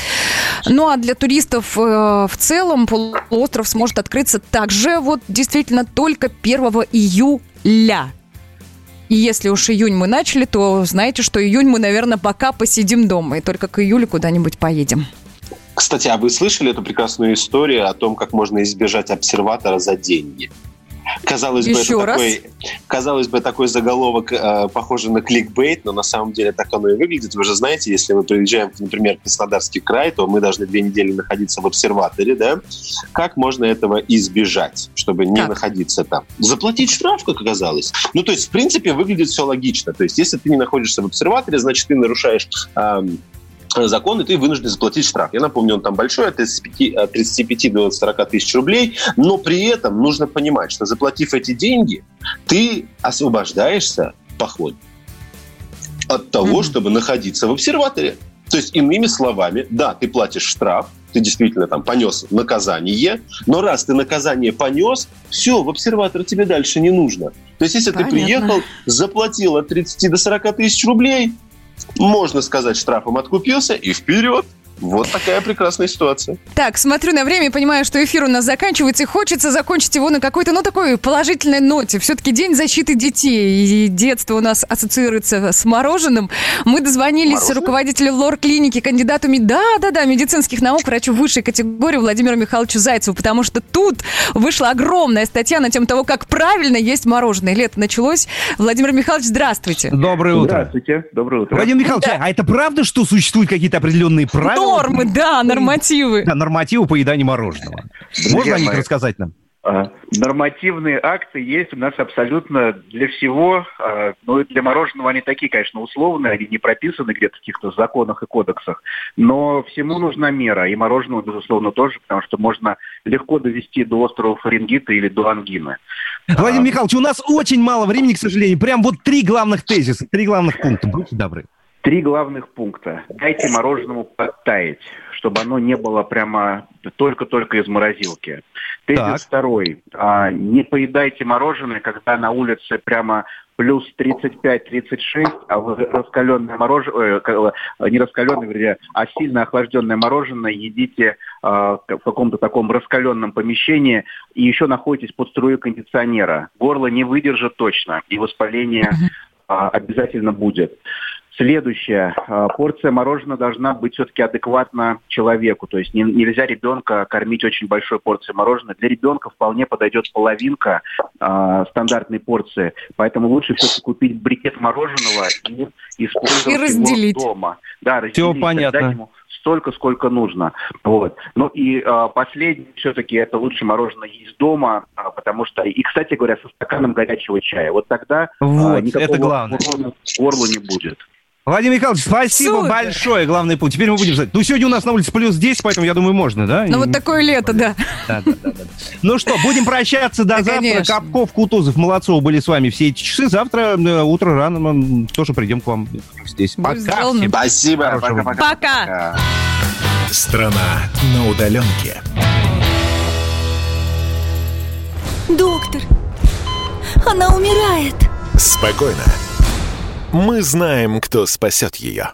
B: Ну а для туристов э, в целом полуостров сможет открыться также вот действительно только 1 июля. И если уж июнь мы начали, то знаете, что июнь мы, наверное, пока посидим дома и только к июлю куда-нибудь поедем.
E: Кстати, а вы слышали эту прекрасную историю о том, как можно избежать обсерватора за деньги? Казалось бы,
B: Еще
E: это
B: раз.
E: такой, казалось бы, такой заголовок э, похожий на кликбейт, но на самом деле так оно и выглядит. Вы же знаете, если мы приезжаем, например, в Краснодарский край, то мы должны две недели находиться в обсерваторе, да? Как можно этого избежать, чтобы не находиться там? Заплатить штраф, как оказалось. Ну, то есть, в принципе, выглядит все логично. То есть, если ты не находишься в обсерваторе, значит, ты нарушаешь ам, закон, и ты вынужден заплатить штраф. Я напомню, он там большой, от 35, от 35 до 40 тысяч рублей, но при этом нужно понимать, что заплатив эти деньги, ты освобождаешься поход от того, чтобы находиться в обсерваторе. То есть, иными словами, да, ты платишь штраф, ты действительно там понес наказание, но раз ты наказание понес, все, в обсерватор тебе дальше не нужно. То есть, если
B: Понятно.
E: ты приехал, заплатил от 30 до 40 тысяч рублей, можно сказать, штрафом откупился и вперед. Вот такая прекрасная ситуация.
B: Так, смотрю на время и понимаю, что эфир у нас заканчивается, и хочется закончить его на какой-то, ну, такой положительной ноте. Все-таки День защиты детей, и детство у нас ассоциируется с мороженым. Мы дозвонились
T: Мороженое?
B: руководителю лор-клиники, кандидату да, да, да, медицинских наук, врачу высшей категории Владимиру Михайловичу Зайцеву, потому что тут вышла огромная статья на тему того, как правильно есть мороженое. Лето началось. Владимир Михайлович, здравствуйте.
A: Доброе утро.
U: Здравствуйте, доброе утро.
A: Владимир Михайлович, а это правда, что существуют какие-то определенные правила?
B: Нормы, да, нормативы.
A: Да, нормативы поедания мороженого. Можно о них рассказать нам?
U: А, Нормативные акты есть у нас абсолютно для всего. А, Ну, и для мороженого они такие, конечно, условные, они не прописаны где-то в каких-то законах и кодексах. Но всему нужна мера, и мороженого, безусловно, тоже, потому что можно легко довести до острого фарингита или до ангины.
A: Владимир Михайлович, у нас очень мало времени, к сожалению. Прям вот три главных тезиса, три главных пункта. Будьте добры.
U: Три главных пункта. Дайте мороженому подтаять, чтобы оно не было прямо только-только из морозилки. Тезис
A: Так.
U: второй. А, не поедайте мороженое, когда на улице прямо плюс 35-36, а раскаленное мороженое, не раскаленное, вернее, а сильно охлажденное мороженое едите а, в каком-то таком раскаленном помещении и еще находитесь под струей кондиционера. Горло не выдержит точно, и воспаление а, обязательно будет. Следующее. А, Порция мороженого должна быть все-таки адекватна человеку. То есть не- нельзя ребенка кормить очень большой порцией мороженого. Для ребенка вполне подойдет половинка а, стандартной порции. Поэтому лучше все-таки купить брикет мороженого и использовать
B: И
U: его
B: разделить.
U: дома. Да, разделить, дать
A: понятно.
U: ему столько, сколько нужно. Вот. Ну и а, последнее, все-таки это лучше мороженое есть дома, а, потому что, и, кстати говоря, со стаканом горячего чая. Вот тогда
A: Вот,
U: никакого
A: это главное.
U: урона горлу не будет.
A: Владимир Михайлович, спасибо
B: Супер.
A: большое. Главный пункт. Теперь мы будем знать. Ну, сегодня у нас на улице плюс 10, поэтому, я думаю, можно, да?
B: Ну,
A: И-
B: вот такое лето, да.
A: Да, да, да, да. Ну что, будем прощаться до
B: Да,
A: завтра.
B: конечно.
A: Капков, Кутузов, Молодцов были с вами все эти часы. Завтра э, утро рано мы тоже придем к вам здесь.
B: Будет сделано.
E: Спасибо. Пока-пока.
B: Пока.
H: Страна на удаленке.
T: Доктор, она умирает.
H: Спокойно. Мы знаем, кто спасет ее.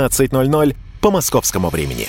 H: 17.00 по московскому времени.